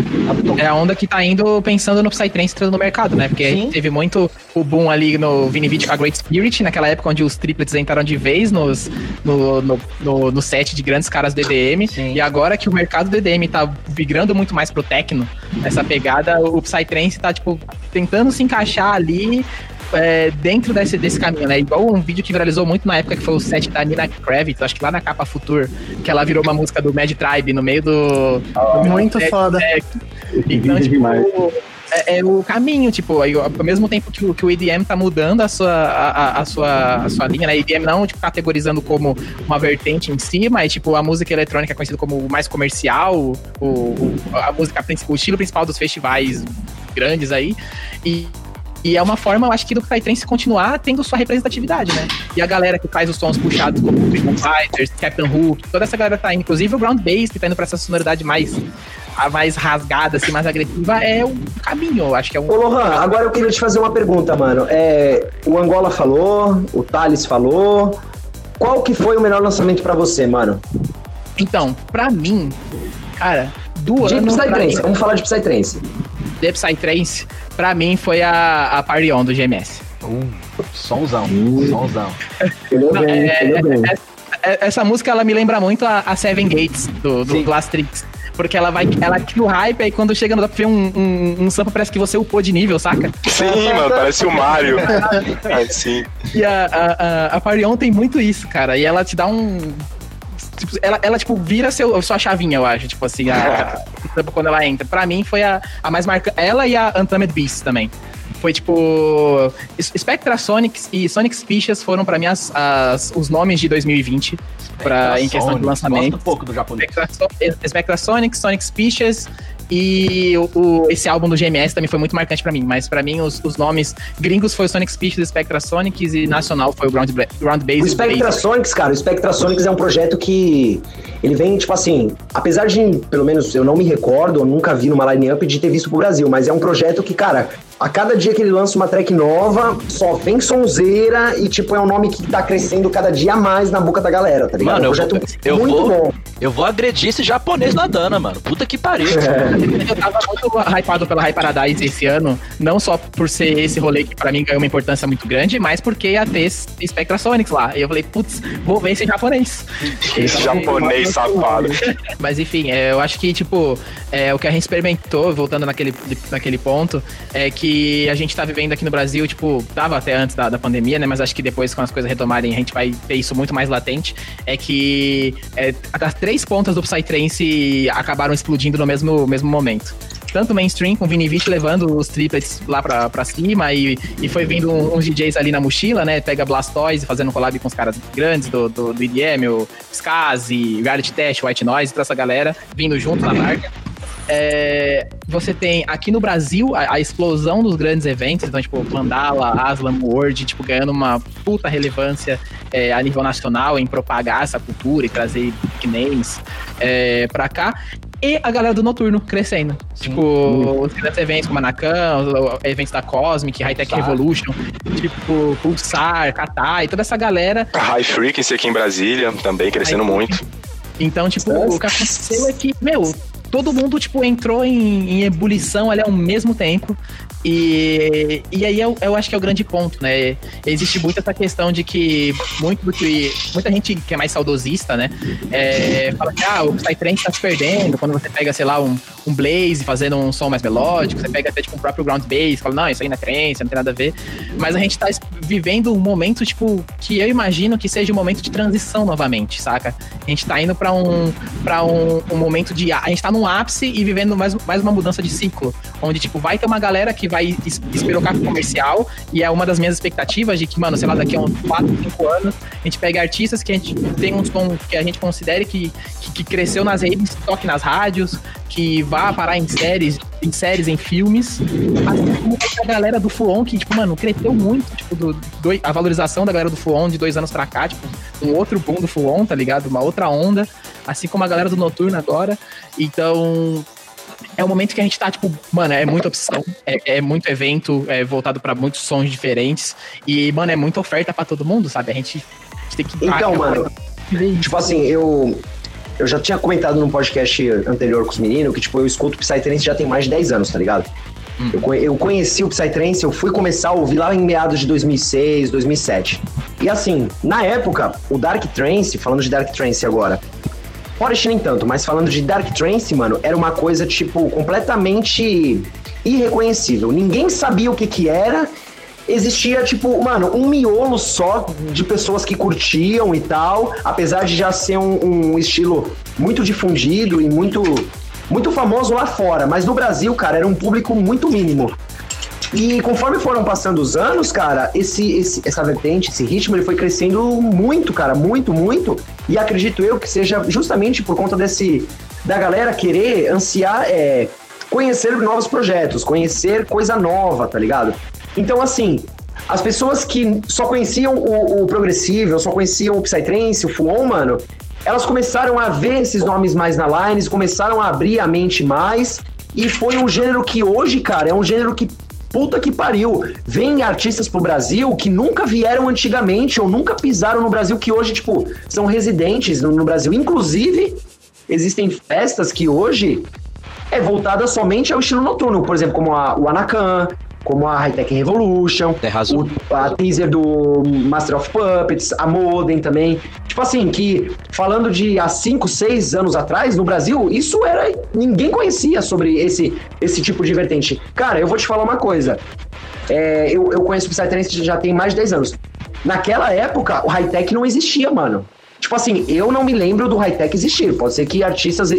É a onda que tá indo pensando no Psytrance entrando no mercado, né? Porque Sim. teve muito o boom ali no Vinivit com a Great Spirit, naquela época onde os triplets entraram de vez nos, no, no, no, no set de grandes caras do EDM. Sim. E agora que o mercado do EDM tá migrando muito mais pro techno, essa pegada, o Psytrance tá, tipo, tentando se encaixar ali é, dentro desse, desse caminho, né? Igual um vídeo que viralizou muito na época que foi o set da Nina Kravitz, acho que lá na capa Future, que ela virou uma música do Mad Tribe no meio do. do Muito set, foda. é, Esse então, é tipo, demais. é, é o caminho, tipo, aí, ao mesmo tempo que o, que o EDM tá mudando a sua, a, a- a sua, a sua linha, né? EDM não, tipo, categorizando como uma vertente em si, mas, tipo, a música eletrônica é conhecida como o mais comercial, o, o- a música principal, o estilo principal dos festivais grandes aí. E, e é uma forma, eu acho que do Psytrance continuar tendo sua representatividade, né? E a galera que faz os sons puxados, como o Freedom Fighters, Captain Hook, toda essa galera tá indo, inclusive o Ground Bass, que tá indo pra essa sonoridade mais, a mais rasgada, assim, mais agressiva, é o caminho, eu acho que é um. Ô, Lohan, agora eu queria te fazer uma pergunta, mano. É, o Angola falou, o Thales falou. Qual que foi o melhor lançamento pra você, mano? Então, pra mim, Cara, do De ano. Psytrance, vamos falar de Psytrance. De Psytrance, pra mim foi a, a Party On do GMS. Uh, sonzão, sonzão. Entendeu Não, bem, é- entendeu bem. É- Essa música ela me lembra muito a, a Seven Gates do, do. Glastrix. Porque ela vai. Ela cria o hype, aí quando chega no top vem um, um, um sample, parece que você upou de nível, saca? Sim, mano, parece o Mario. É, sim. E a, a, a, a Party On tem muito isso, cara. E ela te dá um. Tipo, ela, ela, tipo, vira seu, sua chavinha, eu acho. Tipo assim, a, a- quando ela entra. Pra mim, foi a, a mais marcante. Ela e a Untamed Beasts também. Foi tipo. Spectra Sonics e Sonic Species foram pra mim as, as- os nomes de 2020 pra, em questão de lançamento. Gosto um pouco do japonês. Spectra, Spectra Sonic, Sonic Species e o, o- esse álbum do GMS também foi muito marcante pra mim, mas pra mim os, os nomes gringos foi o Sonic Species, Spectra Sonics e nacional foi o Ground, Ground Base. O Spectra Sonics, cara, o Spectra Sonics é um projeto que ele vem, tipo assim, apesar de, pelo menos eu não me recordo, eu nunca vi numa line-up de ter visto pro Brasil, mas é um projeto que, cara, a cada dia que ele lança uma track nova, só vem sonzeira e, tipo, é um nome que tá crescendo cada dia mais na boca da galera, tá ligado? Mano, é um eu projeto vou- eu muito vou- bom. Eu vou agredir esse japonês na Dana, mano. Puta que pariu. Eu tava muito hypado pela High Paradise esse ano, não só por ser esse rolê que pra mim ganhou uma importância muito grande, mas porque ia ter Spectra Sonics lá. E eu falei, putz, vou ver esse japonês. Esse japonês safado. Mas enfim, é, eu acho que, tipo, é, o que a gente experimentou, voltando naquele, naquele ponto, é que a gente tá vivendo aqui no Brasil, tipo, tava até antes da, da pandemia, né? Mas acho que depois, com as coisas retomarem, a gente vai ter isso muito mais latente. É que é, as três pontas do Psytrance acabaram explodindo no mesmo, mesmo momento. Tanto mainstream, com o Vini Vici levando os triplets lá pra, pra cima e, e foi vindo uns DJs ali na mochila, né? Pega Blastoise fazendo collab com os caras grandes do, do, do EDM, o Skazi, Reality Test, White Noise, toda essa galera vindo junto na marca. É, você tem aqui no Brasil a, a explosão dos grandes eventos, então, tipo, Mandala, Aslam World, tipo, ganhando uma puta relevância é, a nível nacional em propagar essa cultura e trazer big names é, pra cá. E a galera do Noturno crescendo. Tipo, os grandes eventos como a Nakan, os, os eventos da Cosmic, High Tech Pulsar. Revolution, tipo, Pulsar, Katai, toda essa galera A High Frequency aqui em Brasília, também crescendo Aí, muito. Então, tipo, o que aconteceu é que, meu, todo mundo, tipo, entrou em, em ebulição ali ao mesmo tempo. E, e aí eu, eu acho que é o grande ponto, né? Existe muito essa questão de que muito do que. Muita gente que é mais saudosista, né? é, fala que ah, o Psytrance tá se perdendo. Quando você pega, sei lá, um, um Blaze fazendo um som mais melódico, você pega até tipo um próprio Ground Bass, fala, não, isso aí não é trance, não tem nada a ver. Mas a gente tá vivendo um momento, tipo, que eu imagino que seja um momento de transição novamente, saca? A gente tá indo pra um, pra um, um momento de. A gente tá num ápice e vivendo mais, mais uma mudança de ciclo. Onde, tipo, vai ter uma galera que vai es- espirocar pro comercial. E é uma das minhas expectativas de que, mano, sei lá, daqui a uns 4, 5 anos, a gente pega artistas que a gente tem um som que a gente considere que, que, que cresceu nas redes, toque nas rádios, que vá parar em séries, em séries, em filmes. Assim como a galera do Fuon, que, tipo, mano, cresceu muito, tipo, do, do- a valorização da galera do Fuon de dois anos pra cá, tipo, um outro boom do Fuon, tá ligado? Uma outra onda, assim como a galera do Noturno agora. Então, é o momento que a gente tá, tipo, mano, é muita opção, é, é muito evento, é voltado pra muitos sons diferentes. E, mano, é muita oferta pra todo mundo, sabe? A gente, a gente tem que. Então, mano, Tipo assim, eu. Eu já tinha comentado num podcast anterior com os meninos que, tipo, eu escuto Psytrance já tem mais de 10 anos, tá ligado? Eu, conhe- eu conheci o Psytrance, eu fui começar a ouvir lá em meados de 2006, 2007. E assim, na época, o Dark Trance, falando de Dark Trance agora, Forest nem tanto, mas falando de Dark Trance, mano, era uma coisa, tipo, completamente irreconhecível. Ninguém sabia o que que era. Existia, tipo, mano, um miolo só de pessoas que curtiam e tal, apesar de já ser um, um estilo muito difundido e muito, muito famoso lá fora. Mas no Brasil, cara, era um público muito mínimo. E conforme foram passando os anos, cara, esse, esse- essa vertente, esse ritmo, ele foi crescendo muito, cara, muito, muito. E acredito eu que seja justamente por conta desse da galera querer ansiar é, conhecer novos projetos, conhecer coisa nova, tá ligado? Então, assim, as pessoas que só conheciam o, o progressivo, só conheciam o Psytrance, o Fuon, mano, elas começaram a ver esses nomes mais na lines, começaram a abrir a mente mais, e foi um gênero que hoje, cara, é um gênero que puta que pariu. Vem artistas pro Brasil que nunca vieram antigamente ou nunca pisaram no Brasil, que hoje, tipo, são residentes no, no Brasil. Inclusive, existem festas que hoje é voltada somente ao estilo noturno, por exemplo, como a, o Anacan, como a Hightech Revolution, Terra Azul. o- a teaser do Master of Puppets, a Modem também. Tipo assim, que falando de há 5, 6 anos atrás, no Brasil, isso era. ninguém conhecia sobre esse, esse tipo de vertente. Cara, eu vou te falar uma coisa. É, eu, eu conheço o Psytrance já tem mais de 10 anos. Naquela época, o high-tech não existia, mano. Tipo assim, eu não me lembro do high-tech existir. Pode ser que artistas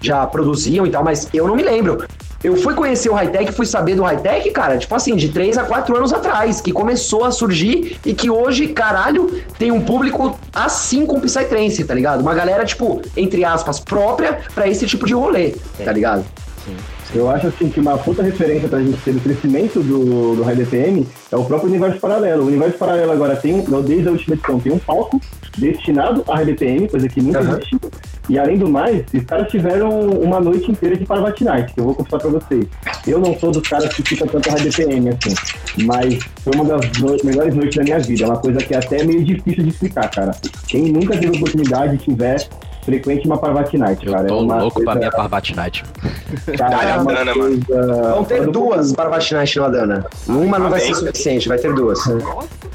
já produziam e tal, mas eu não me lembro. Eu fui conhecer o high-tech, fui saber do high-tech, cara, tipo assim, de 3 a 4 anos atrás, que começou a surgir e que hoje, caralho, tem um público assim com o Psytrance, tá ligado? Uma galera, tipo, entre aspas, própria pra esse tipo de rolê, tá ligado? Eu acho assim que uma puta referência pra gente ter o crescimento do, do High DPM é o próprio universo paralelo. O universo paralelo agora tem, desde a última edição, tem um palco destinado a High DPM, coisa que nunca Aham. existiu. E além do mais, os caras tiveram uma noite inteira de Parvati Night, que eu vou confessar pra vocês. Eu não sou dos caras que fica tanto High DPM, assim, mas foi uma das no- melhores noites da minha vida. É uma coisa que é até meio difícil de explicar, cara. Quem nunca teve oportunidade tiver, frequente uma Parvati Night, Eu cara. tô é uma louco pra coisa- minha Parvati Night. Cara, Dá-lhe é a uma dana, mano. coisa- Vão ter duas. Parvati Night no Adana. Uma não vai ser Amém. suficiente, vai ter duas.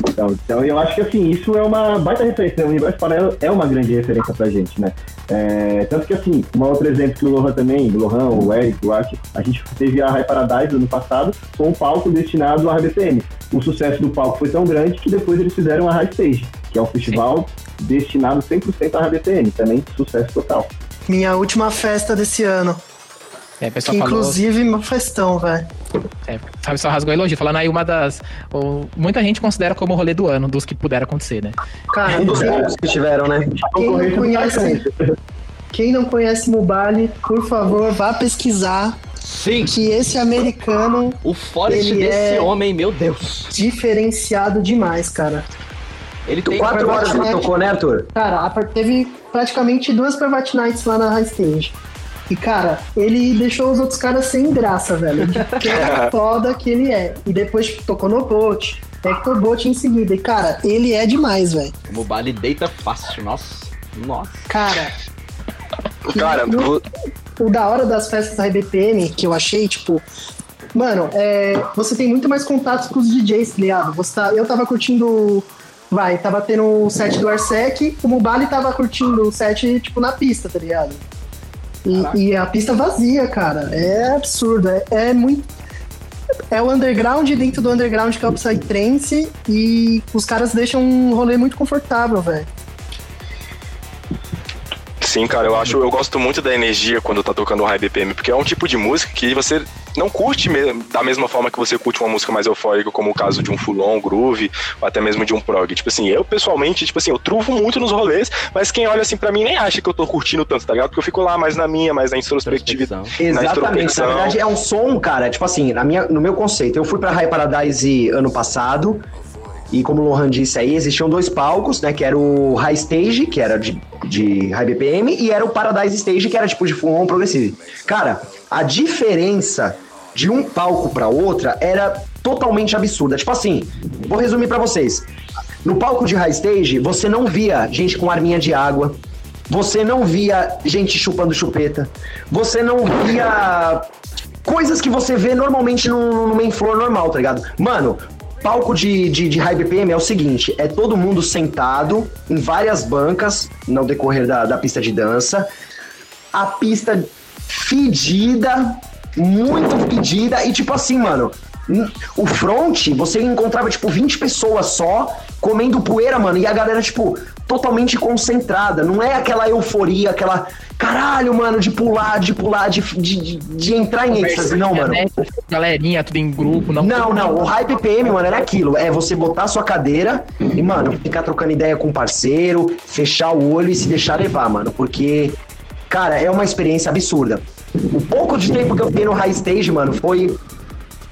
Então, então eu acho que assim, isso é uma baita referência. né? O universo paralelo é uma grande referência pra gente, né? É, tanto que assim, um outro exemplo que o Lohan também, o Lohan, o Eric, o Art, a gente teve a High Paradise ano passado com um palco destinado à RBPM. O sucesso do palco foi tão grande que depois eles fizeram a High Stage, que é um festival destinado 100% à RBPM, também sucesso total. Minha última festa desse ano. É, o Que pessoal falou. inclusive meu festão, velho. É, o pessoal rasgou elogio, falando aí uma das. o- muita gente considera como o rolê do ano, dos que puderam acontecer, né? Cara, Um dos quem, poucos que tiveram, né? quem não conhece, quem não conhece Mubali, por favor, vá pesquisar Sim, que esse americano o Forest Ele desse é- homem, meu Deus. diferenciado demais, cara. Ele tem Quatro horas que Night. tocou, né, Arthur? Cara, teve praticamente duas Private Nights lá na High Stage. E, cara, ele deixou os outros caras sem graça, velho. De tão foda que ele é. E depois tipo, tocou no Boat, Hector Boat em seguida. E, cara, ele é demais, velho. O Mobile deita fácil, nossa. Nossa. Cara, Cara, no- o da hora das festas da RBPM, que eu achei, tipo. Mano, é, você tem muito mais contatos com os DJs, tá ligado? Você tá, eu tava curtindo. Vai, tava tendo o set do Arsec, o Mubali tava curtindo o set, tipo, na pista, tá ligado? E, e a pista vazia, cara. É absurdo. É, é muito. É o underground dentro do underground que é o Psytrance e os caras deixam um rolê muito confortável, velho. Sim, cara, eu acho, eu gosto muito da energia quando tá tocando o high BPM, porque é um tipo de música que você não curte da mesma forma que você curte uma música mais eufórica, como o caso de um full-on, groove, ou até mesmo de um prog. Tipo assim, eu pessoalmente, tipo assim, eu truvo muito nos rolês, mas quem olha assim pra mim nem acha que eu tô curtindo tanto, tá ligado? Porque eu fico lá mais na minha, mais na introspectividade. Na Exatamente. Na introspecção. verdade, é um som, cara, tipo assim, na minha, no meu conceito. Eu fui pra High Paradise ano passado. E como o Lohan disse aí, existiam dois palcos, né? Que era o High Stage, que era de, de High BPM, e era o Paradise Stage, que era tipo de full on progressive. Cara, a diferença de um palco pra outra era totalmente absurda. Tipo assim, vou resumir pra vocês. No palco de High Stage, você não via gente com arminha de água, você não via gente chupando chupeta, você não via coisas que você vê normalmente no, no main floor normal, tá ligado? Mano, palco de, de, de high BPM é o seguinte: é todo mundo sentado em várias bancas no decorrer da, da pista de dança, a pista fedida, muito fedida, e tipo assim, mano. O front, você encontrava, tipo, 20 pessoas só comendo poeira, mano, e a galera, tipo, totalmente concentrada. Não é aquela euforia, aquela. Caralho, mano, de pular, de pular, de, de, de- entrar em êxtase. Não, mano. Galerinha, tudo em grupo, não. Não, não, o Hype PM, mano, era aquilo. É você botar sua cadeira e, mano, ficar trocando ideia com o parceiro, fechar o olho e se deixar levar, mano. Porque, cara, é uma experiência absurda. O pouco de tempo que eu fiquei no high stage, mano, foi.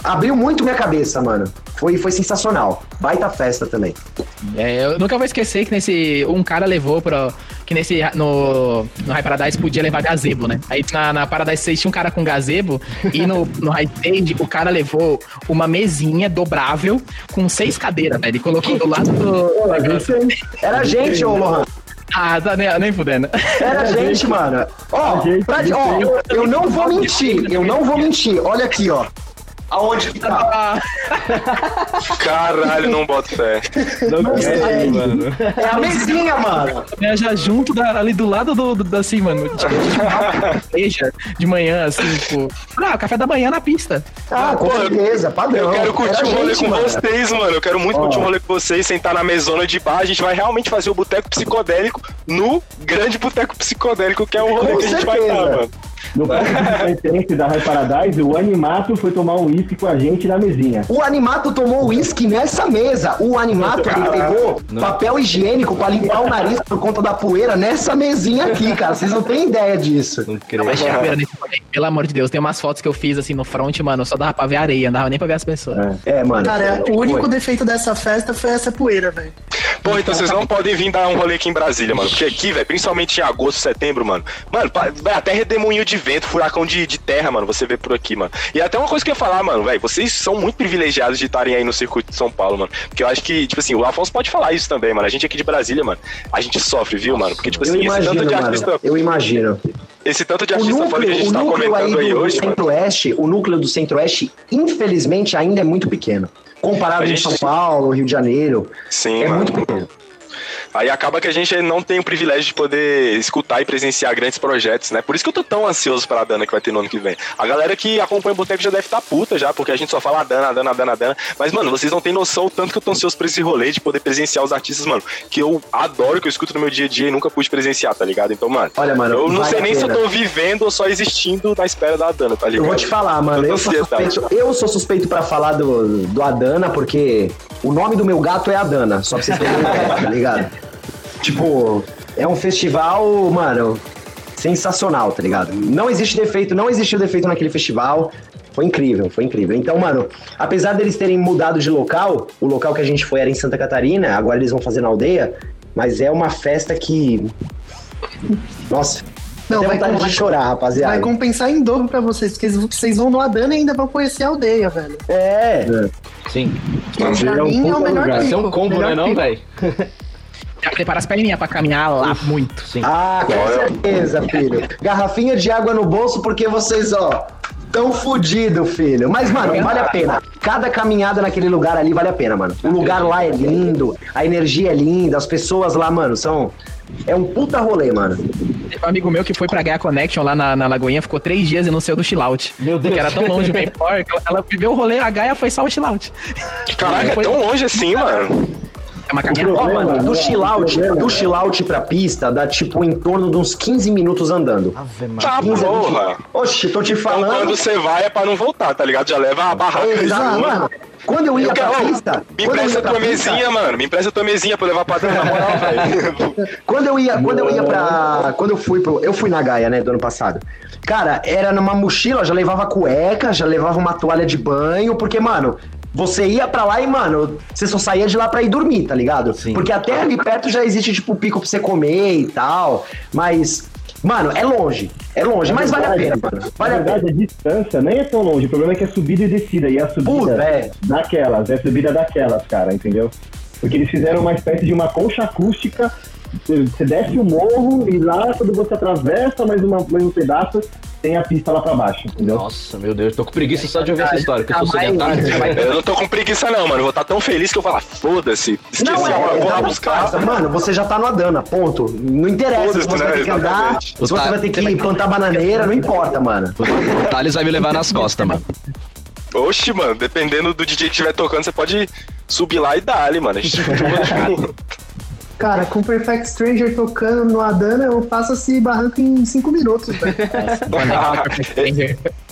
Abriu muito minha cabeça, mano. Foi, foi sensacional. Baita festa também. É, eu nunca vou esquecer que nesse. Um cara levou pra. Que nesse. No, no High Paradise podia levar gazebo, né? Aí na, na Paradise 6 tinha um cara com gazebo. e no, no High Stage o cara levou uma mesinha dobrável com seis cadeiras, né? Ele colocou do lado do. Era a gente, ô Lohan. Ah, tá nem, nem fudendo. Era a gente, mano. Ó, gente, pra- gente ó, eu não vou mentir, eu não vou mentir. Olha aqui, ó. Aonde que tá? Caralho, não boto fé. É, mano. É a mesinha, mano. É já junto da- ali do lado do, do- assim, mano. Seja de manhã, assim, tipo. Ah, café da manhã na pista. Ah, com Pô, certeza, padrão. Eu quero curtir Era um rolê gente, com mano. vocês, mano. Eu quero muito Ó. curtir um rolê com vocês, sentar na mesona de bar. A gente vai realmente fazer o boteco psicodélico no grande boteco psicodélico, que é o rolê Com que a gente vai certeza. estar, mano. No próximo da High Paradise, o Animato foi tomar um uísque com a gente na mesinha. O Animato tomou uísque nessa mesa. O Animato, ele pegou papel higiênico pra limpar o nariz por conta da poeira nessa mesinha aqui, cara. Vocês não têm ideia disso. Não creio. Mas rolê, pelo amor de Deus. Tem umas fotos que eu fiz assim no front, mano. Só dava pra ver areia, não dava nem pra ver as pessoas. É, mano. Cara, Foi. o único defeito dessa festa foi essa poeira, velho. Pô, então vocês não podem vir dar um rolê aqui em Brasília, mano. Porque aqui, velho, principalmente em agosto, setembro, mano. Mano, até redemoinho de vento, furacão de, de terra, mano. Você vê por aqui, mano. E até uma coisa que eu ia falar, mano, velho. Vocês são muito privilegiados de estarem aí no circuito de São Paulo, mano. Porque eu acho que, tipo assim, o Afonso pode falar isso também, mano. A gente aqui de Brasília, mano, a gente sofre, viu, mano? Porque, tipo Eu assim, esse imagino, tanto de mano. artista. Eu imagino. Esse tanto de O artista foda que a núcleo, gente o tá núcleo comentando aí do, hoje, mano. Centro-Oeste, o núcleo do Centro-Oeste, infelizmente, ainda é muito pequeno. Comparado A em gente- São Paulo, Rio de Janeiro, Sim, é mano. muito pequeno. Aí acaba que a gente não tem o privilégio de poder escutar e presenciar grandes projetos, né? Por isso que eu tô tão ansioso pra Dana que vai ter no ano que vem. A galera que acompanha o Boteco já deve estar puta já, porque a gente só fala Dana, Dana, Dana, Dana. Mas, mano, vocês não têm noção o tanto que eu tô ansioso pra esse rolê de poder presenciar os artistas, mano, que eu adoro, que eu escuto no meu dia a dia e nunca pude presenciar, tá ligado? Então, mano, Olha, mano, eu não sei a nem se eu tô vivendo ou só existindo na espera da Dana, tá Eu ligado? vou te falar, mano, Tanta eu sou ansiedade. suspeito, eu sou suspeito pra falar do, do Adana, porque o nome do meu gato é Adana, só pra vocês terem ideia, tá ligado? Tipo, é um festival, mano, sensacional, tá ligado? Não existe defeito, não existiu defeito naquele festival. Foi incrível, foi incrível. Então, mano, apesar deles terem mudado de local, o local que a gente foi era em Santa Catarina, agora eles vão fazer na aldeia, mas é uma festa que. Nossa, Não, vai, vontade de chorar, rapaziada. vai compensar em dobro pra vocês, porque vocês vão no Adana e ainda vão conhecer a aldeia, velho. É. Sim. Pra é mim é o melhor lugar. Isso é um pico, combo, né, não, pico. velho? Já prepara as perninhas pra caminhar lá muito. Sim. Ah, com certeza, filho. Garrafinha de água no bolso porque vocês, ó, tão fudido, filho. Mas, mano, vale a pena. Cada caminhada naquele lugar ali vale a pena, mano. O lugar lá é lindo, a energia é linda, as pessoas lá, mano, são. É um puta rolê, mano. Teve um amigo meu que foi pra Gaia Connection lá na, na Lagoinha, ficou três dias e não saiu do chillout. Meu Deus. Porque era tão longe o Mayflower que ela, ela viveu o rolê, a Gaia foi só o chillout. Caraca, é tão longe assim, mano. É uma caminhada. Ó, problema, mano, do né? chillout, O problema, do né? chillout pra pista dá tipo em torno de uns 15 minutos andando. Ave. Tá, 15 a 20. porra. Oxi, tô te Então falando. quando você vai é pra não voltar, tá ligado? Já leva a barraca. Exato, mano. Quando eu ia Eu pra quero- pista. Me empresta tua pista- mesinha, mano. Me empresta tua mesinha pra eu levar pra dentro, na moral, velho. Quando eu ia, quando eu ia pra. Quando eu fui pro. Eu fui na Gaia, né, do ano passado. Cara, era numa mochila, já levava cueca, já levava uma toalha de banho, porque, mano, você ia pra lá e, mano, você só saía de lá pra ir dormir, tá ligado? Sim. Porque até ali perto já existe, tipo, pico pra você comer e tal. Mas, mano, é longe. É longe, mas vale a pena, mano. Vale a pena. verdade, a distância nem é tão longe. O problema é que é subida e descida. E a subida Puta, é. daquelas, é subida daquelas, cara, entendeu? Porque eles fizeram uma espécie de uma concha acústica. Você você desce o morro e lá, quando você atravessa mais, uma, mais um pedaço, tem a pista lá pra baixo, entendeu? Nossa, meu Deus, tô com preguiça só de ouvir essa história, porque eu sou Tá sedentário. Eu não tô com preguiça, não, mano. Eu vou estar tão feliz que eu vou falar, foda-se. Esqueci Não, a é, hora, vou lá buscar. Mano, você já tá no Adana, ponto. Não interessa se você né? vai ter que andar, se você vai ter que plantar bananeira, não importa, mano. O Thales vai me levar nas costas, mano. Oxi, mano, dependendo do DJ que estiver tocando, você pode subir lá e dar ali, mano. A gente Cara, com Perfect Stranger tocando no Adana, eu passo esse barranco em 5 minutos.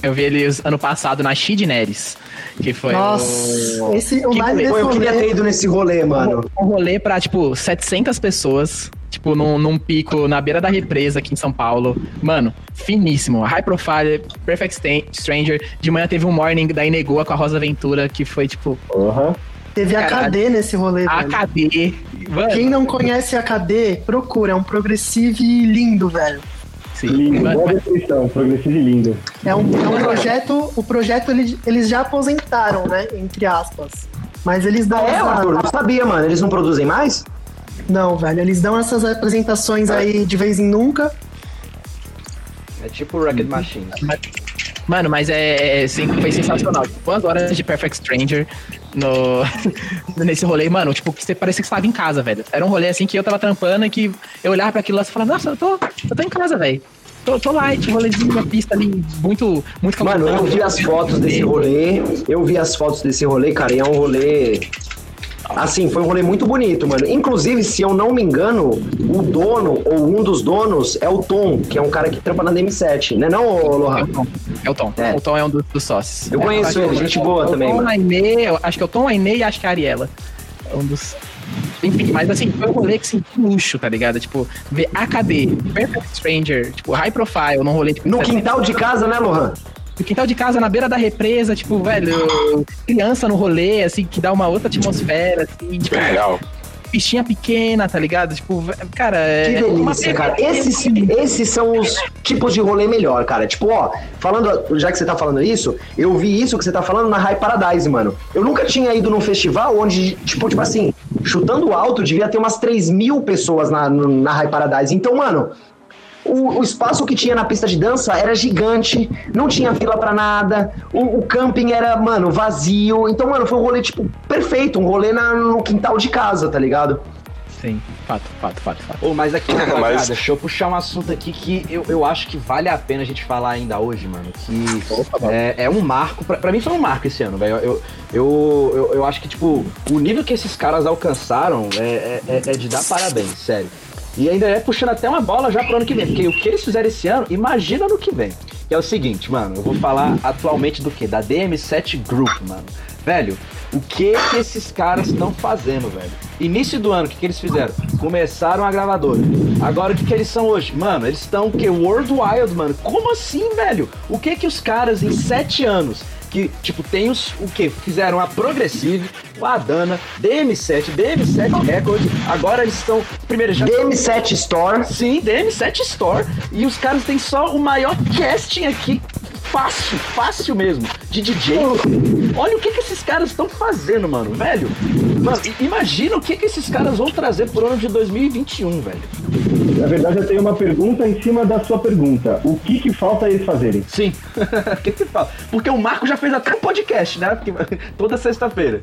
Eu vi eles ano passado na Chid Neres, que foi Nossa, o- esse, o Que mais rolê? Pô, eu queria ter ido nesse rolê, mano. um rolê pra, tipo, 700 pessoas, tipo, num, num pico na beira da represa aqui em São Paulo. Mano, finíssimo. High Profile, Perfect Stranger. De manhã teve um morning da Inegoa com a Rosa Ventura, que foi, tipo, Porra. Teve a. KD nesse rolê, velho. AKD. Mano, Quem não conhece a KD, procura. É um progressive lindo, velho. sim. Lindo, boa descrição, progressivo e lindo. É um, é um projeto. O projeto eles, eles já aposentaram, né? Entre aspas. Mas eles dão É, essa- Arthur, não sabia, mano. Eles não produzem mais? Não, velho. Eles dão essas apresentações aí de vez em nunca. É tipo o Rocket Machine. Mano, mas é, é- sim, foi sensacional. Quantas horas de Perfect Stranger no, nesse rolê, mano, tipo, que você parecia que você tava em casa, velho. Era um rolê assim que eu tava trampando e que eu olhava pra aquilo lá e falava, nossa, eu tô, eu tô em casa, velho. Tô, tô light, rolezinho, uma pista ali muito, muito Mano, eu vi as fotos desse rolê. Eu vi as fotos desse rolê, cara, e é um rolê. Assim, foi um rolê muito bonito, mano. Inclusive, se eu não me engano, o dono, ou um dos donos, é o Tom, que é um cara que trampa na DM7, né não, Lohan? É o Tom. É. O Tom é um dos, dos sócios. Eu É, conheço ele, gente boa o também, Tom, mano. a Inê, eu acho que é o Tom, a Inê e acho que a Ariela. É um dos. Enfim, mas assim, foi um rolê que assim, luxo, tá ligado? Tipo, ver AKD, Perfect Stranger, tipo, high profile, num rolê tipo. No quintal de casa, né, Lohan? No quintal de casa, na beira da represa, tipo, velho, criança no rolê, assim, que dá uma outra atmosfera, assim, tipo, É real. pistinha pequena, tá ligado? Tipo, cara, Que é delícia, cara. Esses, esses são os tipos de rolê melhor, cara. Tipo, ó, falando, já que você tá falando isso, eu vi isso que você tá falando na High Paradise, mano. Eu nunca tinha ido num festival onde, tipo, tipo assim, chutando alto, devia ter umas 3 mil pessoas na, no- na High Paradise. Então, mano, o, o espaço que tinha na pista de dança era gigante, não tinha fila pra nada, o, o camping era, mano, vazio. Então, mano, foi um rolê, tipo, perfeito, um rolê na- no quintal de casa, tá ligado? Sim, fato, fato, fato, fato. Ô, mas aqui, rapaziada, Mas- deixa eu puxar um assunto aqui que eu, eu acho que vale a pena a gente falar ainda hoje, mano. Que é, é um marco, pra, pra mim foi um marco esse ano, velho. Eu, eu, eu, eu acho que, tipo, o nível que esses caras alcançaram é, é, é- é de dar parabéns, sério. E ainda é puxando até uma bola já pro ano que vem, porque o que eles fizeram esse ano, imagina no que vem. Que é o seguinte, mano, eu vou falar atualmente do que? Da DM7 Group, mano. Velho, o que que esses caras estão fazendo, velho? Início do ano, o que, que eles fizeram? Começaram a gravadora. Agora, o que, que eles são hoje? Mano, eles estão o quê? World Wild, mano. Como assim, velho? O que que os caras em sete anos que, tipo, tem os, o que? Fizeram a Progressive, o Adana, DM7, DM7 Records, agora eles estão, primeiro já... DM7 Store. Sim, DM7 Store, e os caras têm só o maior casting aqui, fácil, fácil mesmo, de DJ. Olha o que que esses caras estão fazendo, mano, velho. Mano, imagina o que que esses caras vão trazer pro ano de 2021, velho. Na verdade, eu tenho uma pergunta em cima da sua pergunta. O que, que falta eles fazerem? Sim. O que que fala? Porque o Marco já fez até um podcast, né? Porque- Toda sexta-feira.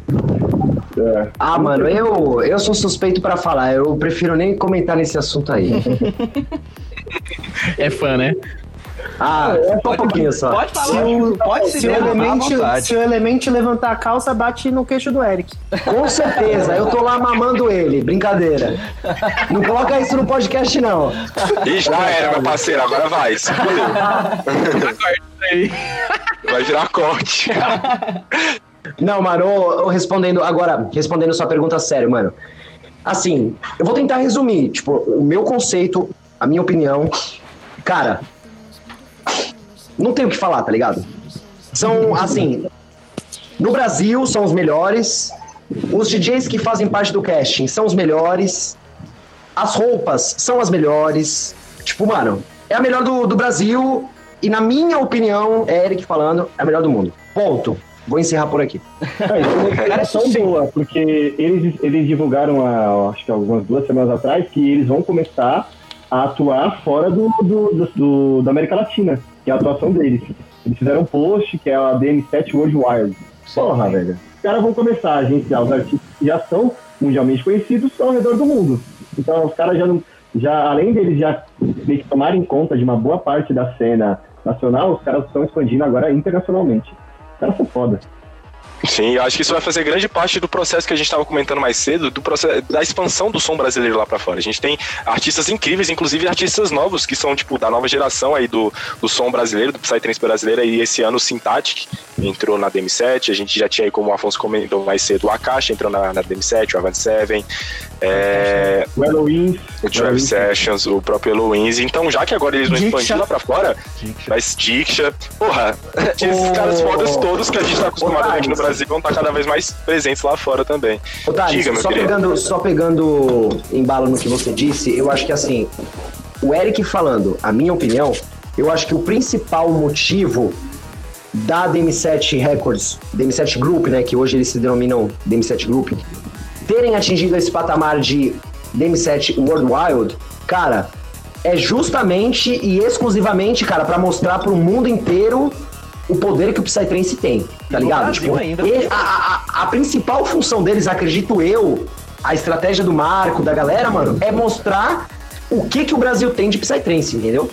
É, Ah, mano, eu, eu sou suspeito pra falar. Eu prefiro nem comentar nesse assunto aí. É fã, né? Ah, só um pouquinho só. Pode Se falar, o, pode se se, o derramar à Element, vontade. se o Element levantar a calça, bate no queixo do Eric. Com certeza, eu tô lá mamando ele. Brincadeira. Não coloca isso no podcast, não. Ih, já era, meu parceiro, agora vai. se. Vai virar corte. Não, mano, ô, ô, respondendo agora, respondendo sua pergunta sério, mano. Assim, eu vou tentar resumir, tipo, o meu conceito, a minha opinião. Cara, não tem o que falar, tá ligado? São, assim, no Brasil são os melhores, os DJs que fazem parte do casting são os melhores, as roupas são as melhores. Tipo, mano, é a melhor do, do Brasil e, na minha opinião, é Eric falando, é a melhor do mundo. Ponto. Vou encerrar por aqui. É, informação boa, porque eles, eles divulgaram, há, acho que algumas duas semanas atrás, que eles vão começar a atuar fora do, do, do- do- da América Latina, que é a atuação deles. Eles fizeram um post, que é a DM7 World Wild. Porra, velho. Os caras vão começar a agenciar os artistas que já são mundialmente conhecidos ao redor do mundo. Então, os caras já não. Já, além deles já meio que tomarem conta de uma boa parte da cena nacional, os caras estão expandindo agora internacionalmente. Os caras são foda. Sim, eu acho que isso vai fazer grande parte do processo que a gente estava comentando mais cedo, do processo da expansão do som brasileiro lá para fora. A gente tem artistas incríveis, inclusive artistas novos que são tipo da nova geração aí do, do som brasileiro, do Psytrance brasileiro e esse ano o Syntactic entrou na DM7, a gente já tinha aí como o Afonso comentou mais cedo, o Akashi entrou na, na DM7, o Avant Seven, é, O Halloween. o Travis Sessions, o próprio Eloins. Então, já que agora eles não Diksha. expandiram lá pra fora, vai Diksha. Porra, esses caras fodas todos que a gente tá acostumado ver aqui no. Brasil vão estar cada vez mais presentes lá fora também. Ô, Thales, Diga, meu só querido. pegando, só pegando embalo no que você disse, eu acho que assim, o Eric falando, a minha opinião, eu acho que o principal motivo da DM7 Records, DM7 Group, né, que hoje eles se denominam DM7 Group, terem atingido esse patamar de DM7 World Wild, cara, é justamente e exclusivamente, cara, pra mostrar pro mundo inteiro o poder que o Psytrance tem, tá no ligado? Brasil ainda. ele- a, a- a principal função deles, acredito eu, a estratégia do Marco, da galera, mano, é mostrar o que que o Brasil tem de Psytrance, entendeu?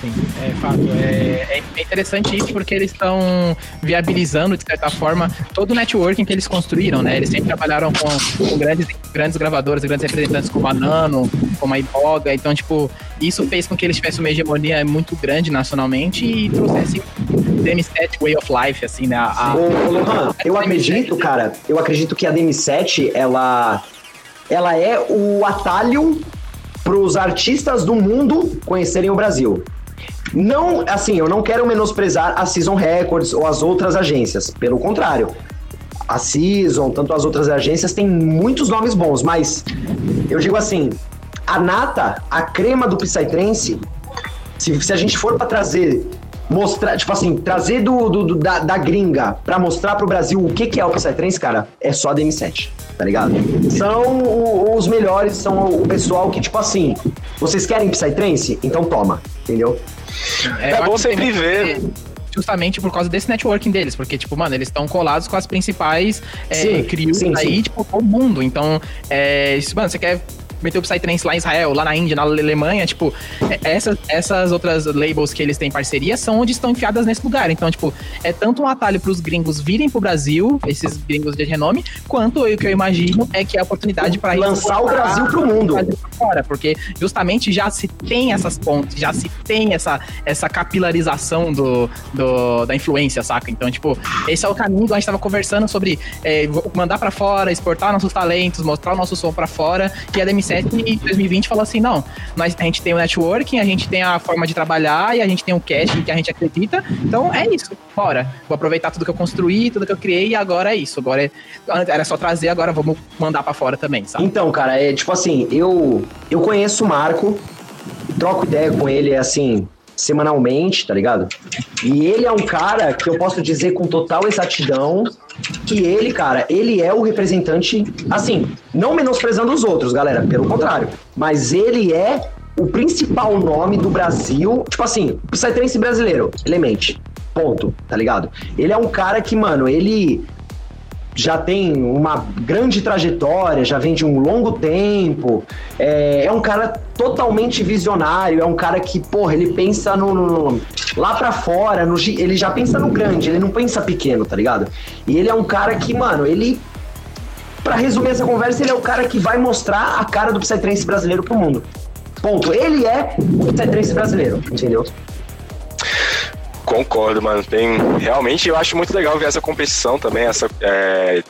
Sim, é fato. É, é- é interessante isso porque eles estão viabilizando, de certa forma, todo o networking que eles construíram, né? Eles sempre trabalharam com, com grandes, grandes gravadoras, grandes representantes como a Nano, como a Iboga. Então, tipo, isso fez com que eles tivessem uma hegemonia muito grande nacionalmente e trouxessem o DM7 Way of Life, assim, né? A, Ô, ô, Lohan, eu acredito, cara, eu acredito que a DM7, ela, ela é o atalho pros artistas do mundo conhecerem o Brasil. Não, assim, eu não quero menosprezar a Season Records ou as outras agências, pelo contrário. A Season, tanto as outras agências, têm muitos nomes bons, mas eu digo assim, a nata, a crema do Psytrance, se, se a gente for pra trazer, mostrar, tipo assim, trazer do, do- do- da, da gringa pra mostrar pro Brasil o que, que é o Psytrance, cara, é só a DM7, tá ligado? São o- os melhores, são o pessoal que, tipo assim, vocês querem Psytrance? Então toma, entendeu? É eu bom sempre ver. Justamente por causa desse networking deles, porque, tipo, mano, eles estão colados com as principais é, Sim, crios sim, aí, sim. tipo, todo mundo. Então, é, isso, mano, você quer meter o Psytrance lá em Israel, lá na Índia, na Alemanha, tipo, é, essas, essas outras labels que eles têm parceria são onde estão enfiadas nesse lugar. Então, tipo, é tanto um atalho pros gringos virem pro Brasil, esses gringos de renome, quanto o que eu imagino é que é a oportunidade para Lançar o Brasil pro mundo. Brasil fora, porque justamente já se tem essas pontes, já se tem essa, essa capilarização do, do- da influência, saca? Então, tipo, esse é o caminho, a gente tava conversando sobre é, mandar pra fora, exportar nossos talentos, mostrar o nosso som pra fora, e a DM7 em 2020 falou assim, não, nós, a gente tem o networking, a gente tem a forma de trabalhar, e a gente tem o cash que a gente acredita, então é isso, bora. Vou aproveitar tudo que eu construí, tudo que eu criei, e agora é isso, agora é, era só trazer, agora vamos mandar pra fora também, sabe? Então, cara, é tipo assim, eu eu conheço o Marco, troco ideia com ele assim semanalmente, tá ligado? E ele é um cara que eu posso dizer com total exatidão que ele, cara, ele é o representante, assim, não menosprezando os outros, galera, pelo contrário, mas ele é o principal nome do Brasil, tipo assim, Psytrance brasileiro, Elemente. Ponto, tá ligado? Ele é um cara que, mano, ele já tem uma grande trajetória, já vem de um longo tempo, é, é um cara totalmente visionário, é um cara que, porra, ele pensa no, no- lá pra fora, no ele já pensa no grande, ele não pensa pequeno, tá ligado? E ele é um cara que, mano, ele Pra resumir essa conversa, ele é o cara que vai mostrar a cara do Psytrance brasileiro pro mundo. Ponto. Ele é o Psytrance brasileiro, entendeu? Concordo, mano. Tem realmente eu acho muito legal ver essa competição também, essa é,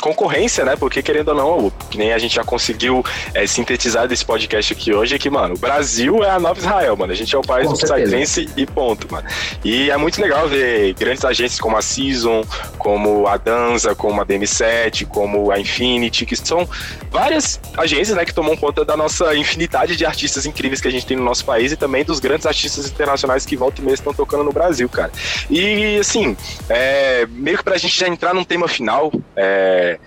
concorrência, né? Porque querendo ou não, que nem a gente já conseguiu é, sintetizar desse podcast aqui hoje, é que, mano, o Brasil é a nova Israel, mano. A gente é o país Com do. Psytrance e ponto, mano. E é muito legal ver grandes agências como a Season, como a Danza, como a DM7, como a Infinity, que são várias agências, né, que tomam conta da nossa infinidade de artistas incríveis que a gente tem no nosso país e também dos grandes artistas internacionais que volta e meia estão tocando no Brasil, cara. E assim, é, meio que pra gente já entrar num tema final é, eh,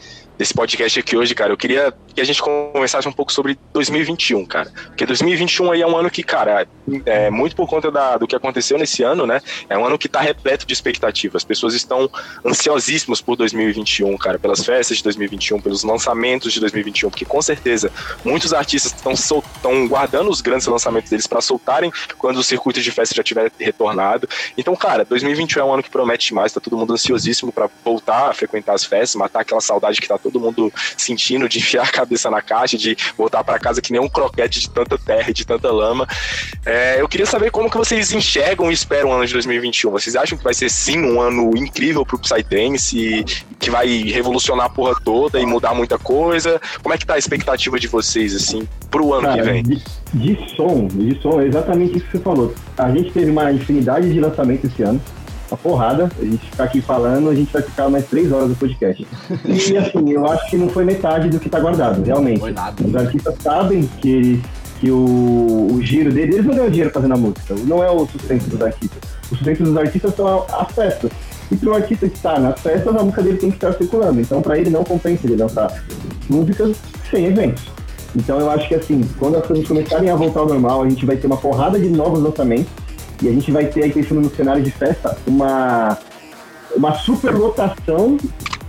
desse podcast aqui hoje, cara, eu queria que a gente conversasse um pouco sobre 2021, cara. Porque 2021 aí é um ano que, cara, é, muito por conta da- do que aconteceu nesse ano, né? É um ano que tá repleto de expectativas. As pessoas estão ansiosíssimas por 2021, cara, pelas festas de 2021, pelos lançamentos de 2021, porque com certeza muitos artistas estão guardando os grandes lançamentos deles para soltarem quando o circuito de festa já tiver retornado. Então, cara, 2021 é um ano que promete demais, tá todo mundo ansiosíssimo para voltar a frequentar as festas, matar aquela saudade que tá todo mundo sentindo de enfiar a cabeça na caixa, de voltar para casa que nem um croquete de tanta terra e de tanta lama. É, eu queria saber como que vocês enxergam e esperam o ano de 2021. Vocês acham que vai ser sim um ano incrível pro Psytrance, que vai revolucionar a porra toda e mudar muita coisa? Como é que tá a expectativa de vocês, assim, pro ano que Cara, vem? de, de som, de som, é exatamente isso que você falou. A gente teve uma infinidade de lançamentos esse ano. Uma porrada. A gente ficar aqui falando, a gente vai ficar mais três horas do podcast. E assim, eu acho que não foi metade do que tá guardado, realmente. Foi nada. Os artistas sabem que, que o, o giro deles, eles não ganham dinheiro fazendo a música. Não é o sustento dos artistas. O sustento dos artistas são as festas. E para o artista estar nas festas, a música dele tem que estar circulando. Então, para ele não compensa ele lançar músicas sem eventos. Então eu acho que assim, quando as coisas começarem a voltar ao normal, a gente vai ter uma porrada de novos lançamentos e a gente vai ter aí pensando no cenário de festa uma uma superlotação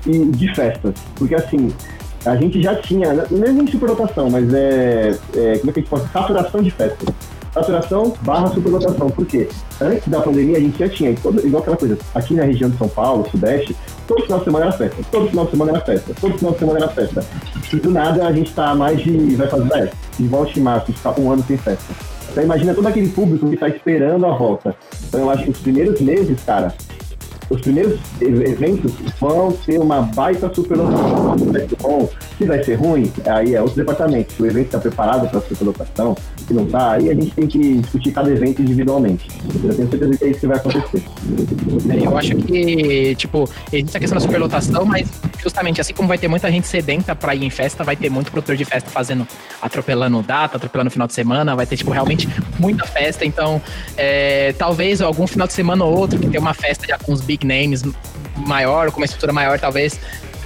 e- de festas. Porque assim, a gente já tinha, não é nem superlotação, mas é, é como é que a gente pode saturação de festas. Saturação barra superlotação. Por quê? Antes da pandemia a gente já tinha, todo, igual aquela coisa, aqui na região de São Paulo, Sudeste, todo final de semana era festa, todo final de semana era festa, todo final de semana era festa. E do nada a gente tá há mais de, vai fazer 10, de volta em março, ficar um ano sem festa. Então imagina todo aquele público que tá esperando a volta. Então eu acho que os primeiros meses, cara, os primeiros eventos vão ter uma baita superlotação. Se vai ser bom, se vai ser ruim, aí é outro departamento. Se o evento está preparado para superlotação, se não tá, aí a gente tem que discutir cada evento individualmente. Eu tenho certeza que é isso que vai acontecer. É, Eu acho que, tipo, existe a questão da superlotação, mas justamente assim como vai ter muita gente sedenta pra ir em festa, vai ter muito produtor de festa fazendo, atropelando data, atropelando final de semana, vai ter, tipo, realmente muita festa. Então, é, talvez algum final de semana ou outro que tem uma festa já com os big names maior, com uma estrutura maior, talvez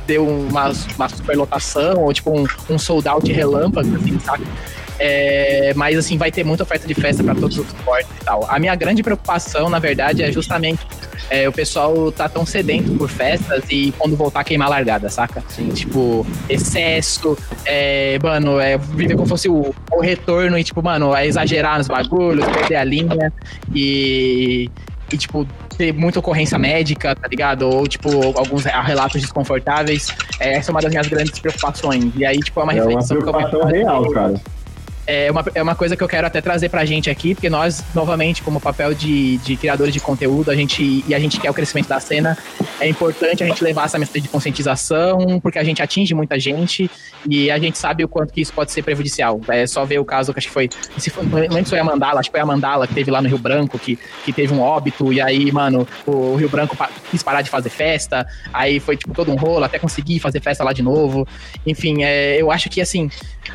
deu uma, uma superlotação ou tipo um, um sold out relâmpago, assim, sabe? É, mas assim, vai ter muita oferta de festa para todos os esportes e tal. A minha grande preocupação, na verdade, é justamente é, o pessoal tá tão sedento por festas e quando voltar queimar largada, saca? Tipo, excesso, é, mano, é viver como fosse o, o retorno e, tipo, mano, é exagerar nos bagulhos, perder a linha e. E, tipo, ter muita ocorrência médica, tá ligado? Ou, tipo, alguns relatos desconfortáveis. É, essa é uma das minhas grandes preocupações. E aí, tipo, é uma É uma reflexão que eu preocupação real, cara. É uma, é uma coisa que eu quero até trazer pra gente aqui, porque nós, novamente, como papel de, de criadores de conteúdo, a gente, e a gente quer o crescimento da cena, é importante a gente levar essa mensagem de conscientização, porque a gente atinge muita gente e a gente sabe o quanto que isso pode ser prejudicial. É só ver o caso que acho que foi. Se foi não foi a Mandala, acho que foi a Mandala que teve lá no Rio Branco, que, que teve um óbito, e aí, mano, o Rio Branco quis parar de fazer festa, aí foi tipo todo um rolo até conseguir fazer festa lá de novo. Enfim, é, eu acho que assim,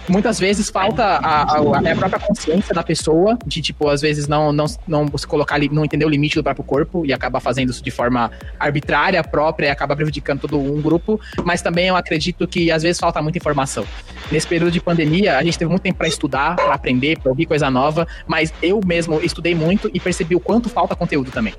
muitas vezes falta a, a, a própria consciência da pessoa de, tipo, às vezes não, não, não se colocar ali, não entender o limite do próprio corpo e acabar fazendo isso de forma arbitrária própria e acaba prejudicando todo um grupo, mas também eu acredito que às vezes falta muita informação. Nesse período de pandemia, a gente teve muito tempo para estudar, para aprender, para ouvir coisa nova, mas eu mesmo estudei muito e percebi o quanto falta conteúdo também.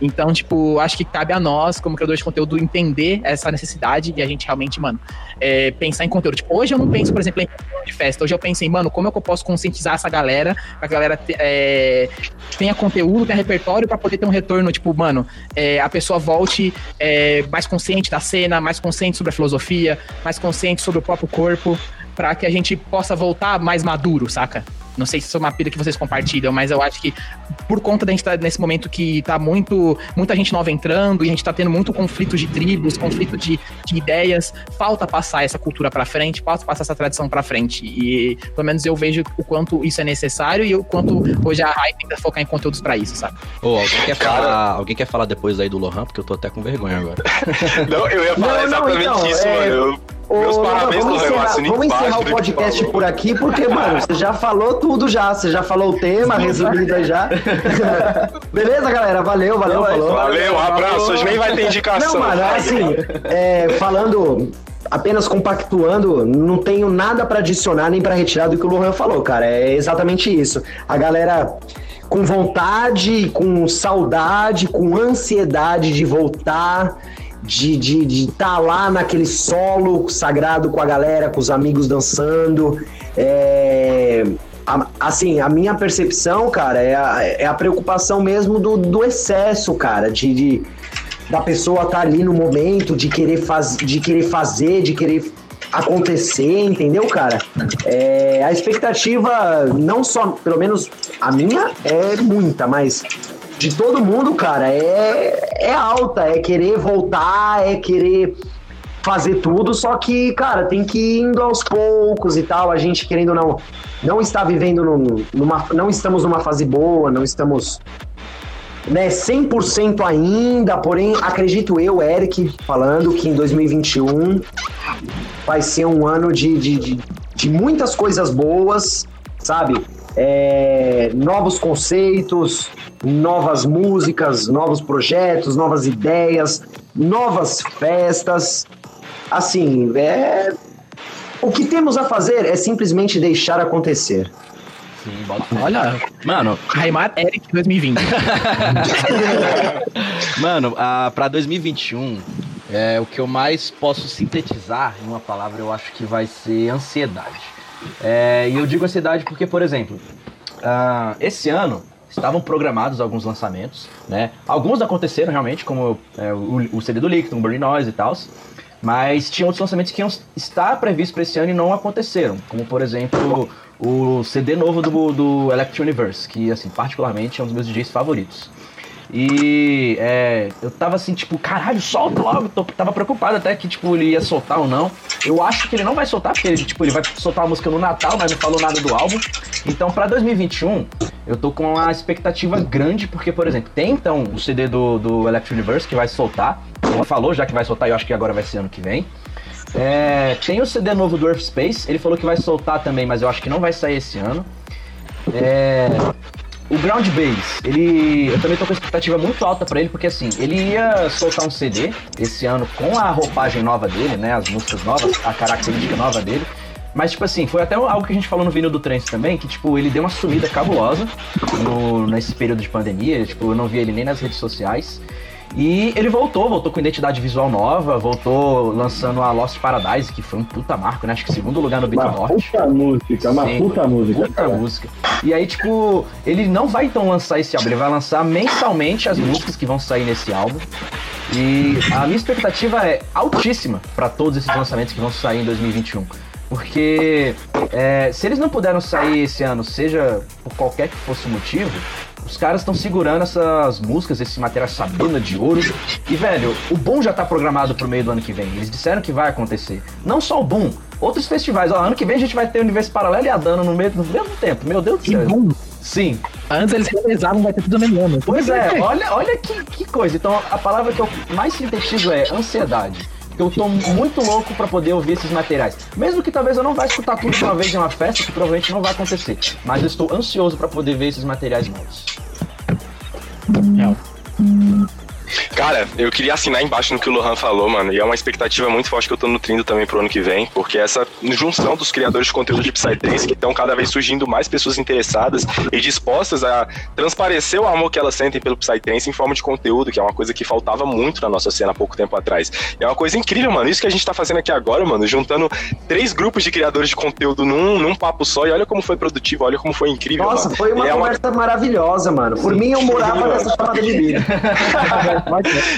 Então, tipo, acho que cabe a nós, como criadores de conteúdo, entender essa necessidade e a gente realmente, mano, é, pensar em conteúdo. Tipo, hoje eu não penso, por exemplo, em festa. Hoje eu penso em, mano, como é eu posso conscientizar essa galera, pra galera é, tenha conteúdo, tenha repertório pra poder ter um retorno, tipo, mano, é, a pessoa volte é, mais consciente da cena, mais consciente sobre a filosofia, mais consciente sobre o próprio corpo, pra que a gente possa voltar mais maduro, saca? Não sei se isso é uma pilha que vocês compartilham, mas eu acho que por conta da gente estar nesse momento que tá muito, muita gente nova entrando e a gente tá tendo muito conflito de tribos, conflito de, de ideias, falta passar essa cultura pra frente, falta passar essa tradição pra frente. E pelo menos eu vejo o quanto isso é necessário e o quanto hoje a Rai tenta focar em conteúdos pra isso, sabe? Ô, alguém quer, Cara. falar, alguém quer falar depois aí do Lohan, porque eu tô até com vergonha agora. Não, eu ia falar Não, não, exatamente então, isso, é- mano. Eu- Meus parabéns, vamos encerrar, vamos encerrar o podcast por aqui, porque, mano, você já falou tudo já. Você já falou o tema, resumido aí já. Beleza, galera? Valeu, valeu, falou. Valeu, um abraço. Hoje nem vai ter indicação. Não, mano, assim, é, falando, apenas compactuando, não tenho nada pra adicionar nem pra retirar do que o Lohan falou, cara. É exatamente isso. A galera com vontade, com saudade, com ansiedade de voltar, de estar de, tá lá naquele solo sagrado com a galera, com os amigos dançando. É, a- assim, a minha percepção, cara, é a, é a preocupação mesmo do, do excesso, cara, de, de- da pessoa estar ali no momento, de querer, faz, de querer fazer, de querer acontecer, entendeu, cara? É, a expectativa, não só, pelo menos a minha, é muita, mas de todo mundo, cara, é, é alta, é querer voltar, é querer fazer tudo, só que, cara, tem que ir indo aos poucos e tal. A gente, querendo ou não, não está vivendo num- numa. Não estamos numa fase boa, não estamos. Né, 100% ainda, porém, acredito eu, Eric, falando que em 2021 vai ser um ano de, de, de, de muitas coisas boas, sabe? É, novos conceitos, novas músicas, novos projetos, novas ideias, novas festas. Assim, é O que temos a fazer é simplesmente deixar acontecer. Sim, bota Olha, Mano, Raimar Eric 2020. Mano, ah, pra 2021, é, o que eu mais posso sintetizar em uma palavra, eu acho que vai ser ansiedade. É, e eu digo ansiedade porque, por exemplo, ah, esse ano estavam programados alguns lançamentos, né? Alguns aconteceram realmente, como é, o, o CD do Licton, o Burning Noise e tal. Mas tinha outros lançamentos que iam estar previstos para esse ano e não aconteceram. Como, por exemplo, o CD novo do, do Electro Universe, que, assim, particularmente é um dos meus DJs favoritos. E é, eu tava assim, tipo, caralho, solta logo. Tô, tava preocupado até que, tipo, ele ia soltar ou não. Eu acho que ele não vai soltar, porque ele, tipo, ele vai soltar a música no Natal, mas não falou nada do álbum. Então, pra 2021, eu tô com uma expectativa grande, porque, por exemplo, tem então o CD do, do Electro Universe que vai soltar. Ele falou já que vai soltar, eu acho que agora vai ser ano que vem. É, tem o CD novo do Earth Space, ele falou que vai soltar também, mas eu acho que não vai sair esse ano. É, o Ground Bass, ele. Eu também tô com expectativa muito alta pra ele, porque assim, ele ia soltar um CD esse ano com a roupagem nova dele, né? As músicas novas, a característica nova dele. Mas, tipo assim, foi até algo que a gente falou no vídeo do Trance também, que, tipo, ele deu uma sumida cabulosa no, nesse período de pandemia. Tipo, eu não vi ele nem nas redes sociais. E ele voltou, voltou com identidade visual nova, voltou lançando a Lost Paradise, que foi um puta marco, né? Acho que segundo lugar no Uma Beatport. puta música, uma Sim, puta música. Puta cara. música. E aí, tipo, ele não vai então lançar esse álbum, ele vai lançar mensalmente as músicas que vão sair nesse álbum. E a minha expectativa é altíssima pra todos esses lançamentos que vão sair em 2021. Porque é, se eles não puderam sair esse ano, seja por qualquer que fosse o motivo, os caras estão segurando essas músicas, esse material Sabina de ouro. E, velho, o Boom já tá programado pro meio do ano que vem. Eles disseram que vai acontecer. Não só o Boom, outros festivais. Ó, ano que vem a gente vai ter o Universo Paralelo e a Dano no, meio, no mesmo tempo. Meu Deus do Que céu. bom. Sim. Antes eles realizavam, vai ter tudo no mesmo ano. Pois é, olha, olha que, que coisa. Então, a palavra que eu mais sintetizo é ansiedade. Eu tô muito louco pra poder ouvir esses materiais. Mesmo que talvez eu não vá escutar tudo de uma vez em uma festa, que provavelmente não vai acontecer. Mas eu estou ansioso pra poder ver esses materiais novos. Cara, eu queria assinar embaixo no que o Lohan falou, mano. E é uma expectativa muito forte que eu tô nutrindo também pro ano que vem, porque essa junção dos criadores de conteúdo de Psytrance, que estão cada vez surgindo mais pessoas interessadas e dispostas a transparecer o amor que elas sentem pelo Psytrance em forma de conteúdo, que é uma coisa que faltava muito na nossa cena há pouco tempo atrás. E é uma coisa incrível, mano. Isso que a gente tá fazendo aqui agora, mano, juntando três grupos de criadores de conteúdo num, num papo só, e olha como foi produtivo, olha como foi incrível. Nossa, mano. foi uma E é conversa maravilhosa, mano. Por mim, eu morava nessa chamada de vida.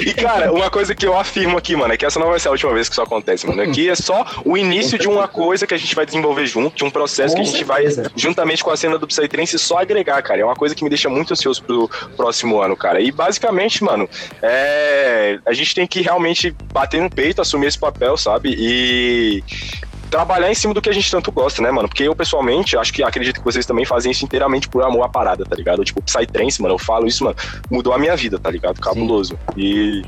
E, cara, uma coisa que eu afirmo aqui, mano, é que essa não vai ser a última vez que isso acontece, mano. Aqui é só o início de uma coisa que a gente vai desenvolver junto, de um processo Com que a gente certeza. vai, juntamente com a cena do Psytrance, só agregar, cara. É uma coisa que me deixa muito ansioso pro próximo ano, cara. E, basicamente, mano, é... a gente tem que realmente bater no peito, assumir esse papel, sabe? E trabalhar em cima do que a gente tanto gosta, né, mano? Porque eu, pessoalmente, acho que acredito que vocês também fazem isso inteiramente por amor à parada, tá ligado? Tipo, Psytrance, mano, eu falo isso, mano, mudou a minha vida, tá ligado? Cabuloso. E,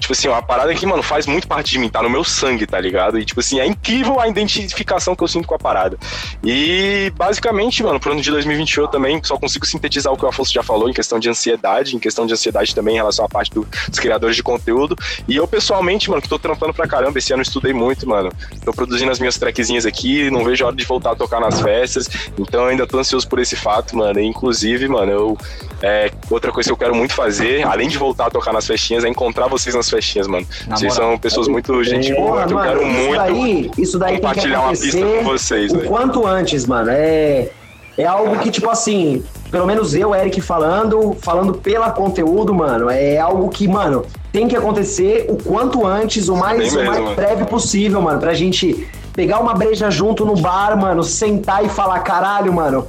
tipo assim, uma parada que, mano, faz muito parte de mim, tá no meu sangue, tá ligado? E, tipo assim, é incrível a identificação que eu sinto com a parada. E, basicamente, mano, pro ano de 2021 eu também só consigo sintetizar o que o Afonso já falou em questão de ansiedade, em questão de ansiedade também em relação à parte do- dos criadores de conteúdo. E eu, pessoalmente, mano, que tô trampando pra caramba, esse ano eu estudei muito, mano. Tô produzindo as minhas trackzinhas aqui, não vejo a hora de voltar a tocar nas festas. Então eu ainda tô ansioso por esse fato, mano. E, inclusive, mano, eu. é, outra coisa que eu quero muito fazer, além de voltar a tocar nas festinhas, é encontrar vocês nas festinhas, mano. Na vocês moral. são pessoas muito gente boa, que eu quero isso muito daí, isso daí compartilhar uma pista com vocês, o quanto antes, mano. É, é algo que, tipo assim, pelo menos eu, Eric, falando, falando pela conteúdo, mano, é algo que, mano, tem que acontecer o quanto antes, o mais, Bem o mais breve possível, mano, pra gente pegar uma breja junto no bar, mano, sentar e falar, caralho, mano,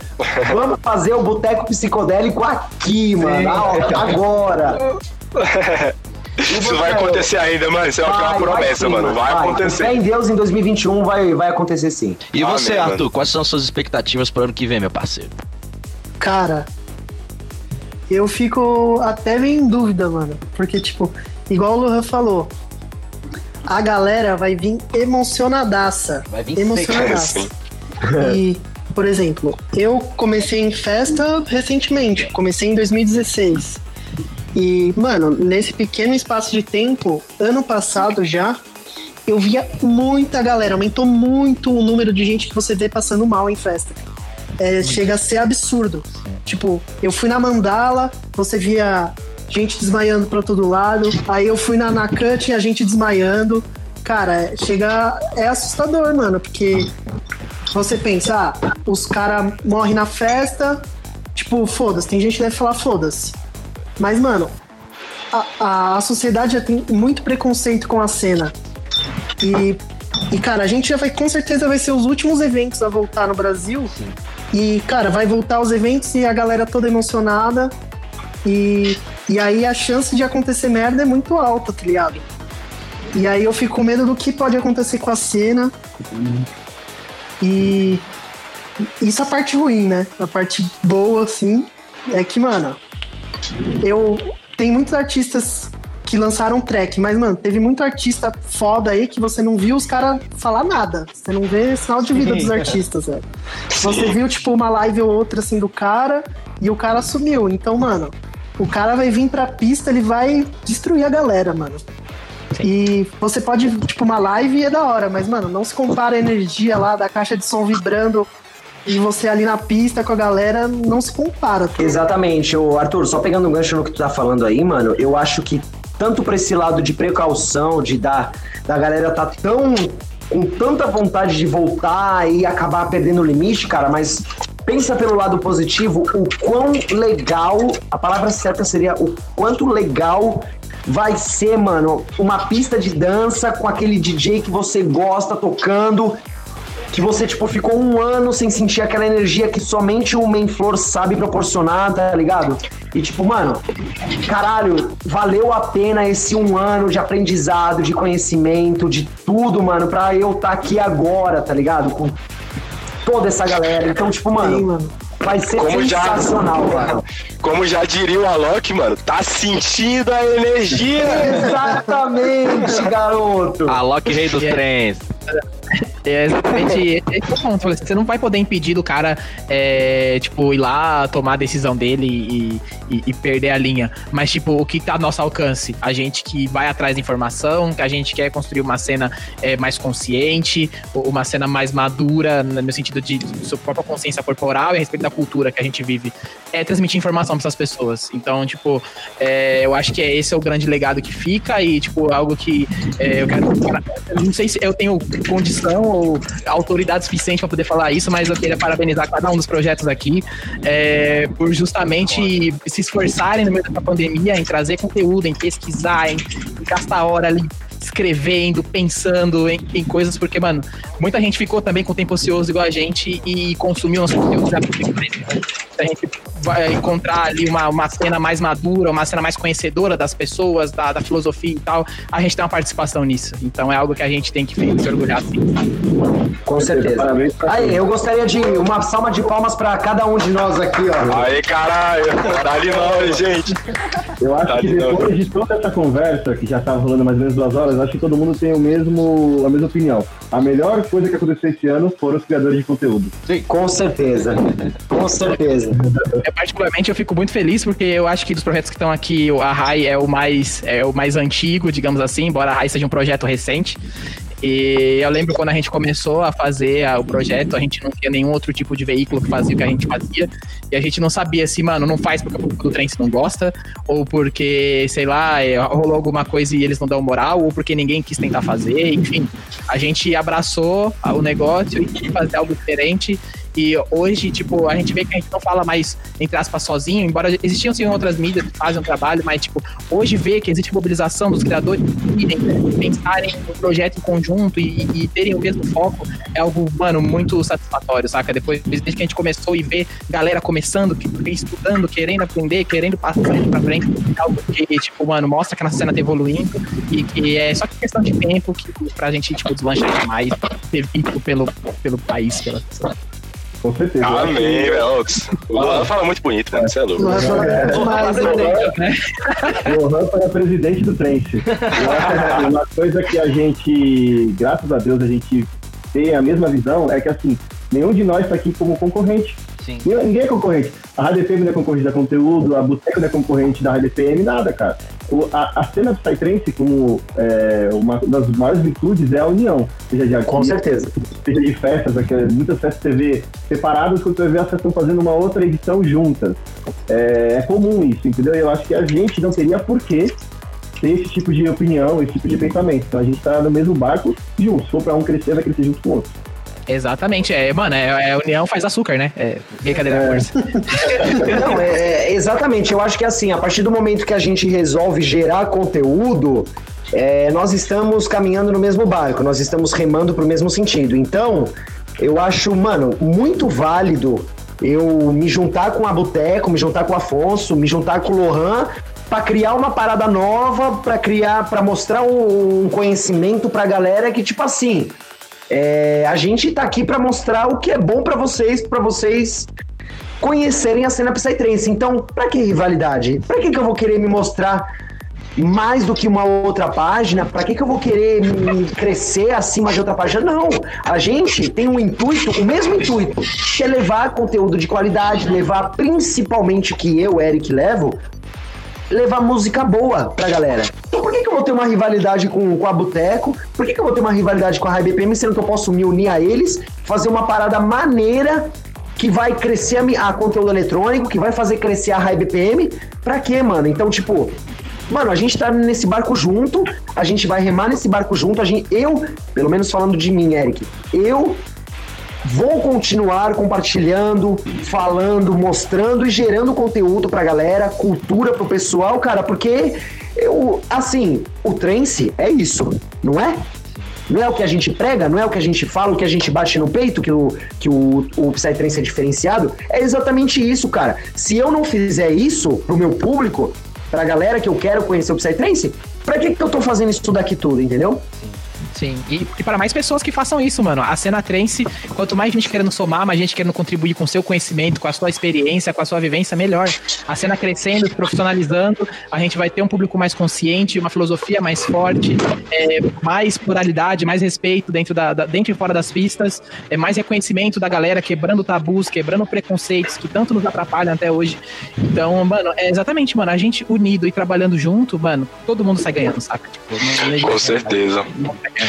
vamos fazer o boteco psicodélico aqui, mano, a- agora. Isso vai acontecer ainda, mano. Isso é uma promessa, sim, mano. Vai Fé acontecer. em Deus, em 2021 vai, vai acontecer sim. E Amém, você, mano. Arthur, quais são as suas expectativas pro ano que vem, meu parceiro? Cara, eu fico até meio em dúvida, mano. Porque, tipo, igual o Lohan falou, a galera vai vir emocionadaça. Vai vir emocionadaça. E, por exemplo, eu comecei em festa recentemente, comecei em 2016. E, mano, nesse pequeno espaço de tempo, ano passado já, eu via muita galera, aumentou muito o número de gente que você vê passando mal em festa. É, chega a ser absurdo. Tipo, eu fui na Mandala, você via gente desmaiando pra todo lado. Aí eu fui na Nakan, tinha gente desmaiando. Cara, chega. É assustador, mano, porque você pensa, ah, os caras morrem na festa, tipo, foda-se. Tem gente que deve falar foda-se. Mas, mano, a, a sociedade já tem muito preconceito com a cena. E, e, cara, a gente já vai, com certeza, vai ser os últimos eventos a voltar no Brasil. E, cara, vai voltar os eventos e a galera toda emocionada. E, e aí a chance de acontecer merda é muito alta, tá ligado? E aí eu fico com medo do que pode acontecer com a cena. E isso é a parte ruim, né? A parte boa, assim, é que, mano, eu. Tem muitos artistas que lançaram track, mas, mano, teve muito artista foda aí que você não viu os caras falar nada. Você não vê sinal de vida dos artistas, velho. Você viu, tipo, uma live ou outra, assim, do cara e o cara sumiu. Então, mano, o cara vai vir pra pista, ele vai destruir a galera, mano. E você pode, tipo, uma live é da hora, mas, mano, não se compara a energia lá da caixa de som vibrando e você ali na pista com a galera, não se compara. tá? Exatamente, o Arthur, só pegando um gancho no que tu tá falando aí, mano, eu acho que tanto pra esse lado de precaução, de dar da galera tá tão com tanta vontade de voltar e acabar perdendo o limite, cara, mas pensa pelo lado positivo, o quão legal, a palavra certa seria o quanto legal vai ser, mano, uma pista de dança com aquele DJ que você gosta tocando, que você, tipo, ficou um ano sem sentir aquela energia que somente o Menflor sabe proporcionar, tá ligado? E, tipo, mano, caralho, valeu a pena esse um ano de aprendizado, de conhecimento, de tudo, mano, pra eu estar aqui agora, tá ligado? Com toda essa galera. Então, tipo, mano, vai ser Como já- sensacional, mano. Como já diria o Alok, mano, tá sentindo a energia? Exatamente, garoto. Alok Rei dos Trens. É exatamente esse é ponto. Você não vai poder impedir do cara, é, tipo, ir lá tomar a decisão dele e, e- e perder a linha. Mas, tipo, o que tá ao nosso alcance? A gente que vai atrás da informação, que a gente quer construir uma cena é, mais consciente, uma cena mais madura, no sentido de, de sua própria consciência corporal e a respeito da cultura que a gente vive. É transmitir informação para essas pessoas. Então, tipo, é, eu acho que é, esse é o grande legado que fica e, tipo, algo que é, eu quero. Não sei se eu tenho condição ou autoridade suficiente para poder falar isso, mas eu queria parabenizar cada um dos projetos aqui é, por justamente se esforçarem no meio dessa pandemia em trazer conteúdo, em pesquisar, em gastar hora ali escrevendo, pensando em, em coisas, porque, mano, muita gente ficou também com tempo ocioso igual a gente e consumiu os conteúdos da a gente encontrar ali uma, uma cena mais madura, uma cena mais conhecedora das pessoas, da, da filosofia e tal, a gente tem uma participação nisso. Então é algo que a gente tem que se orgulhar sim. Com certeza. Parabéns pra Aí, eu gostaria de uma salva de palmas pra cada um de nós aqui, ó. Aí, caralho, dá-lhe nós, gente. Eu acho Tá que depois de toda essa conversa, que já tá rolando mais ou menos duas horas, acho que todo mundo tem o mesmo, a mesma opinião. A melhor coisa que aconteceu esse ano foram os criadores de conteúdo. Com certeza. Com certeza. Eu, particularmente, eu fico muito feliz porque eu acho que dos projetos que estão aqui, a RAI é o mais é o mais antigo, digamos assim, embora a RAI seja um projeto recente. E eu lembro quando a gente começou a fazer o projeto, a gente não tinha nenhum outro tipo de veículo que fazia o que a gente fazia. E a gente não sabia se, mano, não faz porque o trem se não gosta, ou porque, sei lá, é, rolou alguma coisa e eles não dão moral, ou porque ninguém quis tentar fazer, enfim. A gente abraçou o negócio e quis fazer algo diferente. E hoje, tipo, a gente vê que a gente não fala mais, entre aspas, sozinho, embora existiam sim outras mídias que fazem um trabalho, mas, tipo, hoje vê que existe mobilização dos criadores irem, pensarem no projeto em conjunto e, e terem o mesmo foco, é algo, mano, muito satisfatório, saca? Depois, desde que a gente começou e ver galera começando, estudando, querendo aprender, querendo passar pra frente, é algo que, tipo, mano, mostra que a nossa cena tá evoluindo e que é só questão de tempo que, pra gente, tipo, deslanchar mais, ter visto pelo, pelo país, pela Com certeza. Amém, velho. O Luan fala muito bonito, mano. Você é louco. É só- é demais, né? O Lohan foi presidente do acho que uma coisa que a gente, graças a Deus, a gente tem a mesma visão é que assim, nenhum de nós está aqui como concorrente. Sim. Ninguém é concorrente. A Rádio FM não é concorrente da conteúdo, a Boteco não é concorrente da Rádio FM, nada, cara. o- a, a cena Psytrance, como é, uma das maiores virtudes, é a união. Seja de Com certeza. seja de festas, aqui, muitas festas TV separadas, quando você ver, elas estão fazendo uma outra edição juntas. É, é comum isso, entendeu? Eu acho que a gente não teria por que ter esse tipo de opinião, esse tipo de pensamento. Então a gente tá no mesmo barco junto. Se for pra um crescer, vai crescer junto com o outro. Exatamente, é, mano, é, é união faz açúcar, né? É brincadeira É. força. Não, é, é, exatamente. Eu acho que assim, a partir do momento que a gente resolve gerar conteúdo, é, nós estamos caminhando no mesmo barco, nós estamos remando pro mesmo sentido. Então, eu acho, mano, muito válido eu me juntar com a Boteco, me juntar com o Afonso, me juntar com o Lohan pra criar uma parada nova, pra criar, para mostrar um, um conhecimento pra galera que tipo assim, é, a gente tá aqui pra mostrar o que é bom pra vocês, pra vocês conhecerem a cena Psytrance. Então, pra que rivalidade? Pra que, que eu vou querer me mostrar mais do que uma outra página? Pra que, que eu vou querer me crescer acima de outra página? Não. A gente tem um intuito, o mesmo intuito, que é levar conteúdo de qualidade, levar principalmente que eu, Eric, levo, levar música boa pra galera. Então por que, que eu vou ter uma rivalidade com, com a Boteco? Por que, que eu vou ter uma rivalidade com a High BPM, sendo que eu posso me unir a eles, fazer uma parada maneira que vai crescer a, a conteúdo eletrônico, que vai fazer crescer a High BPM? Pra quê, mano? Então, tipo, Mano, a gente tá nesse barco junto, a gente vai remar nesse barco junto, a gente, eu, pelo menos falando de mim, Eric, eu vou continuar compartilhando, falando, mostrando e gerando conteúdo pra galera, cultura pro pessoal, cara, porque eu, assim, o trance é isso, não é? Não é o que a gente prega, não é o que a gente fala, o que a gente bate no peito, que o, que o, o Psytrance é diferenciado. É exatamente isso, cara. Se eu não fizer isso pro meu público, pra galera que eu quero conhecer o Psytrance, pra que, que eu tô fazendo isso daqui tudo, entendeu? Sim, e, e para mais pessoas que façam isso, mano. A cena trance, quanto mais gente querendo somar, mais gente querendo contribuir com seu conhecimento, com a sua experiência, com a sua vivência, melhor. A cena crescendo, se profissionalizando, a gente vai ter um público mais consciente, uma filosofia mais forte, é, mais pluralidade, mais respeito dentro, da, da- dentro e fora das pistas, é, mais reconhecimento da galera, quebrando tabus, quebrando preconceitos que tanto nos atrapalham até hoje. Então, mano, é exatamente, mano, a gente unido e trabalhando junto, mano, todo mundo sai ganhando, saca? Tipo, não- não- Com certeza.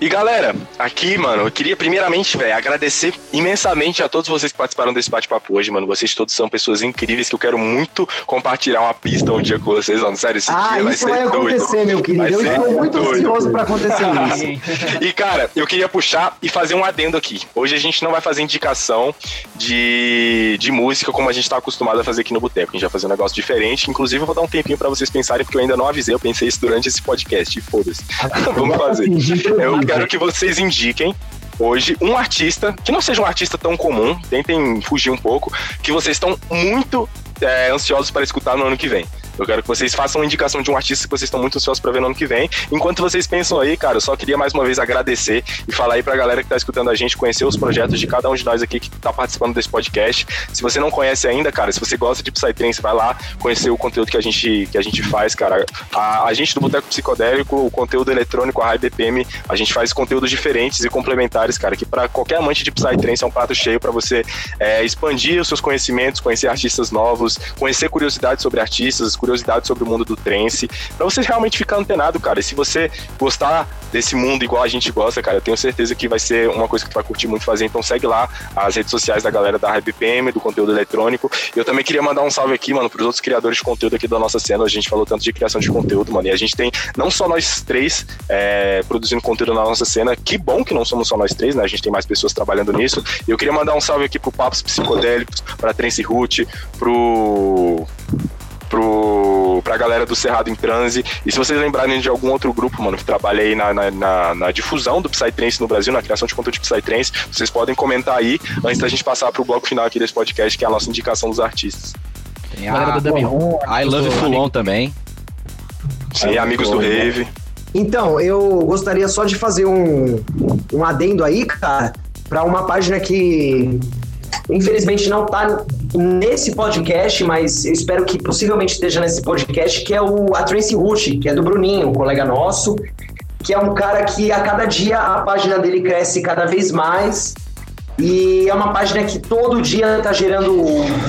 E galera, aqui, mano, eu queria primeiramente, velho, agradecer imensamente a todos vocês que participaram desse bate-papo hoje, mano. Vocês todos são pessoas incríveis que eu quero muito compartilhar uma pista um dia com vocês, mano. Sério, esse Ah, dia vai isso ser vai doido. acontecer, meu querido. Vai Eu estou muito doido. ansioso pra acontecer isso. E, cara, eu queria puxar e fazer um adendo aqui. Hoje a gente não vai fazer indicação de, de música como a gente tá acostumado a fazer aqui no Boteco. A gente vai fazer um negócio diferente. Inclusive, eu vou dar um tempinho pra vocês pensarem, porque eu ainda não avisei. Eu pensei isso durante esse podcast. Foda-se. Vamos fazer. Eu quero que vocês indiquem hoje um artista que não seja um artista tão comum, tentem fugir um pouco, que vocês estão muito é, ansiosos para escutar no ano que vem. Eu quero que vocês façam uma indicação de um artista que vocês estão muito ansiosos para ver no ano que vem. Enquanto vocês pensam aí, cara, eu só queria mais uma vez agradecer e falar aí pra galera que tá escutando a gente, conhecer os projetos de cada um de nós aqui que tá participando desse podcast. Se você não conhece ainda, cara, se você gosta de Psytrance, vai lá conhecer o conteúdo que a gente, que a gente faz, cara. A, a gente do Boteco Psicodélico, o conteúdo eletrônico, a High BPM, a gente faz conteúdos diferentes e complementares, cara, que para qualquer amante de Psytrance é um prato cheio para você é, expandir os seus conhecimentos, conhecer artistas novos, conhecer curiosidades sobre artistas, curiosidades sobre o mundo do trance, para você realmente ficar antenado, cara. E se você gostar desse mundo igual a gente gosta, cara, eu tenho certeza que vai ser uma coisa que tu vai curtir muito fazer. Então segue lá as redes sociais da galera da RBPM, do conteúdo eletrônico. Eu também queria mandar um salve aqui, mano, pros outros criadores de conteúdo aqui da nossa cena. A gente falou tanto de criação de conteúdo, mano. E a gente tem não só nós três é, produzindo conteúdo na nossa cena. Que bom que não somos só nós três, né? A gente tem mais pessoas trabalhando nisso. E eu queria mandar um salve aqui pro Papos Psicodélicos, pra Trance Root, pro pro, pra galera do Cerrado em Transe. E se vocês lembrarem de algum outro grupo, mano, que trabalha aí na, na, na, na difusão do Psytrance no Brasil, na criação de conteúdo de Psytrance, vocês podem comentar aí antes da gente passar pro bloco final aqui desse podcast, que é a nossa indicação dos artistas. Tem Galera do Dummy Room, I Love Fulon também. Sim, amigos do Rave. Então, eu gostaria só de fazer um, um adendo aí, cara, para uma página que infelizmente não tá nesse podcast, mas eu espero que possivelmente esteja nesse podcast, que é o a Tracy Root, que é do Bruninho, um colega nosso, que é um cara que a cada dia a página dele cresce cada vez mais. E é uma página que todo dia tá gerando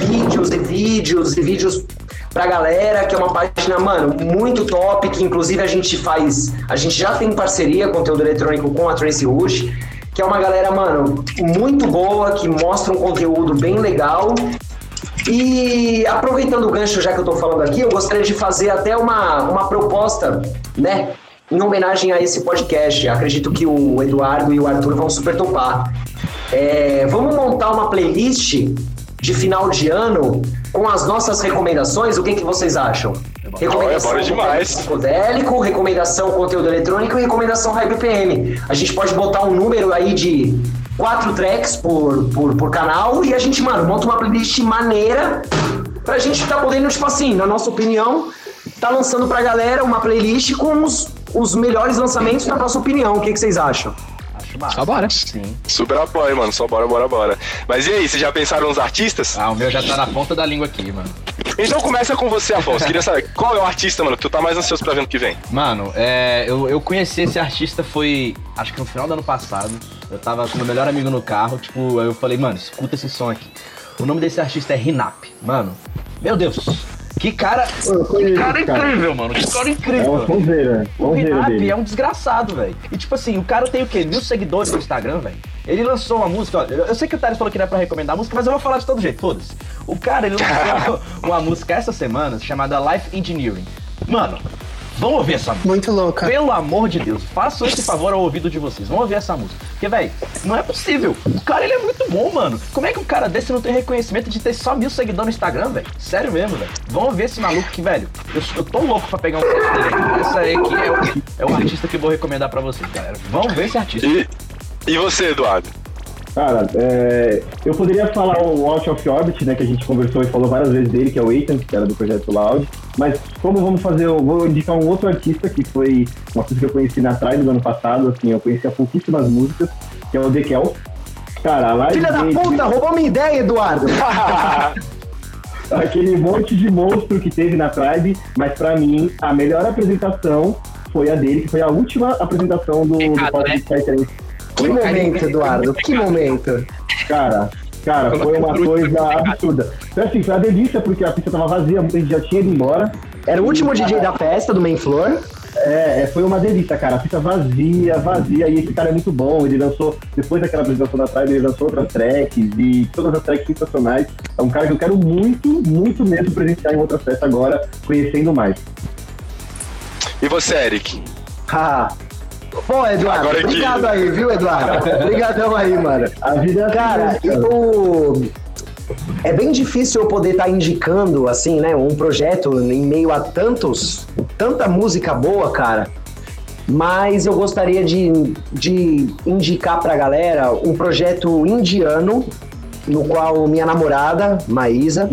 vídeos e vídeos e vídeos pra galera, que é uma página, mano, muito top, que inclusive a gente faz, a gente já tem parceria, conteúdo eletrônico com a Tracy Wood, que é uma galera, mano, muito boa, que mostra um conteúdo bem legal. E aproveitando o gancho, já que eu tô falando aqui, eu gostaria de fazer até uma, uma proposta, né? Em homenagem a esse podcast. Acredito que o Eduardo e o Arthur vão super topar. É, vamos montar uma playlist de final de ano com as nossas recomendações. O que, que vocês acham? Recomendação bora demais. psicodélico, recomendação conteúdo eletrônico e recomendação High BPM. A gente pode botar um número aí de quatro tracks por, por, por canal e a gente, mano, monta uma playlist maneira pra gente tá podendo, tipo assim, na nossa opinião, tá lançando pra galera uma playlist com os, os melhores lançamentos na nossa opinião. O que, que vocês acham? Massa. Só bora. Sim. Super apoio, mano. Só bora, bora, bora. Mas e aí, vocês já pensaram nos artistas? Ah, o meu já tá na ponta da língua aqui, mano. Então começa com você, Afonso. Queria saber qual é o artista, mano, que tu tá mais ansioso pra ver no que vem. Mano, é, eu, eu conheci esse artista foi, acho que no final do ano passado. Eu tava com meu melhor amigo no carro, tipo, aí eu falei, mano, escuta esse som aqui. O nome desse artista é Rinap. Mano, meu Deus. Que cara, que cara incrível, mano. Que cara É incrível. uma sonzeira, O sonzeira Rinap dele. é um desgraçado, velho. E tipo assim, o cara tem o quê? Mil seguidores no Instagram, velho. Ele lançou uma música, ó, eu sei que o Thales falou que não é pra recomendar a música, mas eu vou falar de todo jeito, foda-se. O cara, ele lançou uma música essa semana chamada Life Engineering. Mano, vamos ouvir essa música. Muito louca. Pelo amor de Deus, façam esse favor ao ouvido de vocês. Vamos ouvir essa música. Porque, velho, não é possível. O cara, ele é muito bom, mano. Como é que um cara desse não tem reconhecimento de ter só mil seguidores no Instagram, velho? Sério mesmo, velho. Vamos ver esse maluco que, velho, eu, eu tô louco pra pegar um set dele aqui. Essa aí aqui é o, é o artista que eu vou recomendar pra vocês, galera. Vamos ver esse artista. E, e você, Eduardo? Cara, é, eu poderia falar o Out of Orbit, né, que a gente conversou e falou várias vezes dele, que é o Ethan, que era do projeto Loud. Mas como vamos fazer, eu vou indicar um outro artista que foi uma coisa que eu conheci na Tribe do ano passado, assim, eu conhecia pouquíssimas músicas, que é o Dekel. Cara, a live Filha da puta, roubou minha ideia, Eduardo! aquele monte de monstro que teve na Tribe, mas pra mim, a melhor apresentação foi a dele, que foi a última apresentação do, do Pecado, Pop né? Que momento, Eduardo, que momento. Cara, cara, foi uma coisa absurda. Então, assim, foi uma delícia, porque a pista tava vazia, muita gente já tinha ido embora. Era o último DJ da festa, do Main Floor. É, é, foi uma delícia, cara. A pista vazia, vazia, e esse cara é muito bom. Ele lançou, depois daquela apresentação da Tribe, ele lançou outras tracks, e todas as tracks sensacionais. É um cara que eu quero muito, muito mesmo presenciar em outra festa agora, conhecendo mais. E você, Eric? Ah. Pô, Eduardo, Agora que- obrigado aí, viu, Eduardo? Obrigadão aí, mano. A vida é Cara, eu. É bem difícil eu poder estar indicando, assim, né, um projeto em meio a tantos, tanta música boa, cara. Mas eu gostaria de, de indicar pra galera um projeto indiano, no qual minha namorada, Maísa,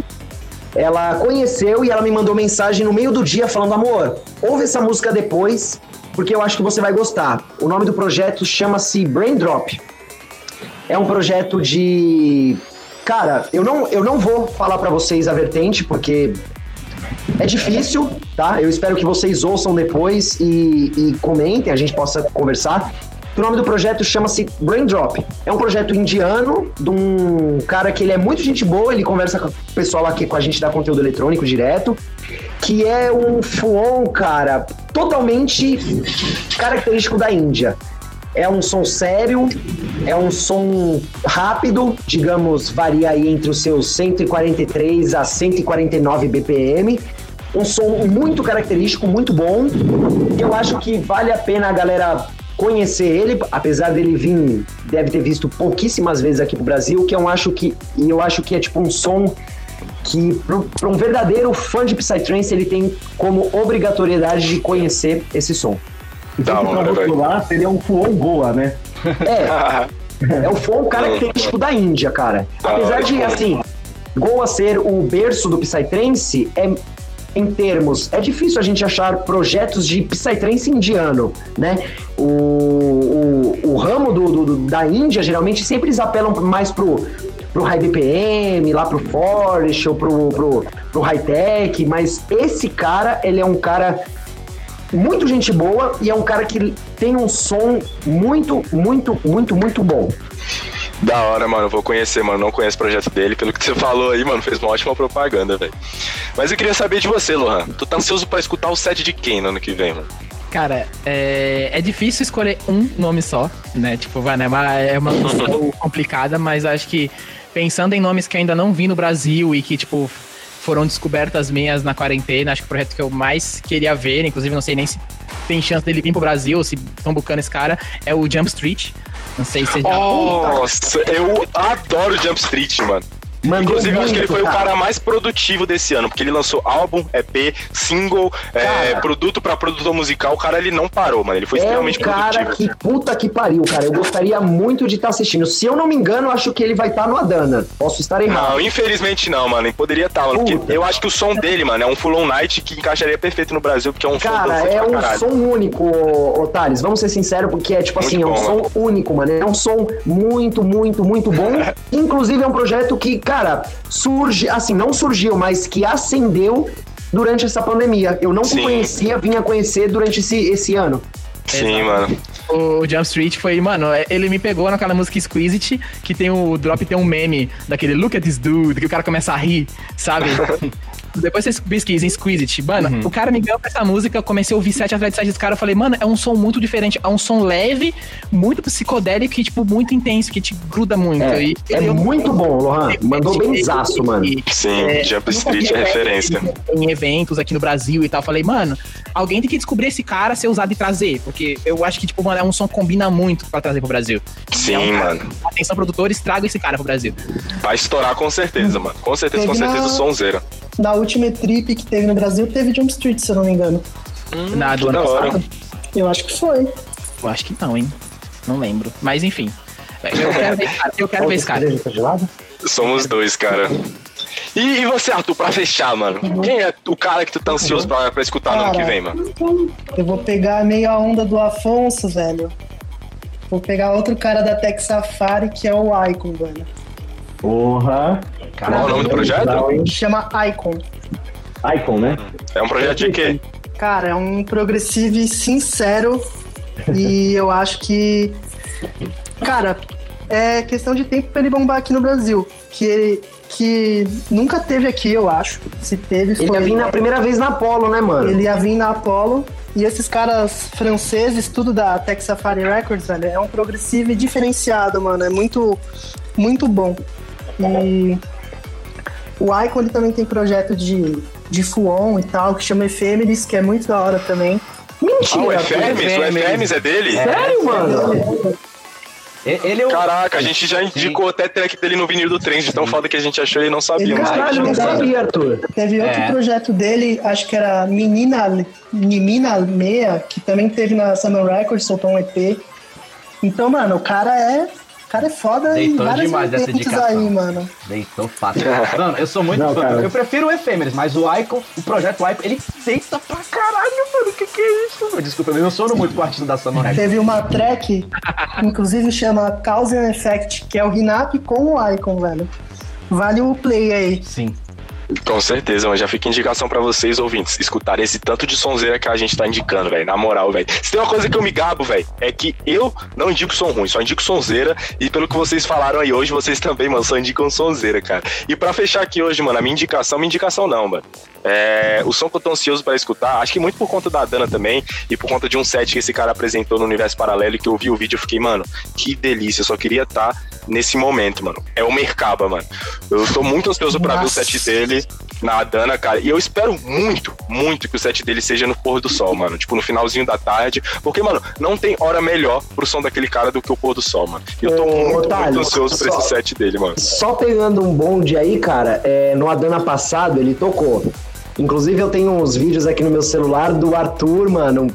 ela conheceu e ela me mandou mensagem no meio do dia falando: amor, ouve essa música depois, porque eu acho que você vai gostar. O nome do projeto chama-se Brain Drop. É um projeto de. Cara, eu não, eu não vou falar pra vocês a vertente, porque é difícil, tá? Eu espero que vocês ouçam depois e, e comentem, a gente possa conversar. O nome do projeto chama-se Brain Drop. É um projeto indiano de um cara que ele é muito gente boa, ele conversa com o pessoal aqui com a gente da conteúdo eletrônico direto, que é um fuon, cara, totalmente característico da Índia. É um som sério, é um som rápido, digamos, varia aí entre os seus 143 a 149 BPM. Um som muito característico, muito bom. Eu acho que vale a pena a galera conhecer ele, apesar dele vir, deve ter visto pouquíssimas vezes aqui pro Brasil, que eu acho que, eu acho que é tipo um som que para um verdadeiro fã de Psytrance ele tem como obrigatoriedade de conhecer esse som. Então, pra velho. rotular, seria um fuon boa, né? É, é o som característico da Índia, cara. Apesar de, assim, Goa ser o berço do Psytrance, é, em termos, é difícil a gente achar projetos de Psytrance indiano, né? O, o, o ramo do, do- do- da Índia, geralmente, sempre eles apelam mais pro, pro High BPM, lá pro Forest, ou pro, pro, pro High Tech, mas esse cara, ele é um cara muito gente boa e é um cara que tem um som muito, muito, muito, muito bom. Da hora, mano. Vou conhecer, mano. Não conheço o projeto dele. Pelo que você falou aí, mano, fez uma ótima propaganda, velho. Mas eu queria saber de você, Lohan. Tu tá ansioso pra escutar o set de quem no ano que vem, mano? Cara, é, é difícil escolher um nome só, né? Tipo, vai, né? Mas É uma questão complicada, mas acho que pensando em nomes que ainda não vi no Brasil e que, tipo, foram descobertas minhas na quarentena, acho que o projeto que eu mais queria ver, inclusive não sei nem se tem chance dele vir pro Brasil, se estão buscando esse cara, é o Jump Street. Não sei se você já. Nossa, eu adoro Jump Street, mano. Mandou Inclusive, eu acho que ele muito, foi o cara. cara mais produtivo desse ano, porque ele lançou álbum, EP, single, é, Cara. produto pra produtor musical. O cara, ele não parou, mano. Ele foi É um extremamente cara produtivo. que puta que pariu, cara. Eu gostaria muito de estar assistindo. Se eu não me engano, acho que ele vai estar no Adana. Posso estar errado. Não, infelizmente não, mano. Ele poderia estar, mano. Porque eu acho que o som dele, mano, é um Full On Night que encaixaria perfeito no Brasil, porque é um som Cara, dançante é um caralho. som único, Thales. Vamos ser sinceros, porque é tipo Muito assim, é um bom, som único, mano. É um som muito, muito, muito bom. Inclusive, é um projeto que, cara, surge, assim, não surgiu, mas que acendeu durante essa pandemia. Eu não Sim. conhecia, vinha conhecer durante esse, esse ano. Sim, mano. O Jump Street foi, mano, é- ele me pegou naquela música Squeeze It, que tem o drop, tem um meme daquele Look at this dude, que o cara começa a rir, sabe? Depois vocês pesquisem Squeeze It. Mano, o cara me ganhou pra essa música, eu comecei a ouvir sete atrás de sete desse cara, eu falei, mano, é um som muito diferente, é um som leve, muito psicodélico e, tipo, muito intenso, que te gruda muito. É, E é eu- muito bom, Lohan. Mandou bem zaço, mano. E- Sim, É, Jump Street é referência. Em eventos aqui no Brasil e tal. Falei, mano, alguém tem que descobrir esse cara, ser usado e trazer. Porque eu acho que, tipo, mano, é um som que combina muito pra trazer pro Brasil. Sim, É um cara- mano. Atenção, produtores, traga esse cara pro Brasil. Vai estourar com certeza, mano. Com certeza, com certeza, o sonzeira. Na última trip que teve no Brasil, teve Jump Street, se eu não me engano. Na do ano da hora. passado. Eu acho que foi. Eu acho que não, hein? Não lembro. Mas enfim. Eu quero ver esse cara. Eu quero ver esse cara. Somos dois, cara. E, e você, Arthur, pra fechar, mano? Quem é o cara que tu tá ansioso pra, pra escutar no ano que Cara, vem, mano? Eu vou pegar meio a onda do Afonso, velho. Vou pegar outro cara da Tech Safari, que é o Icon, velho. Porra. Qual é o nome do projeto? Chama Icon. Icon, né? É um projeto de quê? Cara, é um progressive sincero e eu acho que. Cara, é questão de tempo pra ele bombar aqui no Brasil. Que ele. Que nunca teve aqui, eu acho. Se teve, Ele foi. ia vir na primeira vez na Apollo, né, mano? Ele ia vir na Apollo. E esses caras franceses, tudo da Tech Safari Records, velho, é um progressive diferenciado, mano. É muito, muito bom. E o Icon ele também tem projeto de, de Fuon e tal, que chama Ephemeris, que é muito da hora também. Ah, o Mentira, Efemes? O Efemes é dele? Sério, mano? Ele é o. Caraca, a gente já indicou até track dele no vinil do trem, de tão foda que a gente achou e não sabia. Ele- mas Caralho, não sabia, Arthur. Teve outro É. projeto dele, acho que era Menina, Menina Meia, que também teve na Summer Records, soltou um EP. Então, mano, o cara é. O cara é foda Deitou em várias demais essa vertentes indicação. aí, mano. Deitou fácil. Mano, eu sou muito Não, fã. cara. Eu prefiro o Efêmeres, mas o Icon, o projeto Icon, ele deita pra caralho, mano. O que que é isso? mano? Desculpa, eu não sono muito com o artista da Samurai. Teve uma track, inclusive chama Cause and Effect, que é o Rinap com o Icon, velho. Vale o play aí. Sim. Com certeza, mas já fica indicação pra vocês, ouvintes, escutarem esse tanto de sonzeira que a gente tá indicando, velho. Na moral, velho. Se tem uma coisa que eu me gabo, velho, é que eu não indico som ruim, só indico sonzeira. E pelo que vocês falaram aí hoje, vocês também, mano, só indicam sonzeira, cara. E pra fechar aqui hoje, mano, a minha indicação, minha indicação não, mano. É, o som que eu tô ansioso pra escutar, acho que muito por conta da Dana também, e por conta de um set que esse cara apresentou no Universo Paralelo, e que eu vi o vídeo e fiquei, mano, que delícia, eu só queria estar nesse momento, mano. É o Mercaba, mano. Eu tô muito ansioso pra ver o set dele na Dana, cara. E eu espero muito, muito que o set dele seja no pôr do sol, mano. Tipo, no finalzinho da tarde. Porque, mano, não tem hora melhor pro som daquele cara do que o pôr do sol, mano. E eu tô Ô, muito, Thales, muito ansioso pra só- esse set dele, mano. Só pegando um bonde aí, cara, é, no Adana passado ele tocou. Inclusive eu tenho uns vídeos aqui no meu celular do Arthur, mano,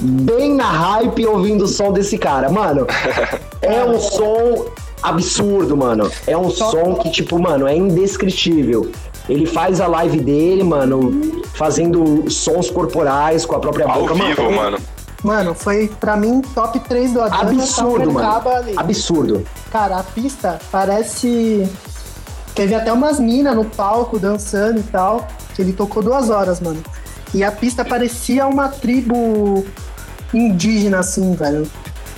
bem na hype ouvindo o som desse cara. Mano, é um som absurdo, mano. É um som que, tipo, mano, é indescritível. Ele faz a live dele, mano, fazendo sons corporais com a própria Ao boca. vivo, mano. Mano, foi pra mim top 3 do Adana. Absurdo, tá mano. Ali. Absurdo. Cara, a pista parece. Teve até umas minas no palco dançando e tal. Que ele tocou duas horas, mano. E a pista parecia uma tribo indígena, assim, velho.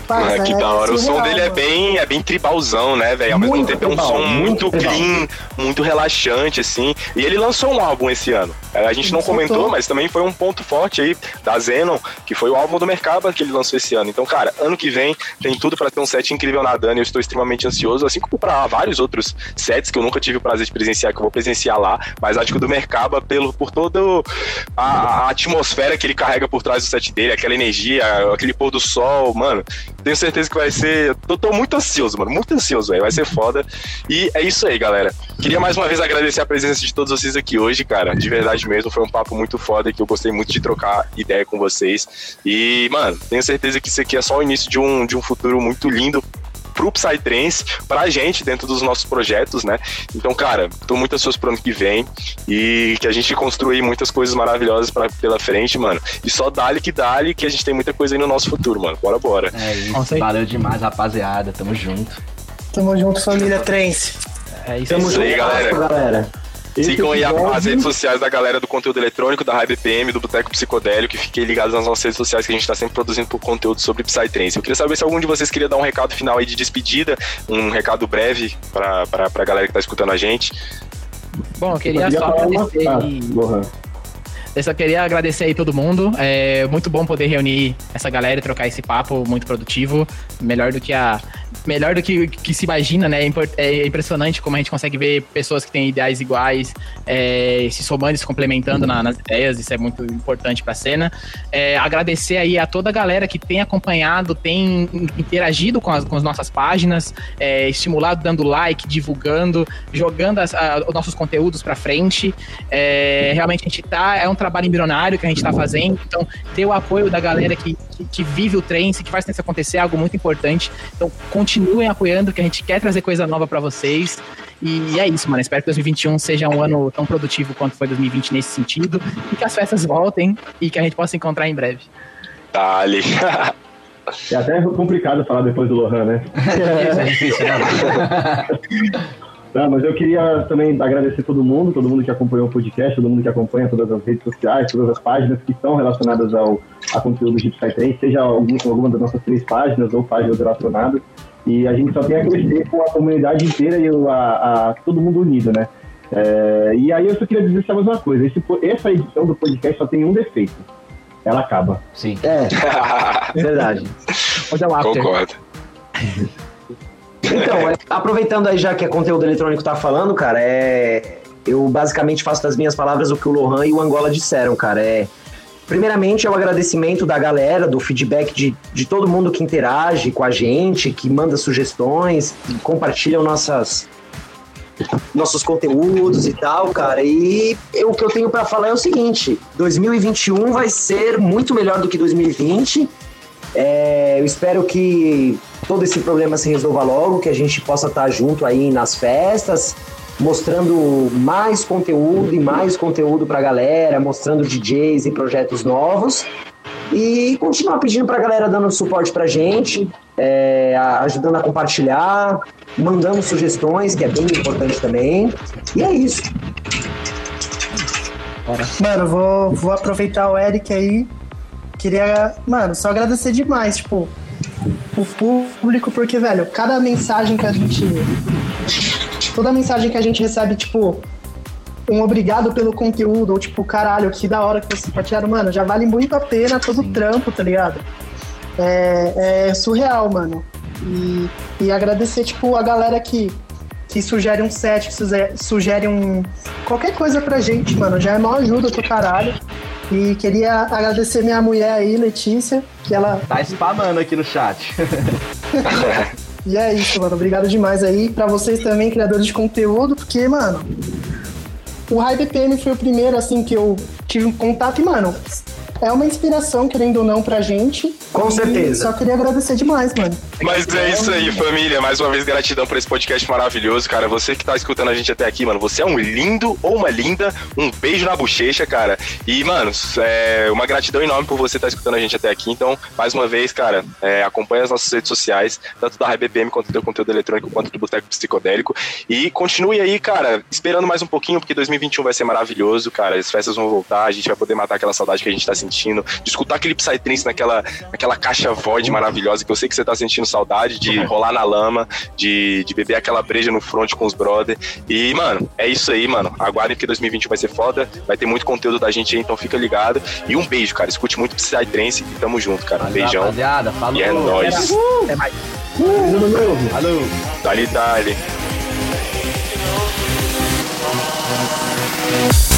Ah, que é da hora. O som dele é bem, é bem tribalzão, né, velho? Ao mesmo Muito tempo é um tribal, som muito muito tribal. clean, muito relaxante, assim. E ele lançou um álbum esse ano. É, A gente não Soltou. comentou, mas também foi um ponto forte aí da Zenon, que foi o álbum do Mercaba que ele lançou esse ano. Então, cara, ano que vem tem tudo pra ter um set incrível na Dani. Eu estou extremamente ansioso, assim como pra vários outros sets que eu nunca tive o prazer de presenciar, que eu vou presenciar lá. Mas acho que o do Mercaba, pelo, por toda a, a atmosfera que ele carrega por trás do set dele, aquela energia, aquele pôr do sol, mano, tenho certeza que vai ser. Eu tô muito ansioso, mano. Muito ansioso, velho. Vai ser foda. E é isso aí, galera. Queria mais uma vez agradecer a presença de todos vocês aqui hoje, cara. De verdade mesmo. Foi um papo muito foda que eu gostei muito de trocar ideia com vocês. E, mano, tenho certeza que isso aqui é só o início de um, de um futuro muito lindo pro Psytrance, pra gente dentro dos nossos projetos, né? Então, cara, tô muito ansioso pro ano que vem e que a gente construir muitas coisas maravilhosas pra, pela frente, mano. E só dale que dale que a gente tem muita coisa aí no nosso futuro, mano. Bora, bora. É isso. Valeu demais, rapaziada. Tamo junto. Tamo junto, família Trance. É isso Tamo isso aí, junto, galera. galera. Sigam aí a- episódio- as redes sociais da galera do conteúdo eletrônico, da High BPM, do Boteco Psicodélico, e fiquem ligados nas nossas redes sociais que a gente tá sempre produzindo por conteúdo sobre Psytrance. Eu queria saber se algum de vocês queria dar um recado final aí de despedida, um recado breve pra, pra, pra galera que tá escutando a gente. Bom, eu queria só uma- agradecer Ah, aí- Lohan. Eu só queria agradecer aí todo mundo. É muito bom poder reunir essa galera e trocar esse papo muito produtivo. Melhor do que a. Melhor do que, que se imagina, né? É É impressionante como a gente consegue ver pessoas que têm ideais iguais é, se somando se complementando na- nas ideias. Isso é muito importante pra cena. É, agradecer aí a toda a galera que tem acompanhado, tem interagido com as, com as nossas páginas, é, estimulado, dando like, divulgando, jogando as- a- os nossos conteúdos pra frente. É, realmente a gente tá. É um trabalho embrionário que a gente tá fazendo. Então, ter o apoio da galera que, que, que vive o trance, que faz isso acontecer é algo muito importante. Então, continuem apoiando, que a gente quer trazer coisa nova pra vocês. E é isso, mano. Espero que 2021 seja um ano tão produtivo quanto foi 2020 nesse sentido. E que as festas voltem e que a gente possa se encontrar em breve. Dale. É até complicado falar depois do Lohan, né? Isso é difícil, né? Não, mas eu queria também agradecer todo mundo, todo mundo que acompanhou o podcast, todo mundo que acompanha todas as redes sociais, todas as páginas que estão relacionadas ao a conteúdo de Psytrance, seja algum, alguma das nossas três páginas ou páginas relacionadas. E a gente só tem a crescer com a comunidade inteira e o- a, a- todo mundo unido, né? É, e aí eu só queria dizer só mais uma coisa, esse essa edição do podcast só tem um defeito. Ela acaba. Sim. É, verdade. Hoje é o after. Concordo. Então, é, aproveitando aí já que é conteúdo eletrônico tá falando, cara, é. Eu basicamente faço das minhas palavras o que o Lohan e o Angola disseram, cara. É. Primeiramente é o agradecimento da galera, do feedback de, de todo mundo que interage com a gente, que manda sugestões, que compartilham nossas, nossos conteúdos e tal, cara. E eu- o que eu tenho pra falar é o seguinte: 2021 vai ser muito melhor do que 2020. É, eu espero que todo esse problema se resolva logo, que a gente possa estar junto aí nas festas, mostrando mais conteúdo e mais conteúdo pra galera, mostrando DJs e projetos novos. E continuar pedindo pra galera dando suporte pra gente, é, a- ajudando a compartilhar, mandando sugestões, que é bem importante também. E é isso. Mano, vou, vou aproveitar o Eric aí. Queria, mano, só agradecer demais, tipo, o público, porque, velho, cada mensagem que a gente. Toda mensagem que a gente recebe, tipo, um obrigado pelo conteúdo, ou tipo, caralho, que da hora que vocês compartilharam, mano, já vale muito a pena todo o trampo, tá ligado? É, é surreal, mano. E, e agradecer, tipo, a galera que, que sugere um set, que suge- sugere um. qualquer coisa pra gente, mano. Já é maior ajuda pro caralho. E queria agradecer minha mulher aí, Letícia, que ela. Tá spamando aqui no chat. E é isso, mano. Obrigado demais aí. Pra vocês também, criadores de conteúdo, porque, mano. O High BPM foi o primeiro, assim, que eu tive um contato e, mano, é uma inspiração, querendo ou não, pra gente. Com certeza. Só queria agradecer demais, mano. Mas é isso aí, família. Mais uma vez, gratidão por esse podcast maravilhoso, cara. Você que tá escutando a gente até aqui, mano, você é um lindo ou uma linda. Um beijo na bochecha, cara. E, mano, é uma gratidão enorme por você estar escutando a gente até aqui. Então, mais uma vez, cara, é, acompanha as nossas redes sociais, tanto da RBPM quanto do conteúdo eletrônico, quanto do Boteco Psicodélico. E continue aí, cara, esperando mais um pouquinho, porque 2021 vai ser maravilhoso, cara. As festas vão voltar, a gente vai poder matar aquela saudade que a gente tá sentindo. Sentindo, de escutar aquele Psytrance naquela, naquela caixa void maravilhosa que eu sei que você tá sentindo saudade, de rolar na lama, de, de beber aquela breja no front com os brother. E, mano, é isso aí, mano. Aguardem que 2021 vai ser foda, vai ter muito conteúdo da gente aí, então fica ligado. E um beijo, cara. Escute muito Psytrance e tamo junto, cara. Um beijão. Rapaziada, falou. E é nóis. Até mais. Alô. Dali, dali. Thank